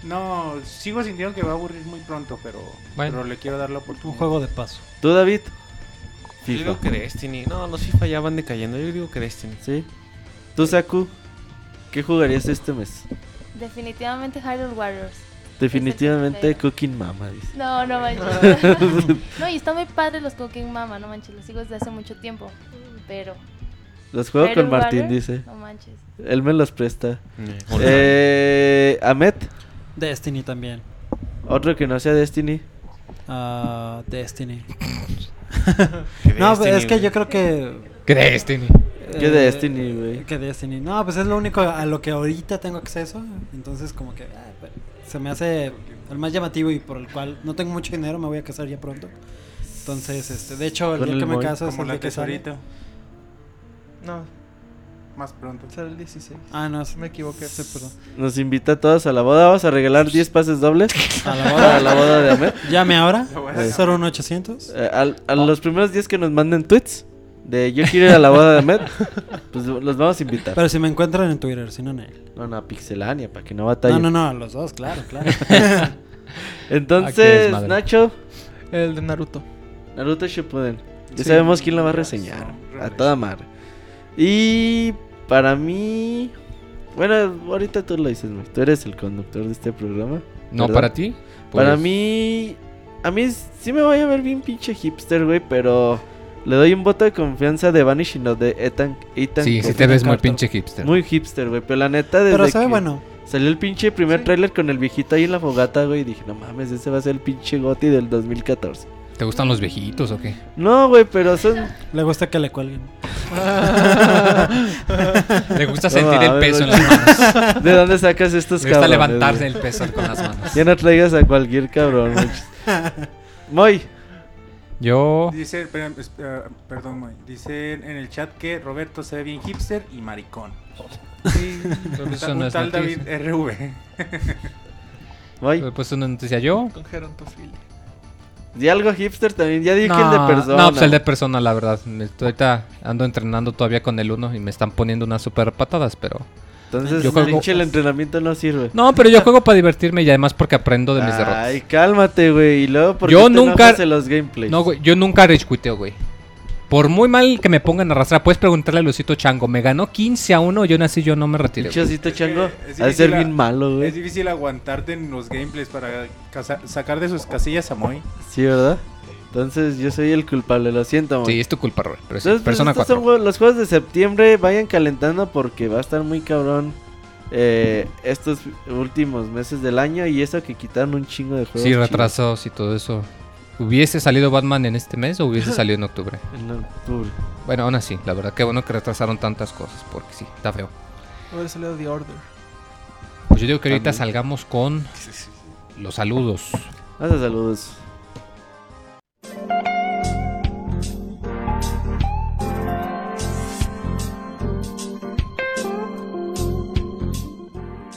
No, sigo sintiendo que va a aburrir muy pronto, pero, Bueno. pero le quiero dar la Un oportunidad. juego de paso. ¿Tú, David? Yo FIFA. digo que Destiny. No, los FIFA ya van decayendo. Yo digo que Destiny. ¿Sí? ¿Tú, Saku? ¿Qué jugarías este mes? Definitivamente Hyrule Warriors. Definitivamente Cooking Mama, dice. No, no manches. [LAUGHS] no, y están muy padres los Cooking Mama, no manches, los sigo desde hace mucho tiempo. Pero. Los juego Hyrule con Martín, Warriors, dice. No manches. Él me los presta. Eh, Eh, Ahmed, Destiny también. otro que no sea Destiny. Ah, Destiny. que [LAUGHS] No, Destiny, es que yo creo que... ¿Qué Destiny? ¿Qué eh, Destiny, güey? Que Destiny. No, pues es lo único a lo que ahorita tengo acceso. Entonces como que ah, pues, se me hace el más llamativo y por el cual no tengo mucho dinero, me voy a casar ya pronto. Entonces, este, de hecho, el día el que me caso es Como el la día que sale. tesorito. No, Más pronto. será el 16. Ah, no, sí, Me equivoqué. sí, perdón. Nos invita a todos a la boda. Vamos a regalar 10 pases dobles [LAUGHS] A la boda. la boda de Ahmed. Llame ahora. A- 01800. Eh, al- a los primeros 10 que nos manden tweets de yo quiero ir a la boda de Ahmed, [LAUGHS] pues los vamos a invitar. Pero si me encuentran en Twitter, si no en él. No, no, a Pixelania, para que no batalle. No, no, no, a los dos, claro, claro. [LAUGHS] Ah, Entonces, desmadre. Nacho, El de Naruto. Naruto Shippuden. Ya Sí. sabemos quién la va a reseñar. A toda madre. Y para mí... Bueno, ahorita tú lo dices, Mike. Tú eres el conductor de este programa. ¿No ¿verdad? para ti? Para Pues, mí... A mí sí me voy a ver bien pinche hipster, güey, pero... Le doy un voto de confianza de Vanishing of de Ethan, Ethan Sí, sí te ves muy pinche hipster. Muy hipster, güey. Pero la neta, desde Pero que bueno. salió el pinche primer Sí. tráiler con el viejito ahí en la fogata, güey, dije, no mames, ese va a ser el pinche Goti del 2014. ¿Te gustan los viejitos o qué? No, güey, pero son... Le gusta que le cuelguen. [LAUGHS] Le gusta No sentir el peso en las manos. [LAUGHS] ¿De dónde sacas estos Le gusta cabrones? levantarse güey? el peso con las manos. Ya no traigas a cualquier cabrón. Moy, Yo... Dice, espera, perdón, Moy. Dicen en el chat que Roberto se ve bien hipster y maricón. Sí, Un eso tal- no un es tal David. RV. Moy. Pues una noticia yo. Con gerontofilia. Di algo hipster también. Ya dije el de persona. No, pues el de persona, la verdad. Estoy ahorita ando entrenando todavía con el uno y me están poniendo unas super patadas, pero... Entonces, Yo juego- el entrenamiento no sirve. No, pero yo juego para divertirme y además porque aprendo de mis derrotas. Ay, cálmate, güey. Y luego, ¿por Yo te nunca- en los gameplays? No, güey, yo nunca rage güey. Por muy mal que me pongan a arrastrar, puedes preguntarle a Lucito Chango. Me ganó 15 a 1, yo nací, yo no me retiré. Osito chango. Es Ha de ser bien malo, Es güey. difícil aguantarte en los gameplays para casa- sacar de sus casillas a Moy. Sí, ¿verdad? Entonces yo soy el culpable, lo siento, mon. Sí, es tu culpa, Robert. Pero sí, Entonces, pues, Persona estos 4. son jue- los juegos de septiembre. Vayan calentando porque va a estar muy cabrón eh, estos últimos meses del año. Y eso que quitaron un chingo de juegos. Sí, chidos retrasos y todo eso. ¿Hubiese salido Batman en este mes o hubiese salido en octubre? En octubre. Bueno, aún así, la verdad, qué bueno que retrasaron tantas cosas, porque sí, está feo. Hubiera salido The Order. Pues yo digo que ahorita También. salgamos con los saludos. Hasta saludos.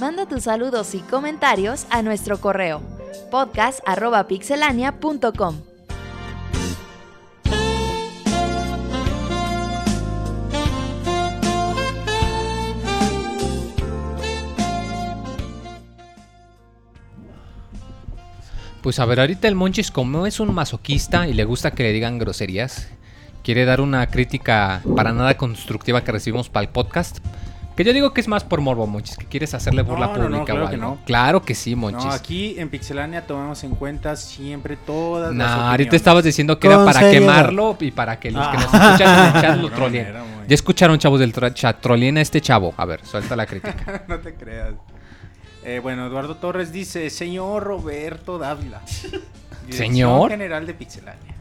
Manda tus saludos y comentarios a nuestro correo podcast@pixelania.com. Pues a ver, ahorita el Monchis, como es un masoquista y le gusta que le digan groserías, quiere dar una crítica para nada constructiva que recibimos para el podcast. Que yo digo que es más por morbo, Monchis, que quieres hacerle burla No, no, no, pública claro o que no. Claro que sí, Monchis. No, aquí en Pixelania tomamos en cuenta siempre todas Nah, las ahorita opiniones. estabas diciendo que era para seriedad. quemarlo y para que los que nos Ah. escuchan en el chat [LAUGHS] lo troleen. Ya escucharon, chavos del chat, troleen a este chavo. A ver, suelta la crítica. [LAUGHS] no te creas. Eh, bueno, Eduardo Torres dice, señor Roberto Dávila. ¿Señor? General de Pixelania.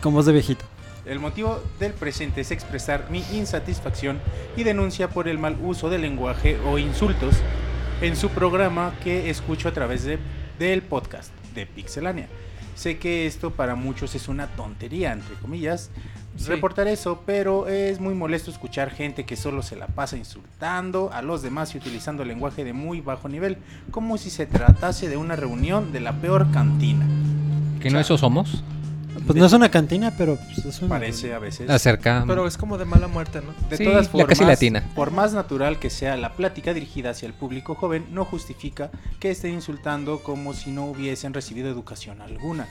Con voz de viejito. El motivo del presente es expresar mi insatisfacción y denuncia por el mal uso del lenguaje o insultos en su programa que escucho a través de, del podcast de Pixelania. Sé que esto para muchos es una tontería, entre comillas, reportar eso, pero es muy molesto escuchar gente que solo se la pasa insultando a los demás y utilizando lenguaje de muy bajo nivel, como si se tratase de una reunión de la peor cantina. ¿Que no eso somos? Pues no es una cantina, pero pues, es una. Parece a veces. Acerca. Pero es como de mala muerte, ¿no? De Sí, todas ya formas, casi latina. por más natural que sea la plática dirigida hacia el público joven, no justifica que estén insultando como si no hubiesen recibido educación alguna.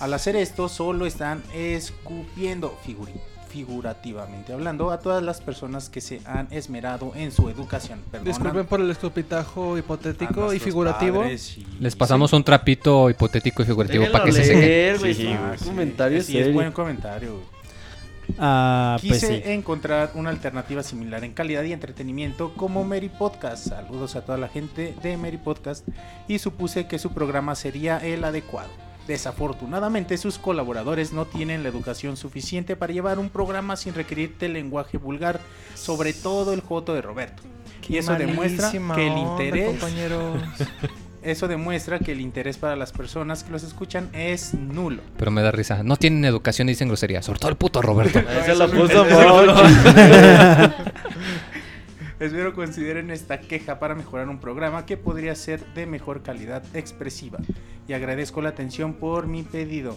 Al hacer esto, solo están escupiendo, figuri- figurativamente hablando, a todas las personas que se han esmerado en su educación. Perdonan Disculpen por el escupitajo a hipotético y figurativo. y- Les pasamos un trapito hipotético y figurativo para que se sequen. güey. Sí, Ah, comentario sí, es buen comentario. Ah, pues Quise sí. encontrar una alternativa similar en calidad y entretenimiento como Mary Podcast. Saludos a toda la gente de Mary Podcast y supuse que su programa sería el adecuado. Desafortunadamente sus colaboradores no tienen la educación suficiente para llevar un programa sin requerirte el lenguaje vulgar, sobre todo el joto de Roberto. Y eso demuestra que el onda, interés compañeros. [LAUGHS] eso demuestra que el interés para las personas que los escuchan es nulo. Pero me da risa. No tienen educación y dicen groserías. Sobre todo el puto Roberto. [LAUGHS] Lo puso. [LAUGHS] Espero consideren esta queja para mejorar un programa que podría ser de mejor calidad expresiva. Y agradezco la atención por mi pedido.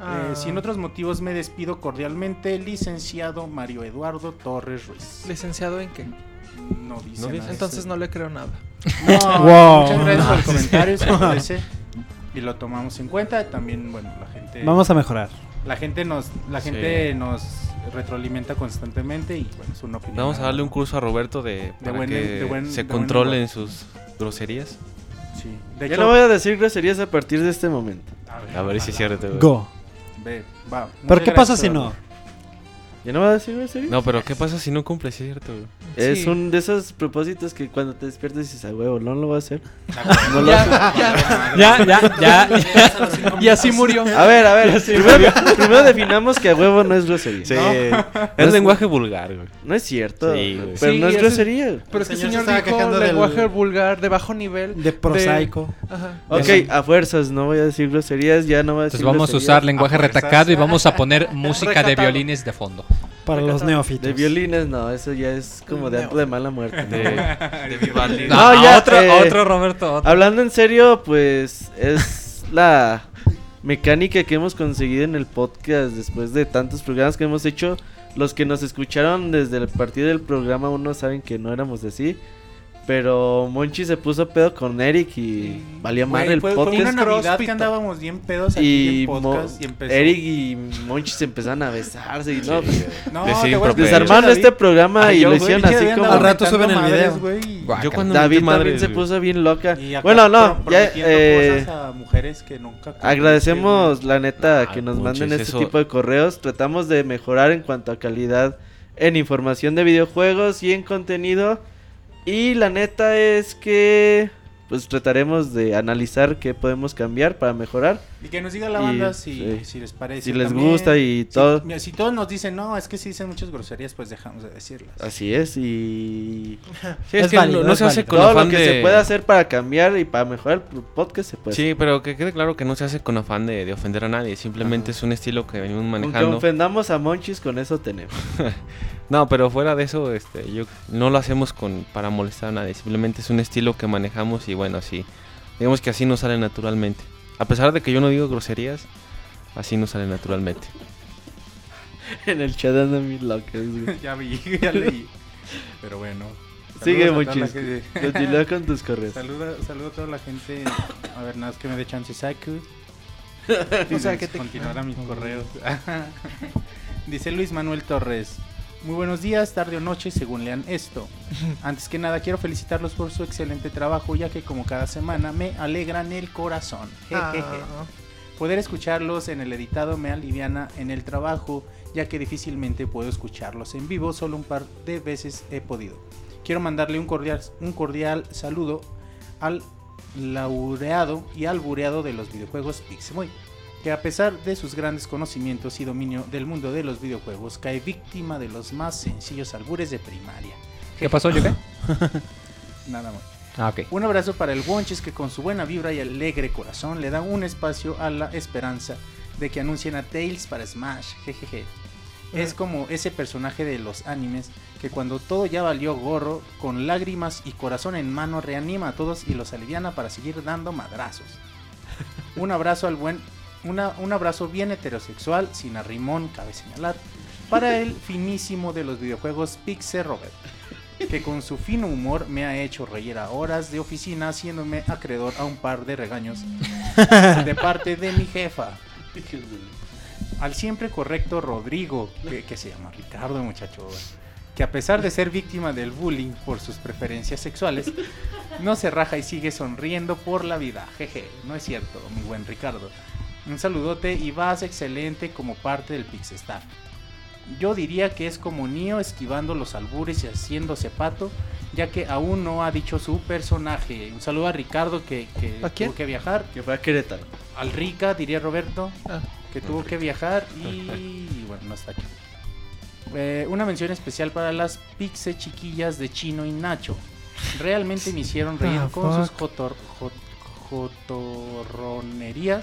Ah, Eh, sin otros motivos me despido cordialmente, licenciado Mario Eduardo Torres Ruiz. ¿Licenciado en qué? No dice No dice. nada. Entonces no le creo nada. No, [LAUGHS] Wow. Muchas gracias por el [LAUGHS] comentario, se agradece. Y lo tomamos en cuenta. También, bueno, la gente, Vamos a mejorar. la gente nos, la gente nos retroalimenta constantemente y bueno, es una opinión. Vamos a darle un curso a Roberto de, para buen- que de buen- se de controle en sus groserías. Sí. De Ya hecho, no voy a decir groserías a partir de este momento. A ver si es cierto. Go. Ve, va. ¿Pero qué pasa si no? ¿Ya no voy a decir groserías? No, pero ¿qué pasa si no cumple? Cierto, güey. Es Sí. un de esos propósitos que cuando te despiertas dices, a huevo, no lo voy a hacer. No lo- Ya, ya. Ya, ya, ya. Y así murió. A ver, a ver. [LAUGHS] primero, [LAUGHS] primero definamos que a huevo no es grosería. Sí. No, Es lenguaje vulgar, güey. no es cierto. Sí, güey. Pero Sí, no es grosería. Pero es que señor el se señor estaba dijo del- lenguaje vulgar de bajo nivel. De prosaico. Ajá. Ok, a fuerzas, no voy a decir groserías, ya no voy a decir Entonces vamos a usar lenguaje retacado y vamos a poner música de violines de fondo. Para los neófitos. De violines, no, eso ya es como de de mala muerte. De, [LAUGHS] de Vivaldi. No, ya, otro, eh, otro Roberto. otro. Hablando en serio, pues es la mecánica que hemos conseguido en el podcast después de tantos programas que hemos hecho. Los que nos escucharon desde el partido del programa uno saben que no éramos así. Pero Monchi se puso pedo con Eric y valía mal el fue, fue podcast. una Navidad que andábamos bien pedos aquí y en podcast y Mo- empezó. Eric y Monchi se empezaron a besarse y no, pues, No, desarmaron este programa Ay, y yo, lo hicieron así como Al rato suben el video. Yo cuando David metí madres, también se puso bien loca. y acá Bueno, no, ya eh, cosas a mujeres que nunca agradecemos la neta Ah, que nos Monchis, manden este eso- tipo de correos. Tratamos de mejorar en cuanto a calidad en información de videojuegos y en contenido. Y la neta es que pues trataremos de analizar qué podemos cambiar para mejorar. Y que nos diga la Y, banda si, sí. si les parece. Si les también. gusta y Si- todo. mira, si todos nos dicen, no, es que si dicen muchas groserías, pues dejamos de decirlas. Así es y [LAUGHS] Sí, es, Es que válido, no, no es se hace válido. con todo afán lo que de... se puede hacer para cambiar y para mejorar el podcast se puede. Sí, pero que quede claro que no se hace con afán de, de ofender a nadie. Simplemente es un estilo que venimos Aunque manejando. ofendamos a Monchis con eso tenemos. [LAUGHS] No, pero fuera de eso, este, yo no lo hacemos con para molestar a nadie. Simplemente es un estilo que manejamos y bueno, así. Digamos que así nos sale naturalmente. A pesar de que yo no digo groserías, así nos sale naturalmente. [LAUGHS] en el chat andan bien locos, güey. [LAUGHS] ya vi, [LAUGHS] ya leí. Pero bueno. Sigue gente- Continúa con tus correos. Saluda, saludo a toda la gente. A ver, nada más que me dé chance Saku. O sea, que te... continuar a mis correos. Dice Luis Manuel Torres. Muy buenos días, tarde o noche, según lean esto. [LAUGHS] Antes que nada, quiero felicitarlos por su excelente trabajo, ya que como cada semana me alegran el corazón. Jejeje. Ah, Poder escucharlos en el editado me aliviana en el trabajo, ya que difícilmente puedo escucharlos en vivo, solo un par de veces he podido. Quiero mandarle un cordial, un cordial saludo al laureado y albureado de los videojuegos Pixemoy, que a pesar de sus grandes conocimientos y dominio del mundo de los videojuegos, cae víctima de los más sencillos albures de primaria. ¿Qué pasó, qué? [LAUGHS] Nada más. Ah, ok. Un abrazo para el Wonches que con su buena vibra y alegre corazón le da un espacio a la esperanza de que anuncien a Tails para Smash. Jejeje. Es como ese personaje de los animes que cuando todo ya valió gorro, con lágrimas y corazón en mano reanima a todos y los aliviana para seguir dando madrazos. [LAUGHS] Un abrazo al buen, un abrazo bien heterosexual, sin arrimón, cabe señalar, para el finísimo de los videojuegos Pixel Robert que con su fino humor me ha hecho reír a horas de oficina haciéndome acreedor a un par de regaños de parte de mi jefa. Al siempre correcto Rodrigo, que, que se llama Ricardo muchacho, que a pesar de ser víctima del bullying por sus preferencias sexuales, no se raja y sigue sonriendo por la vida. Jeje, no es cierto, mi buen Ricardo. Un saludote y vas excelente como parte del Pixestar. Yo diría que es como Neo esquivando los albures y haciéndose pato, ya que aún no ha dicho su personaje. Un saludo a Ricardo que, que ¿A quién? tuvo que viajar. Que fue a Querétaro. Al Rica, diría Roberto, Ah. que tuvo que viajar y bueno, no está aquí. Eh, una mención especial para las pixe chiquillas de Chino y Nacho. Realmente me hicieron reír Ah, con sus jotor- jot- jotorronerías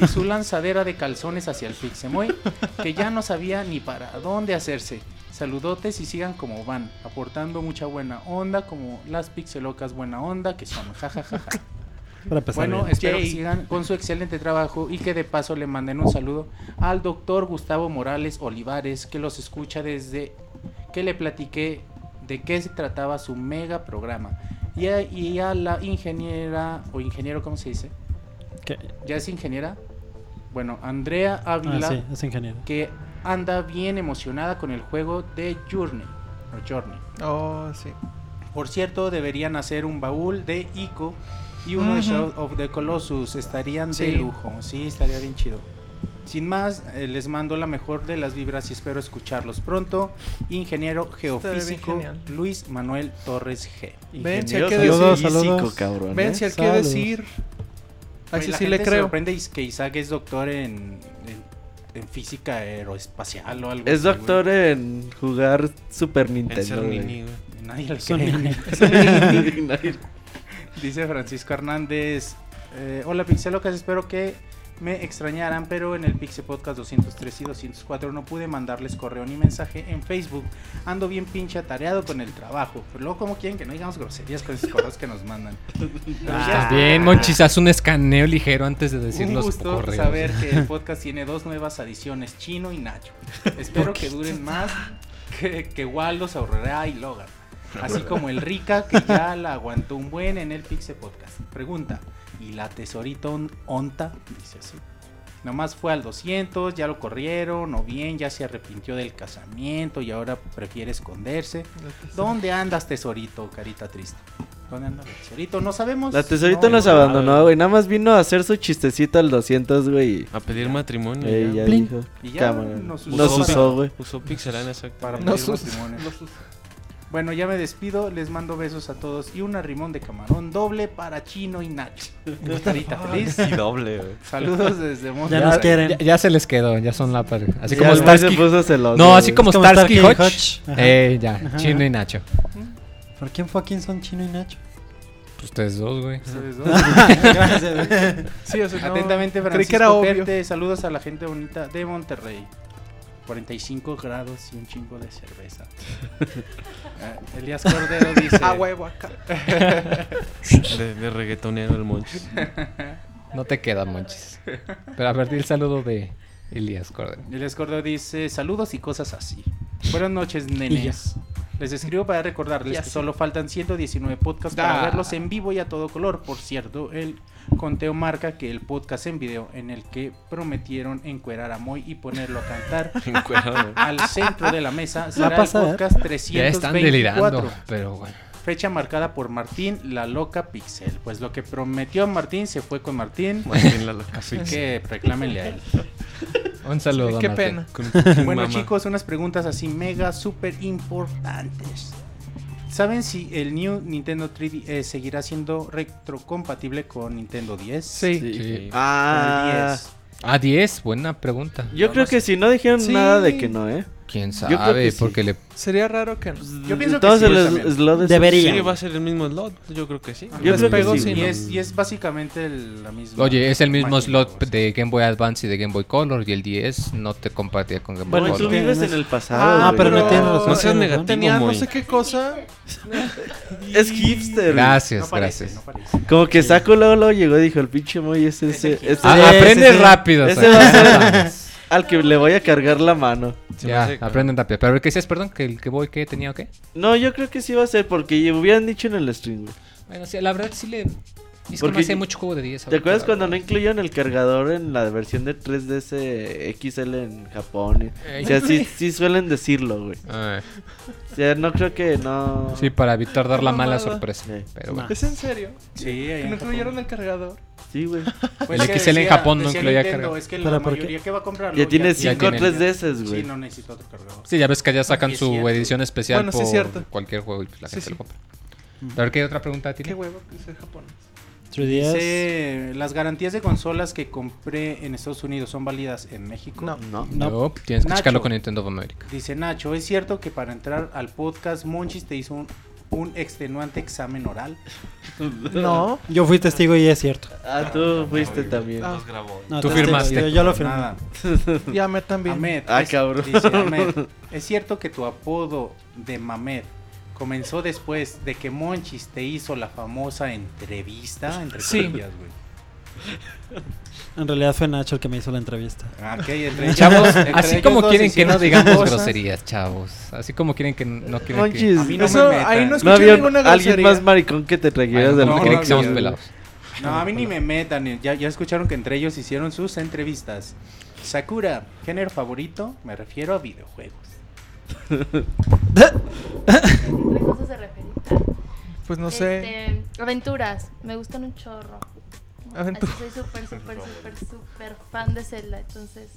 y su lanzadera de calzones hacia el Pixemoy, que ya no sabía ni para dónde hacerse. Saludotes y sigan como van, aportando mucha buena onda, como las pixelocas buena onda que son. jajajaja. Para empezar Bueno, bien. espero que sigan con su excelente trabajo y que de paso le manden un saludo al doctor Gustavo Morales Olivares, que los escucha desde que le platiqué de qué se trataba su mega programa. Y a, y a la ingeniera, o ingeniero, ¿cómo se dice? ¿Qué? ¿Ya es ingeniera? Bueno, Andrea Ah, Ávila, sí, es ingeniero. que anda bien emocionada con el juego de Journey. O Journey. Oh, sí. Por cierto, deberían hacer un baúl de Ico y uno de Ujú. Shadow of the Colossus. Estarían de lujo. Sí, estaría bien chido. Sin más, eh, les mando la mejor de las vibras y espero escucharlos pronto. Ingeniero geofísico. Luis Manuel Torres G. Ven, si hay Ingeniero que Saludos, decir. saludos. físico, cabrón. Ven, ¿eh? si hay que Saludos. decir. Oye, Así la sí le gente se creo. sorprende is- que Isaac es doctor en, en, en física aeroespacial o algo Es así, güey. doctor en jugar Super Nintendo. güey. güey. Nadie le cree. [LAUGHS] Dice Francisco Hernández. eh, Hola Pixelocas, espero que me extrañaran, pero en el Pixel Podcast 203 y 204 no pude mandarles correo ni mensaje en Facebook. Ando bien pinche atareado con el trabajo. Pero luego, como quieren que no digamos groserías con esos correos que nos mandan? [LAUGHS] Pero ya Está está. bien, Monchis, haz un escaneo ligero antes de decir Un los gusto correos. saber que el [LAUGHS] podcast tiene dos nuevas adiciones, Chino y Nacho. [LAUGHS] Espero que duren más que, que Waldo, Aurrera y Logan. así como el Rica que ya la aguantó un buen en el Pixel Podcast. Pregunta, ¿y la tesorito on- onta? Dice así. Nomás fue al 200, ya lo corrieron, o bien ya se arrepintió del casamiento y ahora prefiere esconderse. ¿Dónde andas, tesorito, carita triste? ¿Dónde anda el tesorito? No sabemos. La tesorito No, nos no, abandonó, güey. Nada más vino a hacer su chistecito al 200, güey. A pedir matrimonio. Eh, ya. dijo. Y ya Cámara. nos usó usó, güey. Usó pixelania, exacto. Para No pedir matrimonio. sus- Bueno, ya me despido, les mando besos a todos y un arrimón de camarón doble para Chino y Nacho. Carita [LAUGHS] feliz. Y doble, güey. Saludos [LAUGHS] desde Ya Monterrey. nos quieren. Ya, ya se les quedó, ya son la pareja. Así Ya como Starsky. puso celoso, No, así como como Starsky y Starsky. Ajá. Eh, ya, Ajá. Chino y Nacho. ¿Por quién fue quién son Chino y Nacho? Pues ustedes dos, güey. Ustedes dos. Gracias. [LAUGHS] Sí, o sea, no- Atentamente, creí Francisco que era obvio. Perte. Saludos a la gente bonita de Monterrey. 45 grados y un chingo de cerveza. Ah, [LAUGHS] Elías Cordero dice: A huevo acá. De, de reggaetonero el Monchis. No te queda, Monchis. Pero a ver, di el saludo de Elías Cordero. Elías Cordero dice: Saludos y cosas así. Buenas noches, nenes. Les escribo para recordarles Ya que solo faltan 119 podcasts para Ah. verlos en vivo y a todo color. Por cierto, el conteo marca que el podcast en video en el que prometieron encuerar a Moy y ponerlo a cantar [LAUGHS] al centro de la mesa será el podcast Ya 324. están delirando, pero bueno. Fecha marcada por Martín, la loca Pixel. Pues lo que prometió Martín se fue con Martín. Martín la loca. Así que reclámenle a él. [LAUGHS] Un saludo, Qué pena. Con [LAUGHS] Bueno Mama. chicos, unas preguntas así mega súper importantes. ¿Saben si el New Nintendo 3DS seguirá siendo retrocompatible con Nintendo 10? Sí. Sí. Sí. Con el Ah, 10. Ah, 10, buena pregunta. yo No, creo no que si no dijeron Sí. nada de que no, ¿eh? ¿Quién Yo creo sabe? que sí. Porque le... Sería raro que no. Yo pienso que sí, también. Debería. Sí, va a ser el mismo slot. Yo creo que sí. Yo creo que sí. sí, Y es, y es básicamente el- la misma. Oye, es el mismo máquina, slot de Game Boy Advance y de Game Boy Color y el 10 no te compartía con Game Boy Bueno, tú Color. vives en el pasado. Ah, güey. pero no pero- tiene razón. No seas negativo. Tenía no sé qué cosa. [LAUGHS] Es hipster. Gracias, No parece, gracias. no parece. Como que Saco luego, luego llegó y dijo, el pinche Moy es ese, Ah, aprende rápido. Ese va a ser- al que le voy a cargar la mano. Se Ya, hace- aprenden rápido. Pero ¿qué decías, perdón? ¿Que el que voy, qué tenía o qué? No, yo creo que sí va a ser porque hubieran dicho en el stream, güey. Bueno, sí, la verdad sí le... Es que Porque no hace mucho juego de 10. ¿Te acuerdas cuando no incluyeron el cargador en la versión de 3DS XL en Japón? Eh, O sea, sí, sí suelen decirlo, güey. O sea, no creo que no... sí, para evitar dar la mala sorpresa. Sí. Pero bueno. ¿Es en serio? Sí, ahí Que no incluyeron el cargador. Sí, güey. Pues [LAUGHS] El que XL en Japón no incluía cargador. Es que ¿Pero la mayoría que va a comprarlo Ya tiene ya 5 tiene- 3DS, Sí, güey. no necesito otro cargador. Sí, ya ves que ya sacan Es su cierto. edición especial Bueno, sí, por es cierto. cualquier juego y la Sí, gente sí. lo compra. A ver, ¿qué otra pregunta tiene? Qué huevo que sea japonés. 3DS. Dice, las garantías de consolas que compré en Estados Unidos son válidas en México. No. No. No. No, tienes que Nacho. checarlo con Nintendo of America. Dice Nacho, ¿es cierto que para entrar al podcast Monchis te hizo un, un extenuante examen oral? No. Yo fui testigo y es cierto. Ah, tú fuiste también. Ah. Nos grabó. No, Tú firmaste. Yo, yo lo firmé. Nada. Y a Met también. Ahmed, Ah, es- cabrón. dice Ahmed, ¿es cierto que tu apodo de Mamed comenzó después de que Monchis te hizo la famosa entrevista? Entre Sí. comillas, güey. En realidad fue Nacho el que me hizo la entrevista. Ah, ok, entre [LAUGHS] Chavos, entre así como quieren que no digamos cosas. groserías, chavos. Así como quieren que no quieren que... Monchis, A mí no Eso, me metan. ahí no no escuché había ninguna alguien grosería. más maricón que te trajeras del no no, quieren que seamos pelados. No, a mí ni me metan. Ya, ya escucharon que entre ellos hicieron sus entrevistas. Sakura, género favorito, me refiero a videojuegos. ¿A [LAUGHS] qué cosa se refiere? Pues no sé. Este, aventuras, me gustan un chorro. Aventura. Así soy súper, súper, súper, súper fan de Zelda. Entonces,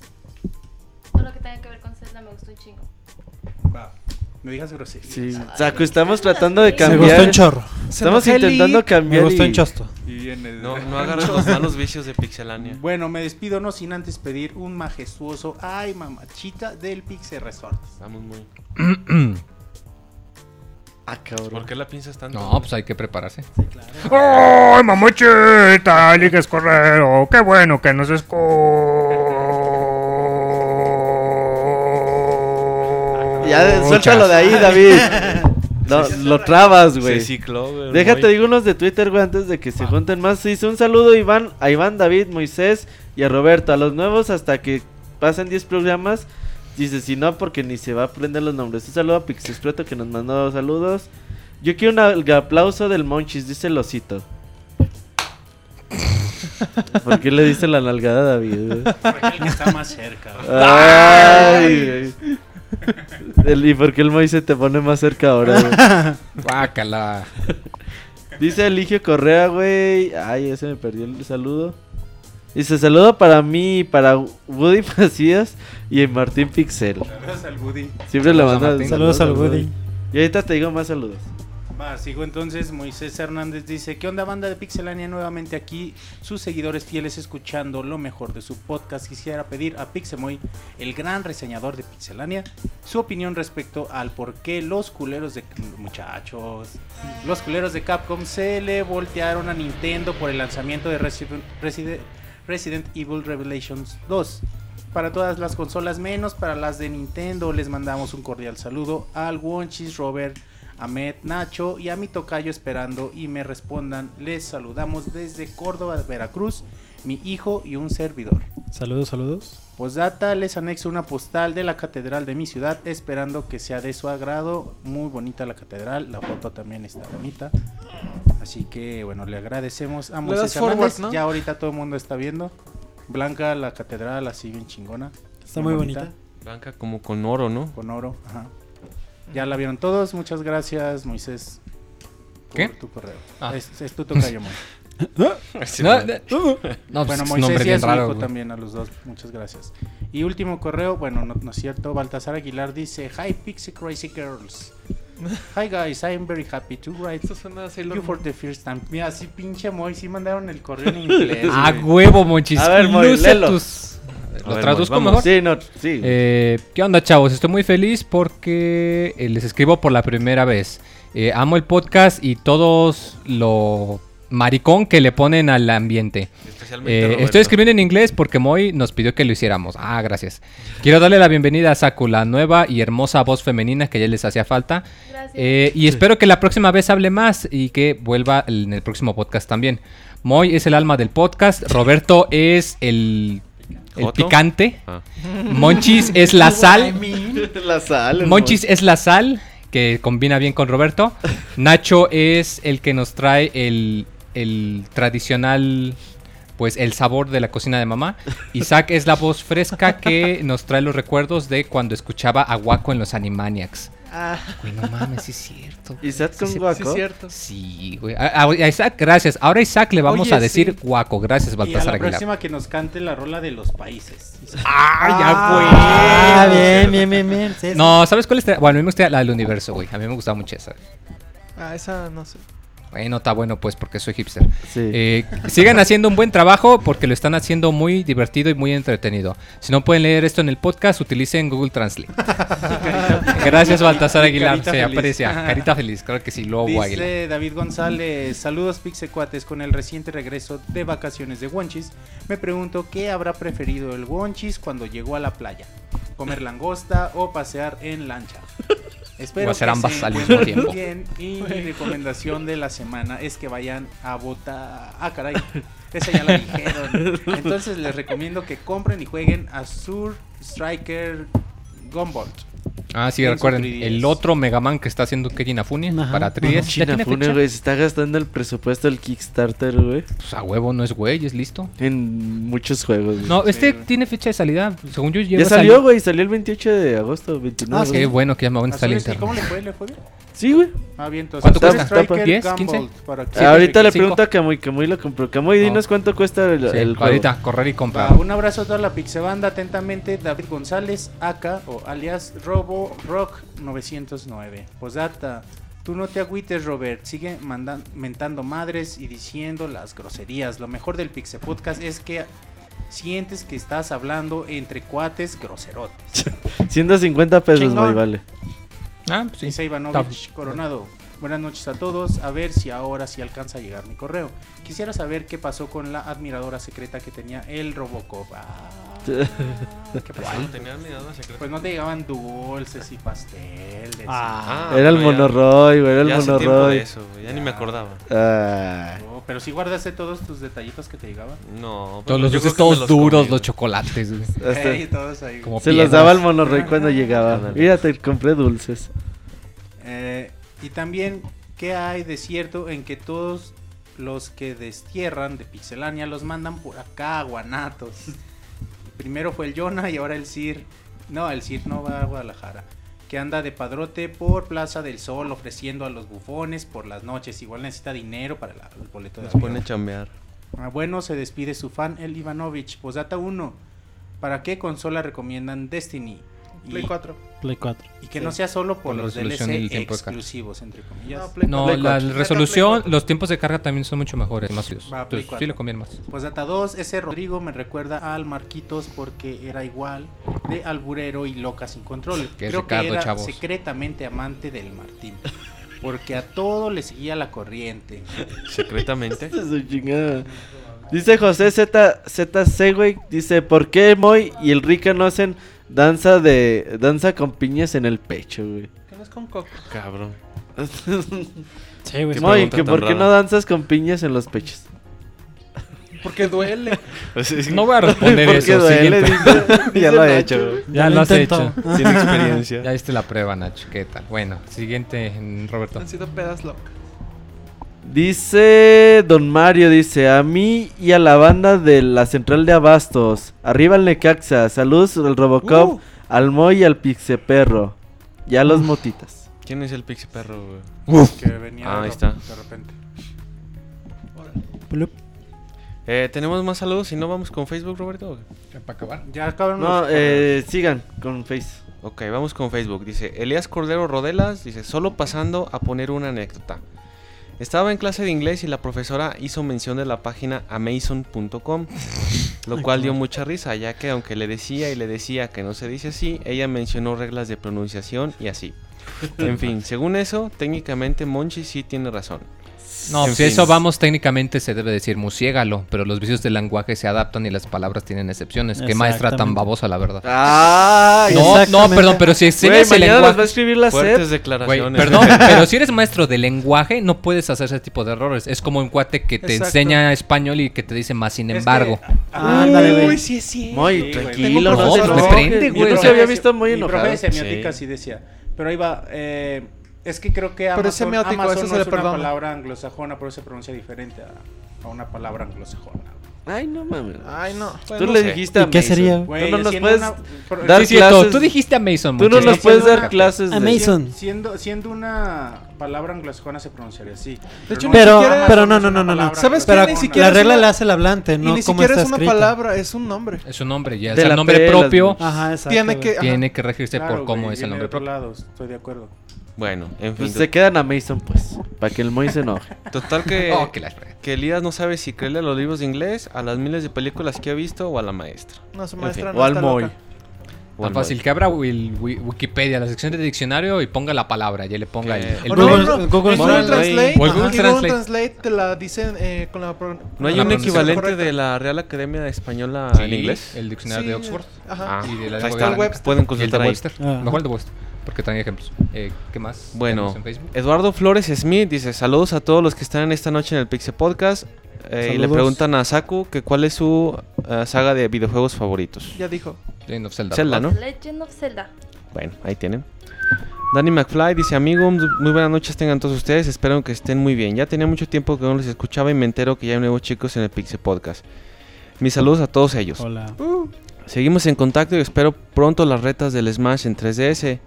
todo lo que tenga que ver con Zelda me gusta un chingo. Va, no digas groserías. Sí, Saco, estamos tratando de Me Me cambiar. gustó un chorro. Estamos intentando cambiar. Me gustó y- un chosto. No, no [LAUGHS] agarres los malos vicios de Pixelania. Bueno, me despido no sin antes pedir un majestuoso ay mamachita del Pixel Resort. Estamos muy. [CLEARS THROAT] Ah, cabrón. ¿Por qué la piensas tanto? No, pues hay que prepararse. ¡Ay, mamuchita! Ligues Correro. ¡Qué bueno que nos escuchas! Ya, suéltalo de ahí, David. [LAUGHS] No, lo trabas, Se güey. cicló, güey. Déjate, digo unos de Twitter, güey, antes de que se junten más. Dice un saludo Iván, a Iván, David, Moisés y a Roberto. A los nuevos hasta que pasen 10 programas. Dice, si no, porque ni se va a aprender los nombres. Un saludo a Pixespreto que nos mandó saludos. Yo quiero un aplauso del Monchis, dice el osito. ¿Por qué le diste la nalgada a David? Porque el que está más cerca. güey. Ay. El- ¿Y por qué el Moy se te pone más cerca ahora, güey? Guácala. Dice Eligio Correa, güey. Ay, ese me perdió el saludo. Dice saludo para mí, para Woody [LAUGHS] Macías y Martín Pixel. Saludos al Woody. Siempre le mando. Saludos al Woody. Y ahorita te digo más saludos. Va, sigo entonces. Moisés Hernández dice: ¿Qué onda, banda de Pixelania? Nuevamente aquí, sus seguidores fieles escuchando lo mejor de su podcast. Quisiera pedir a Pixemoy, el gran reseñador de Pixelania, su opinión respecto al por qué los culeros de. Muchachos, los culeros de Capcom se le voltearon a Nintendo por el lanzamiento de Resident, Resident, Resident Evil Revelations 2. Para todas las consolas, menos para las de Nintendo, les mandamos un cordial saludo al Wonchis, Robert, Ahmed, Nacho y a mi tocayo esperando y me respondan. Les saludamos desde Córdoba, Veracruz, mi hijo y un servidor. Saludos, saludos. Postdata, les anexo una postal de la catedral de mi ciudad, esperando que sea de su agrado. Muy bonita la catedral, la foto también está bonita. Así que bueno, le agradecemos a Moisés. Ya ahorita todo el mundo está viendo. Blanca la catedral, así bien chingona. Está muy bonita. Blanca como con oro, ¿no? Con oro, ajá. Ya la vieron todos, muchas gracias Moisés. por ¿Qué? tu correo. Ah. Es, es tu tocayo, [LAUGHS] Moy. No, [LAUGHS] no, pues, Bueno, Moisés y a su raro. hijo güey. también, a los dos. Muchas gracias. Y último correo, bueno, no, no es cierto. Baltasar Aguilar dice: Hi, Pixie Crazy Girls. Hi, guys, I am very happy to write Eso suena a Sailor you for the first time. Mira, así pinche Moy, sí mandaron el correo en inglés. A [LAUGHS] güey. huevo, monchis. A ver, Moy, léelo. tus- Lo ver, traduzco mejor. Sí, no, sí. Eh, ¿Qué onda, chavos? Estoy muy feliz porque eh, les escribo por la primera vez. Eh, amo el podcast y todos lo maricón que le ponen al ambiente. Especialmente Eh, estoy escribiendo en inglés porque Moy nos pidió que lo hiciéramos. Ah, gracias. Quiero darle la bienvenida a Saku, la nueva y hermosa voz femenina que ya les hacía falta. Gracias. Eh, y espero que la próxima vez hable más y que vuelva en el próximo podcast también. Moy es el alma del podcast. Roberto es el, el picante. Ah. Monchis es la [LAUGHS] sal. la sal. el Monchis es la sal, que combina bien con Roberto. Nacho es el que nos trae el, el tradicional, pues el sabor de la cocina de mamá. Isaac es la voz fresca que nos trae los recuerdos de cuando escuchaba a Waco en los Animaniacs. Güey, no mames, sí es cierto. Isaac con Sí, sí, Sí, es guaco. cierto. Sí, güey. A, a- a Isaac, gracias. Ahora a Isaac le vamos Oye, a decir sí. Waco. Gracias, Y a Baltasar la Aguilar. próxima que nos cante la rola de los países. Ah, bien, bien, bien, bien. Sí, sí. No, ¿sabes cuál es? Bueno, a mí me gusta la del universo, güey. A mí me gustaba mucho esa. Ah, esa no sé. Bueno, está bueno pues porque soy hipster. Sí. Eh, sigan haciendo un buen trabajo porque lo están haciendo muy divertido y muy entretenido. Si no pueden leer esto en el podcast, utilicen Google Translate. [LAUGHS] Gracias, Baltasar Aguilar. Se feliz. aprecia. Carita feliz, claro que sí, luego Aguilar. Dice David González, saludos Pixecuates con el reciente regreso de vacaciones de Wonchis. Me pregunto qué habrá preferido el Wonchis cuando llegó a la playa. ¿Comer langosta o pasear en lancha? Espero O hacer que ambas se al mismo tiempo. bien y mi recomendación de la semana es que vayan a votar. Ah, caray, esa ya la dijeron. [LAUGHS] Entonces les recomiendo que compren y jueguen a Sur Striker Gumball. Ah, sí, recuerden. 3DS. El otro Mega Man que está haciendo Keiji Inafune Ajá, para 3DS. ¿Ya China tiene Fune, fecha? güey, se está gastando el presupuesto del Kickstarter, güey. Pues a huevo, no es güey, es listo. En muchos juegos. güey. No, este güey. tiene fecha de salida. Según yo, ya salió, sali- güey, salió el 28 de agosto, 29. Ah, sí. Qué bueno que ya me van a estar el Azul, ¿y ¿Cómo le fue? ¿Le fue bien? Sí, güey. Ah, bien, entonces. ¿Cuánto cuesta? Striker ¿10? ¿15? Gumball, para que- Siete, Ahorita le cinco. pregunto a Camuy, Camuy lo compró. Camuy, dinos No. cuánto cuesta el, Sí, el juego. ahorita, correr y comprar. un abrazo a toda la Pixebanda, atentamente David González, acá o alias Robo Rock 909. Posdata, tú no te agüites Robert, sigue mandan- mentando madres y diciendo las groserías. Lo mejor del Pixe Podcast es que sientes que estás hablando entre cuates groserotes. [LAUGHS] 150 pesos, Chingón. güey, vale. Ah, pues sí. Ivanovich Coronado. Buenas noches a todos. A ver si ahora sí alcanza a llegar mi correo. Quisiera saber qué pasó con la admiradora secreta que tenía el Robocop. Ah, ¿Qué pasó? ¿Tenía mirada secreta? Pues no te llegaban dulces y pastel. de- Ah, era el no, ya- monoroy, güey, era el ya hace tiempo monoroy. de eso, güey, ya ni me acordaba. Ah. No, pero si guardaste todos tus detallitos que te llegaban. No, Todos los dulces todos duros, los chocolates. güey. Hasta- [LAUGHS] Ey, todos ahí. Como se los piedras. daba al monoroy cuando llegaba. Ándale. Mira, te compré dulces. Eh, y también ¿qué hay de cierto en que todos los que destierran de Pixelania los mandan por acá a Guanatos? Primero fue el Jonah y ahora el Sir. No, el Sir no va a Guadalajara. Que anda de padrote por Plaza del Sol ofreciendo a los bufones por las noches. Igual necesita dinero para la- el boleto de Nos pone a chambear. Ah, bueno, se despide su fan, el Ivanovich. Posdata 1. ¿Para qué consola recomiendan Destiny? Play 4. Play 4. y que no sea solo por los DLC exclusivos, entre comillas. No, Play No, Play la 4. resolución, los tiempos de carga también son mucho mejores, más. Va, Play Entonces, 4. sí le conviene más. Pues data 2, ese Rodrigo me recuerda al Marquitos porque era igual de alburero y loca sin control. Que es Creo Ricardo, que era chavos. secretamente amante del Martín. Porque a todo le seguía la corriente. Secretamente. [LAUGHS] Su chingada. Dice José Z, ZC, güey. Dice, ¿por qué Moy y el Rica no hacen danza de danza con piñas en el pecho, güey? Que no es con coco. Cabrón. [LAUGHS] Sí, güey. Qué Moy, pregunta que ¿por qué rara. no danzas con piñas en los pechos? Porque duele. [LAUGHS] No voy a responder Porque eso. duele, [LAUGHS] dice- Ya lo he hecho. güey. Ya lo has hecho. Tiene experiencia. Ya viste la prueba, Nacho. ¿Qué tal? Bueno, siguiente, Roberto. Han sido pedas locas. Dice Don Mario, dice, a mí y a la banda de la central de Abastos. Arriba el Necaxa, saludos al Robocop, Uh. al Moy y al Pixeperro. Ya los motitas. ¿Quién es el pixie perro, güey? Que venía Ah, de, ahí está. de repente. Plup. Eh, ¿Tenemos más saludos y no vamos con Facebook, Roberto? Para acabar. Ya acabaron No, eh, sigan con Face. Ok, vamos con Facebook. Dice Elías Cordero Rodelas, dice, solo pasando a poner una anécdota. Estaba en clase de inglés y la profesora hizo mención de la página amazon.com, lo cual dio mucha risa, ya que aunque le decía y le decía que no se dice así, ella mencionó reglas de pronunciación y así. En fin, según eso, técnicamente Monchi sí tiene razón. No, En si fin. eso vamos, técnicamente se debe decir musiégalo, pero los vicios del lenguaje se adaptan y las palabras tienen excepciones. Qué maestra tan babosa, la verdad. Ah, No, no, perdón, pero si enseñas el va a escribir la Fuertes declaraciones. perdón, [LAUGHS] pero si eres maestro de lenguaje, no puedes hacer ese tipo de errores. Es como un cuate que te Exacto. enseña español y que te dice más sin Es que- embargo. Ándale, güey. Uy, sí Sí, güey. tranquilo, no se profesor, me enoje. prende, Yo güey, o nunca sea, había visto muy Mi enojado. profe de semiótica Sí. sí decía. Pero ahí va, eh, es que creo que Pero es Amazon, semiótico, Amazon eso no se le es una perdona. palabra anglosajona, pero se pronuncia diferente a, a una palabra anglosajona. Ay, no mames. Ay, no. Tú Bueno, le sé. dijiste ¿Y a qué Mason. sería? Güey, Tú no nos puedes una- dar Sí, clases- tú dijiste a Mason. Tú no nos puedes dar una- clases A de... Mason. Siendo, siendo una palabra anglosajona se pronunciaría así. De hecho, no ni Pero, siquiera- Amazon pero no, no, no, no, no. ¿Sabes qué? Pero Ni siquiera la regla una- la hace el hablante, Y no ni como siquiera está es una escrito. palabra, es un nombre. Es un nombre, ya es De el la nombre propio. Ajá, exacto. Tiene que-. Tiene que regirse por cómo es el nombre propio. estoy de acuerdo. Bueno, en fin. Pues se quedan a Mason, pues. Para que el Moy se enoje. [LAUGHS] Total que, [LAUGHS] Oh, que que Elías no sabe si creerle a los libros de inglés, a las miles de películas que ha visto o a la maestra. No, su En maestra fin. no O al Moy. Tan fácil, que abra Wi- Wi- Wikipedia, la sección de diccionario y ponga la palabra, ya le ponga el, el Google- no, nombre. no, no. Google En Google Translate. Google Google Translate. Translate te la dicen eh, con la. ¿No hay la un equivalente correcta. de la Real Academia Española Sí, en inglés? El diccionario Sí, de Oxford. Ajá. Ah, Y de la ahí está. Webster. Pueden Y el de consultar ahí. Webster. Ah. Mejor el de Webster, porque traen ejemplos. Eh, ¿Qué más? Bueno, tenemos en Facebook? Eduardo Flores Smith dice saludos a todos los que están esta noche en el Pixel Podcast. Eh, y le preguntan a Saku que cuál es su eh, saga de videojuegos favoritos. Ya dijo. Legend of Zelda. Zelda. ¿no? Legend of Zelda. Bueno, ahí tienen. Danny McFly dice, amigos, muy buenas noches tengan todos ustedes, espero que estén muy bien. Ya tenía mucho tiempo que no les escuchaba y me entero que ya hay nuevos chicos en el Pixel Podcast. Mis saludos a todos ellos. Hola. Seguimos en contacto y espero pronto las retas del Smash en 3DS.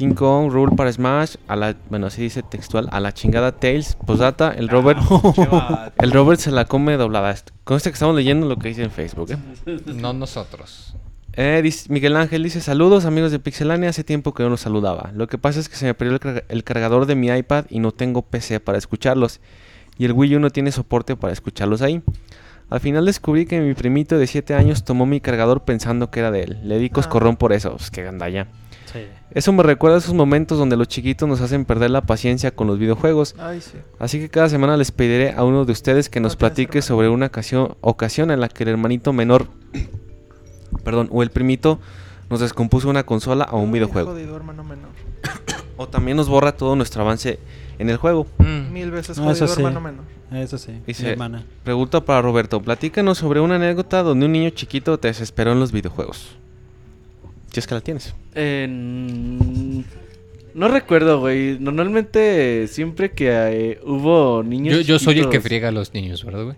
King Kong, Rule para Smash, a la, bueno, así dice textual, a la chingada Tails, posdata, el Robert, [LAUGHS] [LAUGHS] el Robert se la come doblada. Con este que estamos leyendo lo que dice en Facebook, ¿eh? No nosotros. Eh, dice- Miguel Ángel dice saludos amigos de Pixelania, hace tiempo que no los saludaba. Lo que pasa es que se me perdió el, carga- el cargador de mi iPad y no tengo PC para escucharlos. Y el Wii U no tiene soporte para escucharlos ahí. Al final descubrí que mi primito de 7 años tomó mi cargador pensando que era de él. Le di coscorrón por eso. Pues que gandalla. Sí. Eso me recuerda a esos momentos donde los chiquitos nos hacen perder la paciencia con los videojuegos. Ay, sí. Así que cada semana les pediré a uno de ustedes que nos No platique sobre una ocasión, ocasión en la que el hermanito menor, [COUGHS] perdón, o el primito nos descompuso una consola o un Ay, videojuego. Jodido, hermano menor. [COUGHS] O también nos borra todo nuestro avance en el juego. Mm. Mil veces No, jodido, eso sí. hermano menor. Eso sí. Dice- Mi hermana. Pregunta para Roberto, platícanos sobre una anécdota donde un niño chiquito te desesperó en los videojuegos. Si es que la tienes. En- No recuerdo, güey. Normalmente, siempre que eh, hubo niños. Yo, yo soy el que friega a los niños, ¿verdad, güey?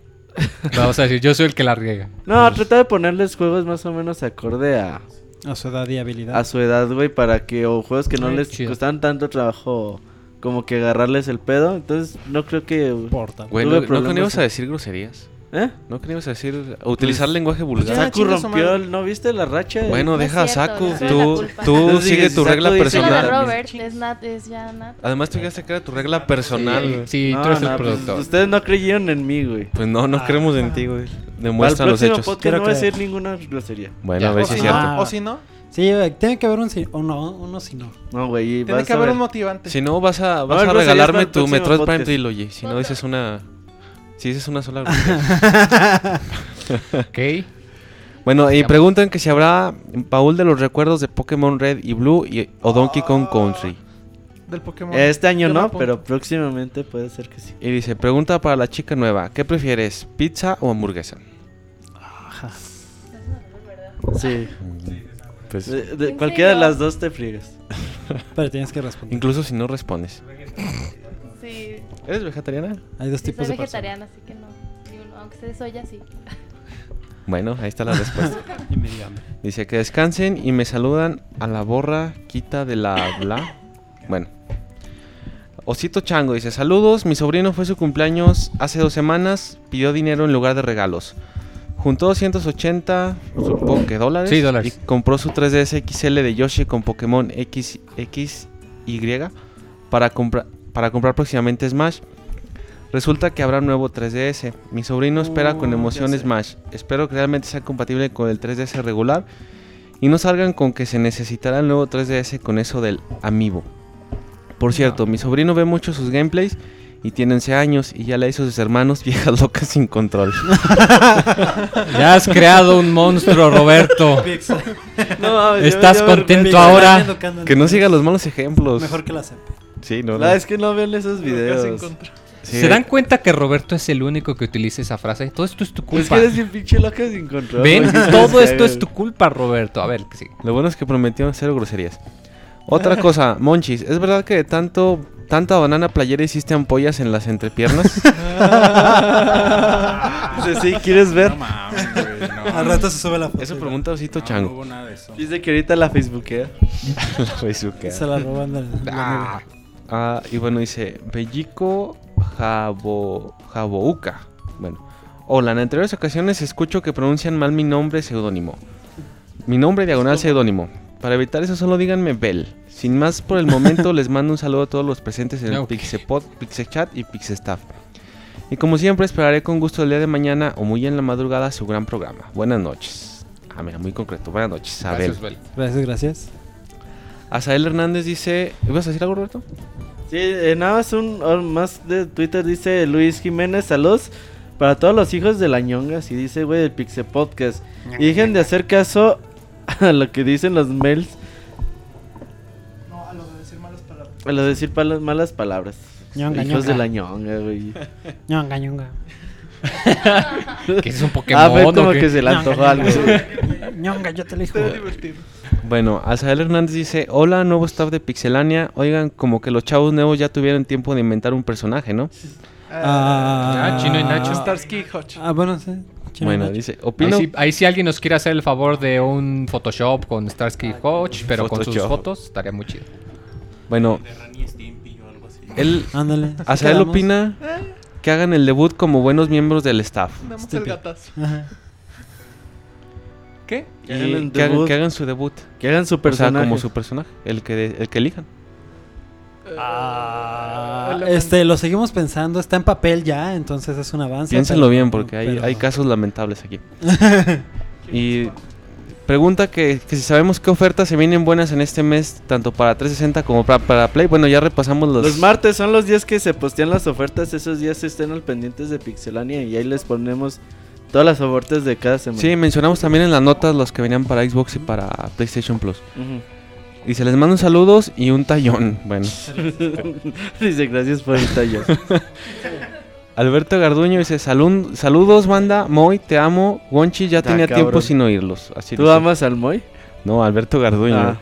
Vamos a decir, yo soy el que la riega. No, trata de ponerles juegos más o menos acorde a, A su edad y habilidad. a su edad, güey, para que. O juegos que no Ay, les chido. costaban tanto trabajo como que agarrarles el pedo. Entonces, no creo que. Importa. Güey, Tuve ¿no, ¿no que no problemas ibas a decir groserías? ¿Eh? ¿No que no ibas a decir... utilizar lenguaje vulgar? Ya, Saku rompió, el- ¿no viste la racha? Bueno, No deja a Saku. Tú, tú sigue si tu regla Personal. Robert, es, nat, es ya Nat. Además, tú llegaste que era tu regla personal. Sí, No, tú eres no, el pues, productor. ustedes no creyeron en mí, güey. Pues no, no creemos en ti, güey. Demuestra los hechos. podcast Quiero no voy a creer. decir ninguna grosería. Bueno, Ya. a ver O si es cierto. no, o si no, Sí, tiene que haber un sí o no, uno si no. No, güey. tiene que haber un motivante. Si no, vas a, vas ver, a regalarme tu Metroid Prime. Trilogy. Si no dices una... Si dices una sola [LAUGHS] grosería. Ok. [LAUGHS] Bueno, y preguntan que si habrá baúl de los recuerdos de Pokémon Red y Blue y- o Donkey Kong Country. Del Pokémon. Este año no, pero próximamente puede ser que sí. Y dice, pregunta para la chica nueva, ¿qué prefieres, pizza o hamburguesa? Sí. Pues, De- de- ¿En cualquiera de las dos te friegas. Pero tienes que responder. incluso si no respondes. [LAUGHS] Sí, ¿Eres vegetariana? Hay dos sí soy tipos de personas. vegetariana, así que no. Ni uno, aunque sea de soya, sí. [LAUGHS] Bueno, ahí está la respuesta. [LAUGHS] Y me digan. Dice que descansen y me saludan a la borra quita de la bla. Bueno. Osito Chango dice, saludos, mi sobrino fue su cumpleaños hace dos semanas, pidió dinero en lugar de regalos. Juntó 280, supongo que dólares. Sí, dólares. Y compró su 3DS XL de Yoshi con Pokémon X, XY para, compra- para comprar próximamente Smash. Resulta que habrá un nuevo 3DS. Mi sobrino espera con Uh, emoción. Smash. Espero que realmente sea compatible con el 3DS regular. Y no salgan con que se necesitará el nuevo 3DS con eso del Amiibo. Por cierto, mi sobrino ve mucho sus gameplays y tiene 11 años y ya le hizo a sus hermanos [LAUGHS] viejas locas sin control. [LAUGHS] Ya has creado un monstruo, Roberto. [LAUGHS] No, ¿Estás yo- yo- contento yo- ahora? que no siga los malos ejemplos. Mejor que la CP. Sí, no, no. La es que no vean esos videos. Sí. ¿Se dan cuenta que Roberto es el único que utiliza esa frase? Todo esto es tu Es culpa. que eres bien pinche loca sin control. Ven, [LAUGHS] todo esto es tu culpa, Roberto. A ver, sí. Lo bueno es que prometieron cero groserías. Otra cosa, [LAUGHS] Monchis, ¿es verdad que de tanto tanta banana playera hiciste ampollas en las entrepiernas? [LAUGHS] Dice, sí, ¿quieres ver? No mames, güey, no. Al rato se sube la foto. Eso pregunta Osito No, no Chango. hubo nada de eso. Dice que ahorita la facebookea. La Facebookea. Se la roban de la Ah, ah, y bueno, dice Bellico Jabo, Jabouca. Bueno, hola, en anteriores ocasiones escucho que pronuncian mal mi nombre seudónimo. Mi nombre diagonal seudónimo. Para evitar eso, solo díganme Bell. Sin más por el momento, les mando un saludo a todos los presentes en el Ok. Pixepod, Pixechat y Pixestaff. Y como siempre, esperaré con gusto el día de mañana o muy en la madrugada su gran programa. Buenas noches. Ah, mira, muy concreto. Buenas noches, Abel. Gracias, Bel. Gracias, gracias. Azael Hernández dice... ¿Ibas a decir algo, Roberto? Sí, eh, nada más un or- más de Twitter dice Luis Jiménez, saludos para todos los hijos de la ñonga, así dice, güey, del Pixe Podcast. Y dejen de hacer caso a lo que dicen los mails, No, a lo de decir malas palabras. a lo de decir malas palabras. Ñonga, hijos ñonga. de la ñonga, güey. Ñonga, ñonga. [LAUGHS] Que es un Pokémon. Ah, fue ¿o como que se le antojó algo. [LAUGHS] Ñonga, yo te. Está divertido. Bueno, Azael Hernández dice, hola, nuevo staff de Pixelania. Oigan, como que los chavos nuevos ya tuvieron tiempo de inventar un personaje, ¿no? Ah, Chino y Nacho. Starsky Hutch. Ah, bueno, sí. Chino y bueno, Nacho. dice, Ahí opino... sí, ahí sí alguien nos quiere hacer el favor de un Photoshop con Starsky Hutch, pero con sus fotos, estaría muy chido. Bueno, él... Ándale. opina que hagan el debut como buenos miembros del staff. Damos el Estúpido. gatazo. Ajá. ¿Qué? Que hagan Y el que, hagan, debut. que hagan su debut. Que hagan su O sea, personaje. como su personaje. El que, el que elijan. Ah, este, lo seguimos pensando. Está en papel ya, entonces es un avance. Piénsenlo pero- bien porque hay, pero- hay casos lamentables aquí. [LAUGHS] y pregunta que, que si sabemos qué ofertas se vienen buenas en este mes, tanto para 360 como para, para Play. Bueno, ya repasamos los... Los martes son los días que se postean las ofertas. Esos días estén al pendientes de Pixelania y ahí les ponemos todas las ofertas de cada semana. Sí, mencionamos también en las notas los que venían para Xbox y para PlayStation Plus. Y se les manda un saludos y un tallón. Bueno. [LAUGHS] Dice gracias por el tallo. [LAUGHS] Alberto Garduño dice, "Salud- saludos banda, Moy, te amo. Wonchi ya Ah, tenía cabrón. tiempo sin oírlos. Así ¿Tú dice. amas al Moy? No, Alberto Garduño. Ah.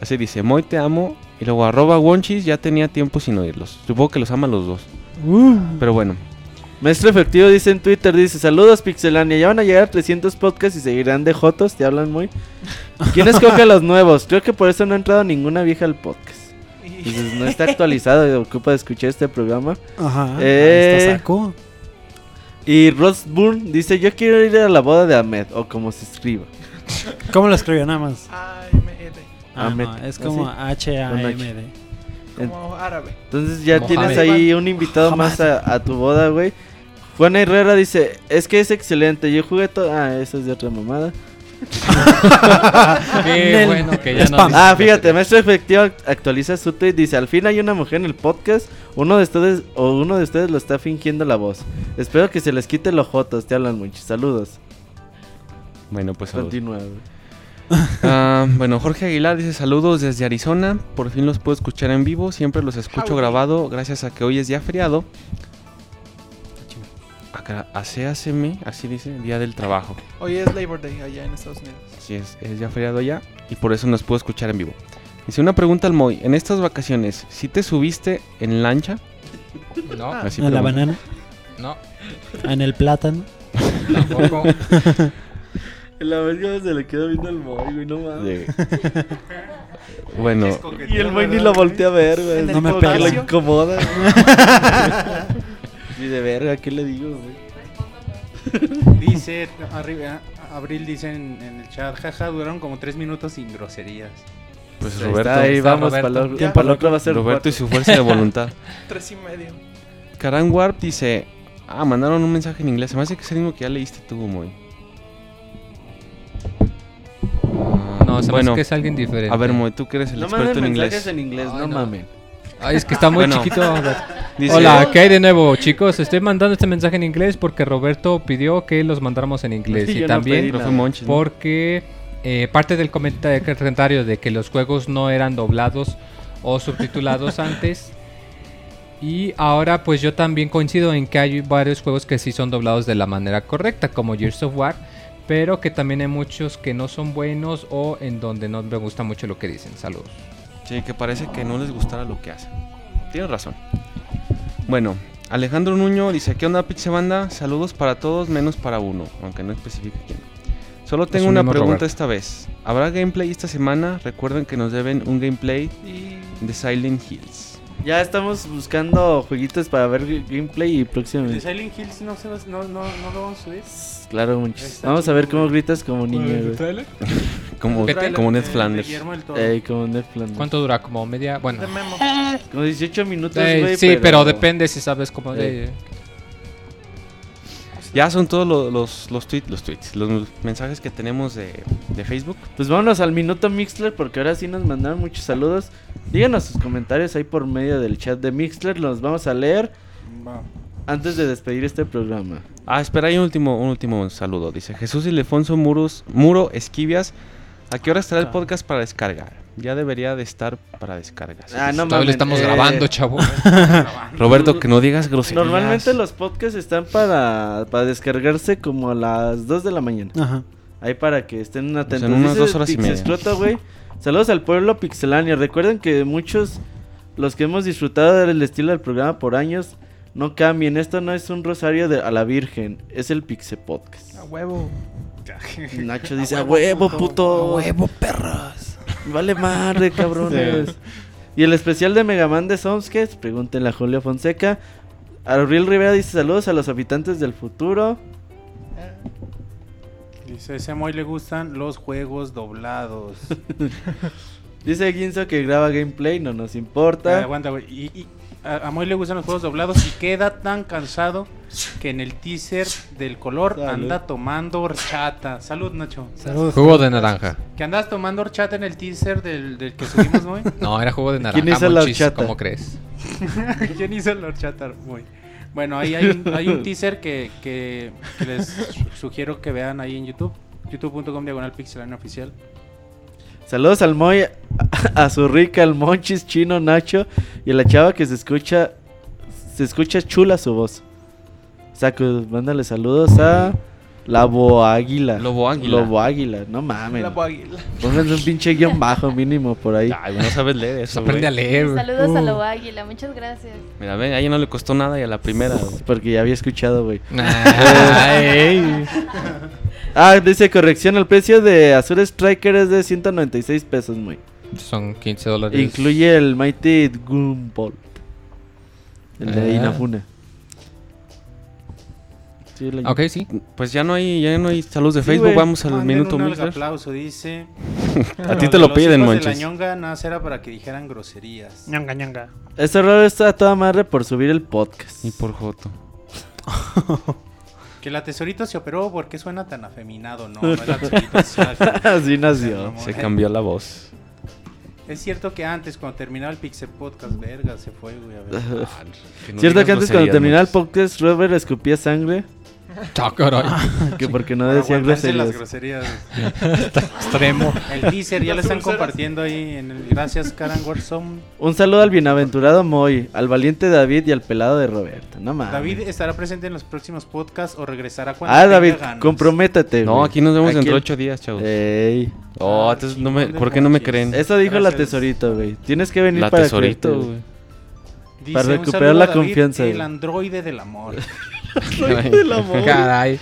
Así dice, Moy te amo. Y luego arroba Wonchis, ya tenía tiempo sin oírlos. Supongo que los ama los dos. Pero bueno, Maestro Efectivo dice en Twitter, dice, saludos Pixelania, ya van a llegar a 300 podcasts y seguirán de jotos, te hablan muy. ¿Quién escoge a los nuevos? Creo que por eso no ha entrado ninguna vieja al podcast. Dices, no está actualizado y ocupa de escuchar este programa. Ajá. Eh. Y Ross Bourne dice, yo quiero ir a la boda de Ahmed, o como se escriba. ¿Cómo lo escribió nada más? AMD. Ah, Ahmed. no, es como ¿Ah, H-A-M-D. Como árabe. Entonces ya Mohamed. tienes ahí un invitado más a, a tu boda, güey. Juana Herrera dice, es que es excelente, yo jugué todo... Ah, eso es de otra mamada. [LAUGHS] Qué Nel. bueno que ya no Spam. dices Ah, fíjate, Maestro Efectivo act- actualiza su tweet, dice, al fin hay una mujer en el podcast, uno de ustedes o uno de ustedes lo está fingiendo la voz. Espero que se les quite los jotos, te hablan mucho. Saludos. bueno, pues. Continúa. [LAUGHS] Ah, bueno, Jorge Aguilar dice saludos desde Arizona. Por fin los puedo escuchar en vivo. Siempre los escucho grabado gracias a que hoy es día feriado. Acá, ACACM, así dice, Día del Trabajo. Hoy es Labor Day allá en Estados Unidos. Así es, es día feriado ya y por eso nos puedo escuchar en vivo. Dice una pregunta al Moy. En estas vacaciones, ¿si te subiste en lancha? No, Así en la pregunta. banana, no, en el plátano. tampoco. La verga se le quedó viendo el Moy, güey, no mames. Sí. bueno, Y el Moy ni lo voltea a ver, güey. Como que palacio. lo incomoda. [LAUGHS] Y de verga, ¿qué le digo, güey? [LAUGHS] Dice, arriba, Abril dice en, en el chat, jaja, duraron como tres minutos sin groserías. pues Ahí Roberto, está, ahí está vamos, Roberto. para el Ya. para el otro va a ser Roberto y su fuerza de voluntad. [LAUGHS] Tres y medio. Karan Warp dice, ah, mandaron un mensaje en inglés. Se me hace que es el mismo que ya leíste tú, Moy. No, se me bueno, hace que es alguien diferente. a ver, Moy, tú que eres el No experto en mensajes inglés. en inglés, no. mames. Ay, es que está muy Bueno. chiquito. [LAUGHS] Dice, Hola, ¿qué hay de nuevo, chicos? Estoy mandando este mensaje en inglés porque Roberto pidió que los mandáramos en inglés. Sí, y también porque eh, parte del comenta- comentario de que los juegos no eran doblados o subtitulados [LAUGHS] antes. Y ahora pues yo también coincido en que hay varios juegos que sí son doblados de la manera correcta, como Gears of War, pero que también hay muchos que no son buenos o en donde no me gusta mucho lo que dicen. Saludos. Sí, que parece que no les gustara lo que hacen. Tienes razón. Bueno, Alejandro Nuño dice, ¿qué onda, Pixie Banda? Saludos para todos, menos para uno, aunque no especifica quién. Solo tengo una pregunta esta vez. ¿Habrá gameplay esta semana? Recuerden que nos deben un gameplay de Silent Hills. Ya estamos buscando jueguitos para ver gameplay y ¿El de próximamente. Silent Hills no, se va- no, no, no lo vamos a subir? Claro, muchos. Está Vamos a ver cómo gritas como niño, güey. [LAUGHS] Como, ¿Qué como Ned Flanders. Ey, como Ned Flanders. ¿Cuánto dura? Como media... Bueno. Como 18 minutos, Eh, güey. sí, pero... depende si sabes cómo... Eh. de- Ya son todos lo- los, los, tweets, los tweets, los mensajes que tenemos de, de Facebook. Pues vámonos al minuto Mixler porque ahora sí nos mandaron muchos saludos. Díganos sus comentarios ahí por medio del chat de Mixler. Los vamos a leer Va. antes de despedir este programa. Ah, espera, hay un último, un último saludo. Dice Jesús Ildefonso Muros, Muro Esquivias. ¿A qué hora estará el podcast para descargar? Ya debería de estar para descargas. Ah, no Todavía estamos eh, grabando, chavo. [LAUGHS] Roberto, que no digas groserías. Normalmente los podcasts están para, para descargarse como a las 2 de la mañana. Ajá. Ahí para que estén atentos. en unas dos horas y media. Pixescroto, güey. Saludos al pueblo pixeláneo. Recuerden que muchos, los que hemos disfrutado del estilo del programa por años, no cambien. Esto no es un rosario de, a la Virgen, es el Pixe Podcast. A huevo. Nacho dice, a huevo, puto. Huevo, perros. Vale madre, [LAUGHS] cabrones. Y el especial de Megaman de Soundscapes, pregúntenle a Julio Fonseca. Abril Rivera dice saludos a los habitantes del futuro. Dice, ese Moy le gustan los juegos doblados. [LAUGHS] Dice Ginzo que graba gameplay, no nos importa. aguanta, güey. Y, y a, a Moy le gustan los juegos doblados y queda tan cansado que en el teaser del color Salud. anda tomando horchata. Salud, Nacho. Saludos. Jugo de naranja. ¿Que andas tomando horchata en el teaser del, del que subimos, Moy? [LAUGHS] No, era jugo de naranja. ¿Quién hizo la horchata? ¿Cómo crees? [LAUGHS] ¿Quién hizo la horchata, Moy? Bueno, ahí hay un, hay un teaser que, que, que les sugiero que vean ahí en YouTube. youtube.com diagonal pixelania oficial. Saludos al Moy, [LAUGHS] a, a su rica, al Monchis, Chino, Nacho y a la chava que se escucha, se escucha chula su voz. Saco, mándale saludos a Labo Águila. Lobo Águila. Lobo Águila, no mames. La. Pónganse un pinche guion bajo mínimo por ahí. Ay, no sabes leer eso, aprende a leer. güey. Saludos a Uh. lo águila, muchas gracias. Mira, ven, a ella no le costó nada y a la primera, güey. [LAUGHS] Porque ya había escuchado, güey. [LAUGHS] Ah, dice corrección, el precio de Azure Striker es de 196 pesos, muy. Son 15 dólares. Incluye el Mighty Gumball. El de Ah. Inafune. Sí, la- Ok, sí. Pues ya no hay, ya no hay saludos de Sí, Facebook, vamos al Manden minuto un aplauso, dice. [LAUGHS] A ti te lo piden, de La Monches. ñonga nada era para que dijeran groserías. Ñanga, ñanga. Este error está a toda madre por subir el podcast. Y por Joto. [LAUGHS] Que la tesorito se operó porque suena tan afeminado, no, no es la tesorito. es la- [LAUGHS] Así nació. Se cambió la voz. Es cierto que antes, cuando terminaba el Pixel Podcast, verga, se fue, güey. A ver. Que no Cierto que antes cuando terminaba el podcast, Robert escupía sangre. [LAUGHS] Ah, caray. [LAUGHS] Que porque no decía aguantarse las groserías. groserías. [LAUGHS] Extremo. El teaser ya lo están compartiendo ahí en el Gracias, Karan Warson. Un saludo al bienaventurado Moy, al valiente David y al pelado de Roberto. No mames. David estará presente en los próximos podcasts o regresará cuando Ah, tenga David, ganas. comprométete. No, güey. aquí nos vemos Aquí dentro de el- ocho días, chavos. Ey. Oh, Ah, entonces no me, ¿por qué no me creen? Eso dijo la tesorito, güey. Tienes que venir La para tesorito, güey. Para recuperar la a David, confianza, El androide del amor. Caray.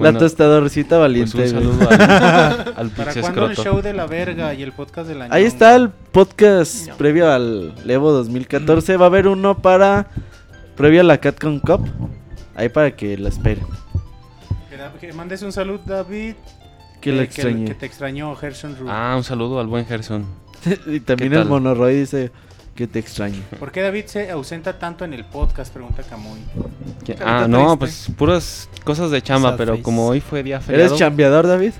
La Bueno, tostadorcita pues valiente. un saludo [LAUGHS] al, al ¿Para cuándo el show de la verga y el podcast de la Ahí está el podcast previo al Evo 2014. Va a haber uno para previo a la Catcon Cup. Ahí para que la esperen. Que, que mandes un saludo, David. Que lo eh, extrañe. Que, te extrañó Gerson Rue. Ah, un saludo al buen Gerson. [LAUGHS] y también ¿qué el tal? Monoroy dice que te extrañe. ¿Por qué David se ausenta tanto en el podcast? Pregunta Camuy. Ah, no, pues puras cosas de chamba, Sad pero face. como hoy fue día feriado, ¿Eres chambeador, David?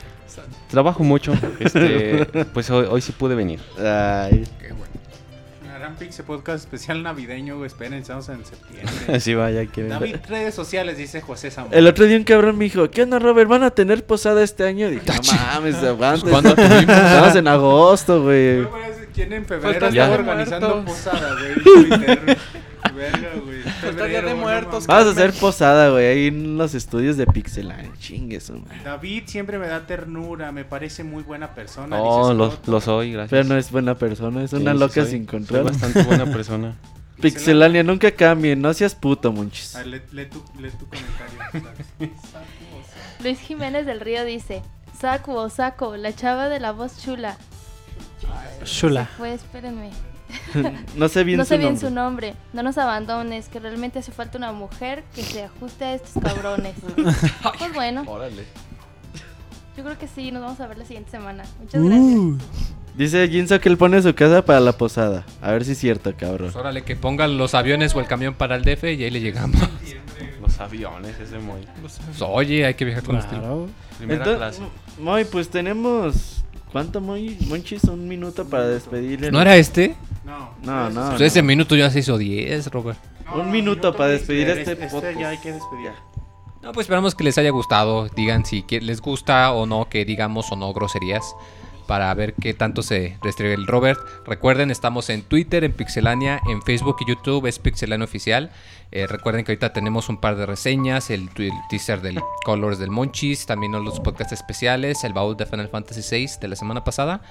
trabajo mucho. Este, [LAUGHS] pues hoy, hoy sí pude venir. Ay. Harán Pixel Podcast especial navideño, güey. Esperen, estamos en septiembre. [LAUGHS] Así vaya, quieren. David, redes sociales, dice José Samuel. El otro día un cabrón me dijo, ¿qué onda, Robert? ¿Van a tener posada este año? Dije, no mames, aguanta. ¿Cuándo tuvimos? Estamos en agosto, güey. ¿Quién en febrero Día de organizando posada, güey? Twitter. Verga, güey. Febrero, de no Muertos. Vamos a hacer posada, güey, ahí en los estudios de Pixeline. Chingue madre. David siempre me da ternura, me parece muy buena persona. Oh, dice lo, lo soy, gracias. Pero no es buena persona, es una sí loca soy. sin Soy control. bastante buena [LAUGHS] persona. Pixelania, nunca cambien, no seas puto, munchis. Ah, lee, lee tu, lee tu comentario. [LAUGHS] Luis Jiménez del Río dice: Saco o saco, la chava de la voz chula. Chula. Pues espérenme. [LAUGHS] no sé bien no su bien nombre. su nombre. No nos abandones, que realmente hace falta una mujer que se ajuste a estos cabrones. [LAUGHS] pues bueno, Órale. yo creo que sí, nos vamos a ver la siguiente semana. Muchas gracias. Dice Jinso que él pone su casa para la posada. A ver si es cierto, cabrón. Pues órale, que pongan los aviones o el camión para el DF y ahí le llegamos. Los aviones, ese muy. Pues, oye, hay que viajar con estilo. Claro. Primera Entonces, clase. Moy, pues tenemos. ¿Cuánto, Moy? Monchis, un minuto para despedirle. ¿No era este? No, No, no. Pues ese minuto ya se hizo 10, Robert. Un minuto para despedir este Este podcast. ya hay que despedir. No, pues esperamos que les haya gustado. Digan si les gusta o no que digamos o no groserías. Para ver qué tanto se restringe el Robert. Recuerden, estamos en Twitter, en Pixelania, en Facebook y YouTube es Pixelania Oficial. Eh, recuerden que ahorita tenemos un par de reseñas, el, el teaser del Colors del Monchis, también los podcasts especiales, el baúl de Final Fantasy VI de la semana pasada.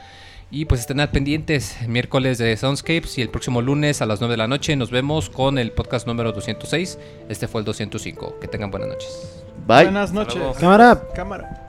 Y pues estén al pendientes, miércoles de Soundscapes y el próximo lunes a las 9 de la noche nos vemos con el podcast número 206. Este fue el 205. Que tengan buenas noches. Bye. Buenas noches. Cámara. Cámara.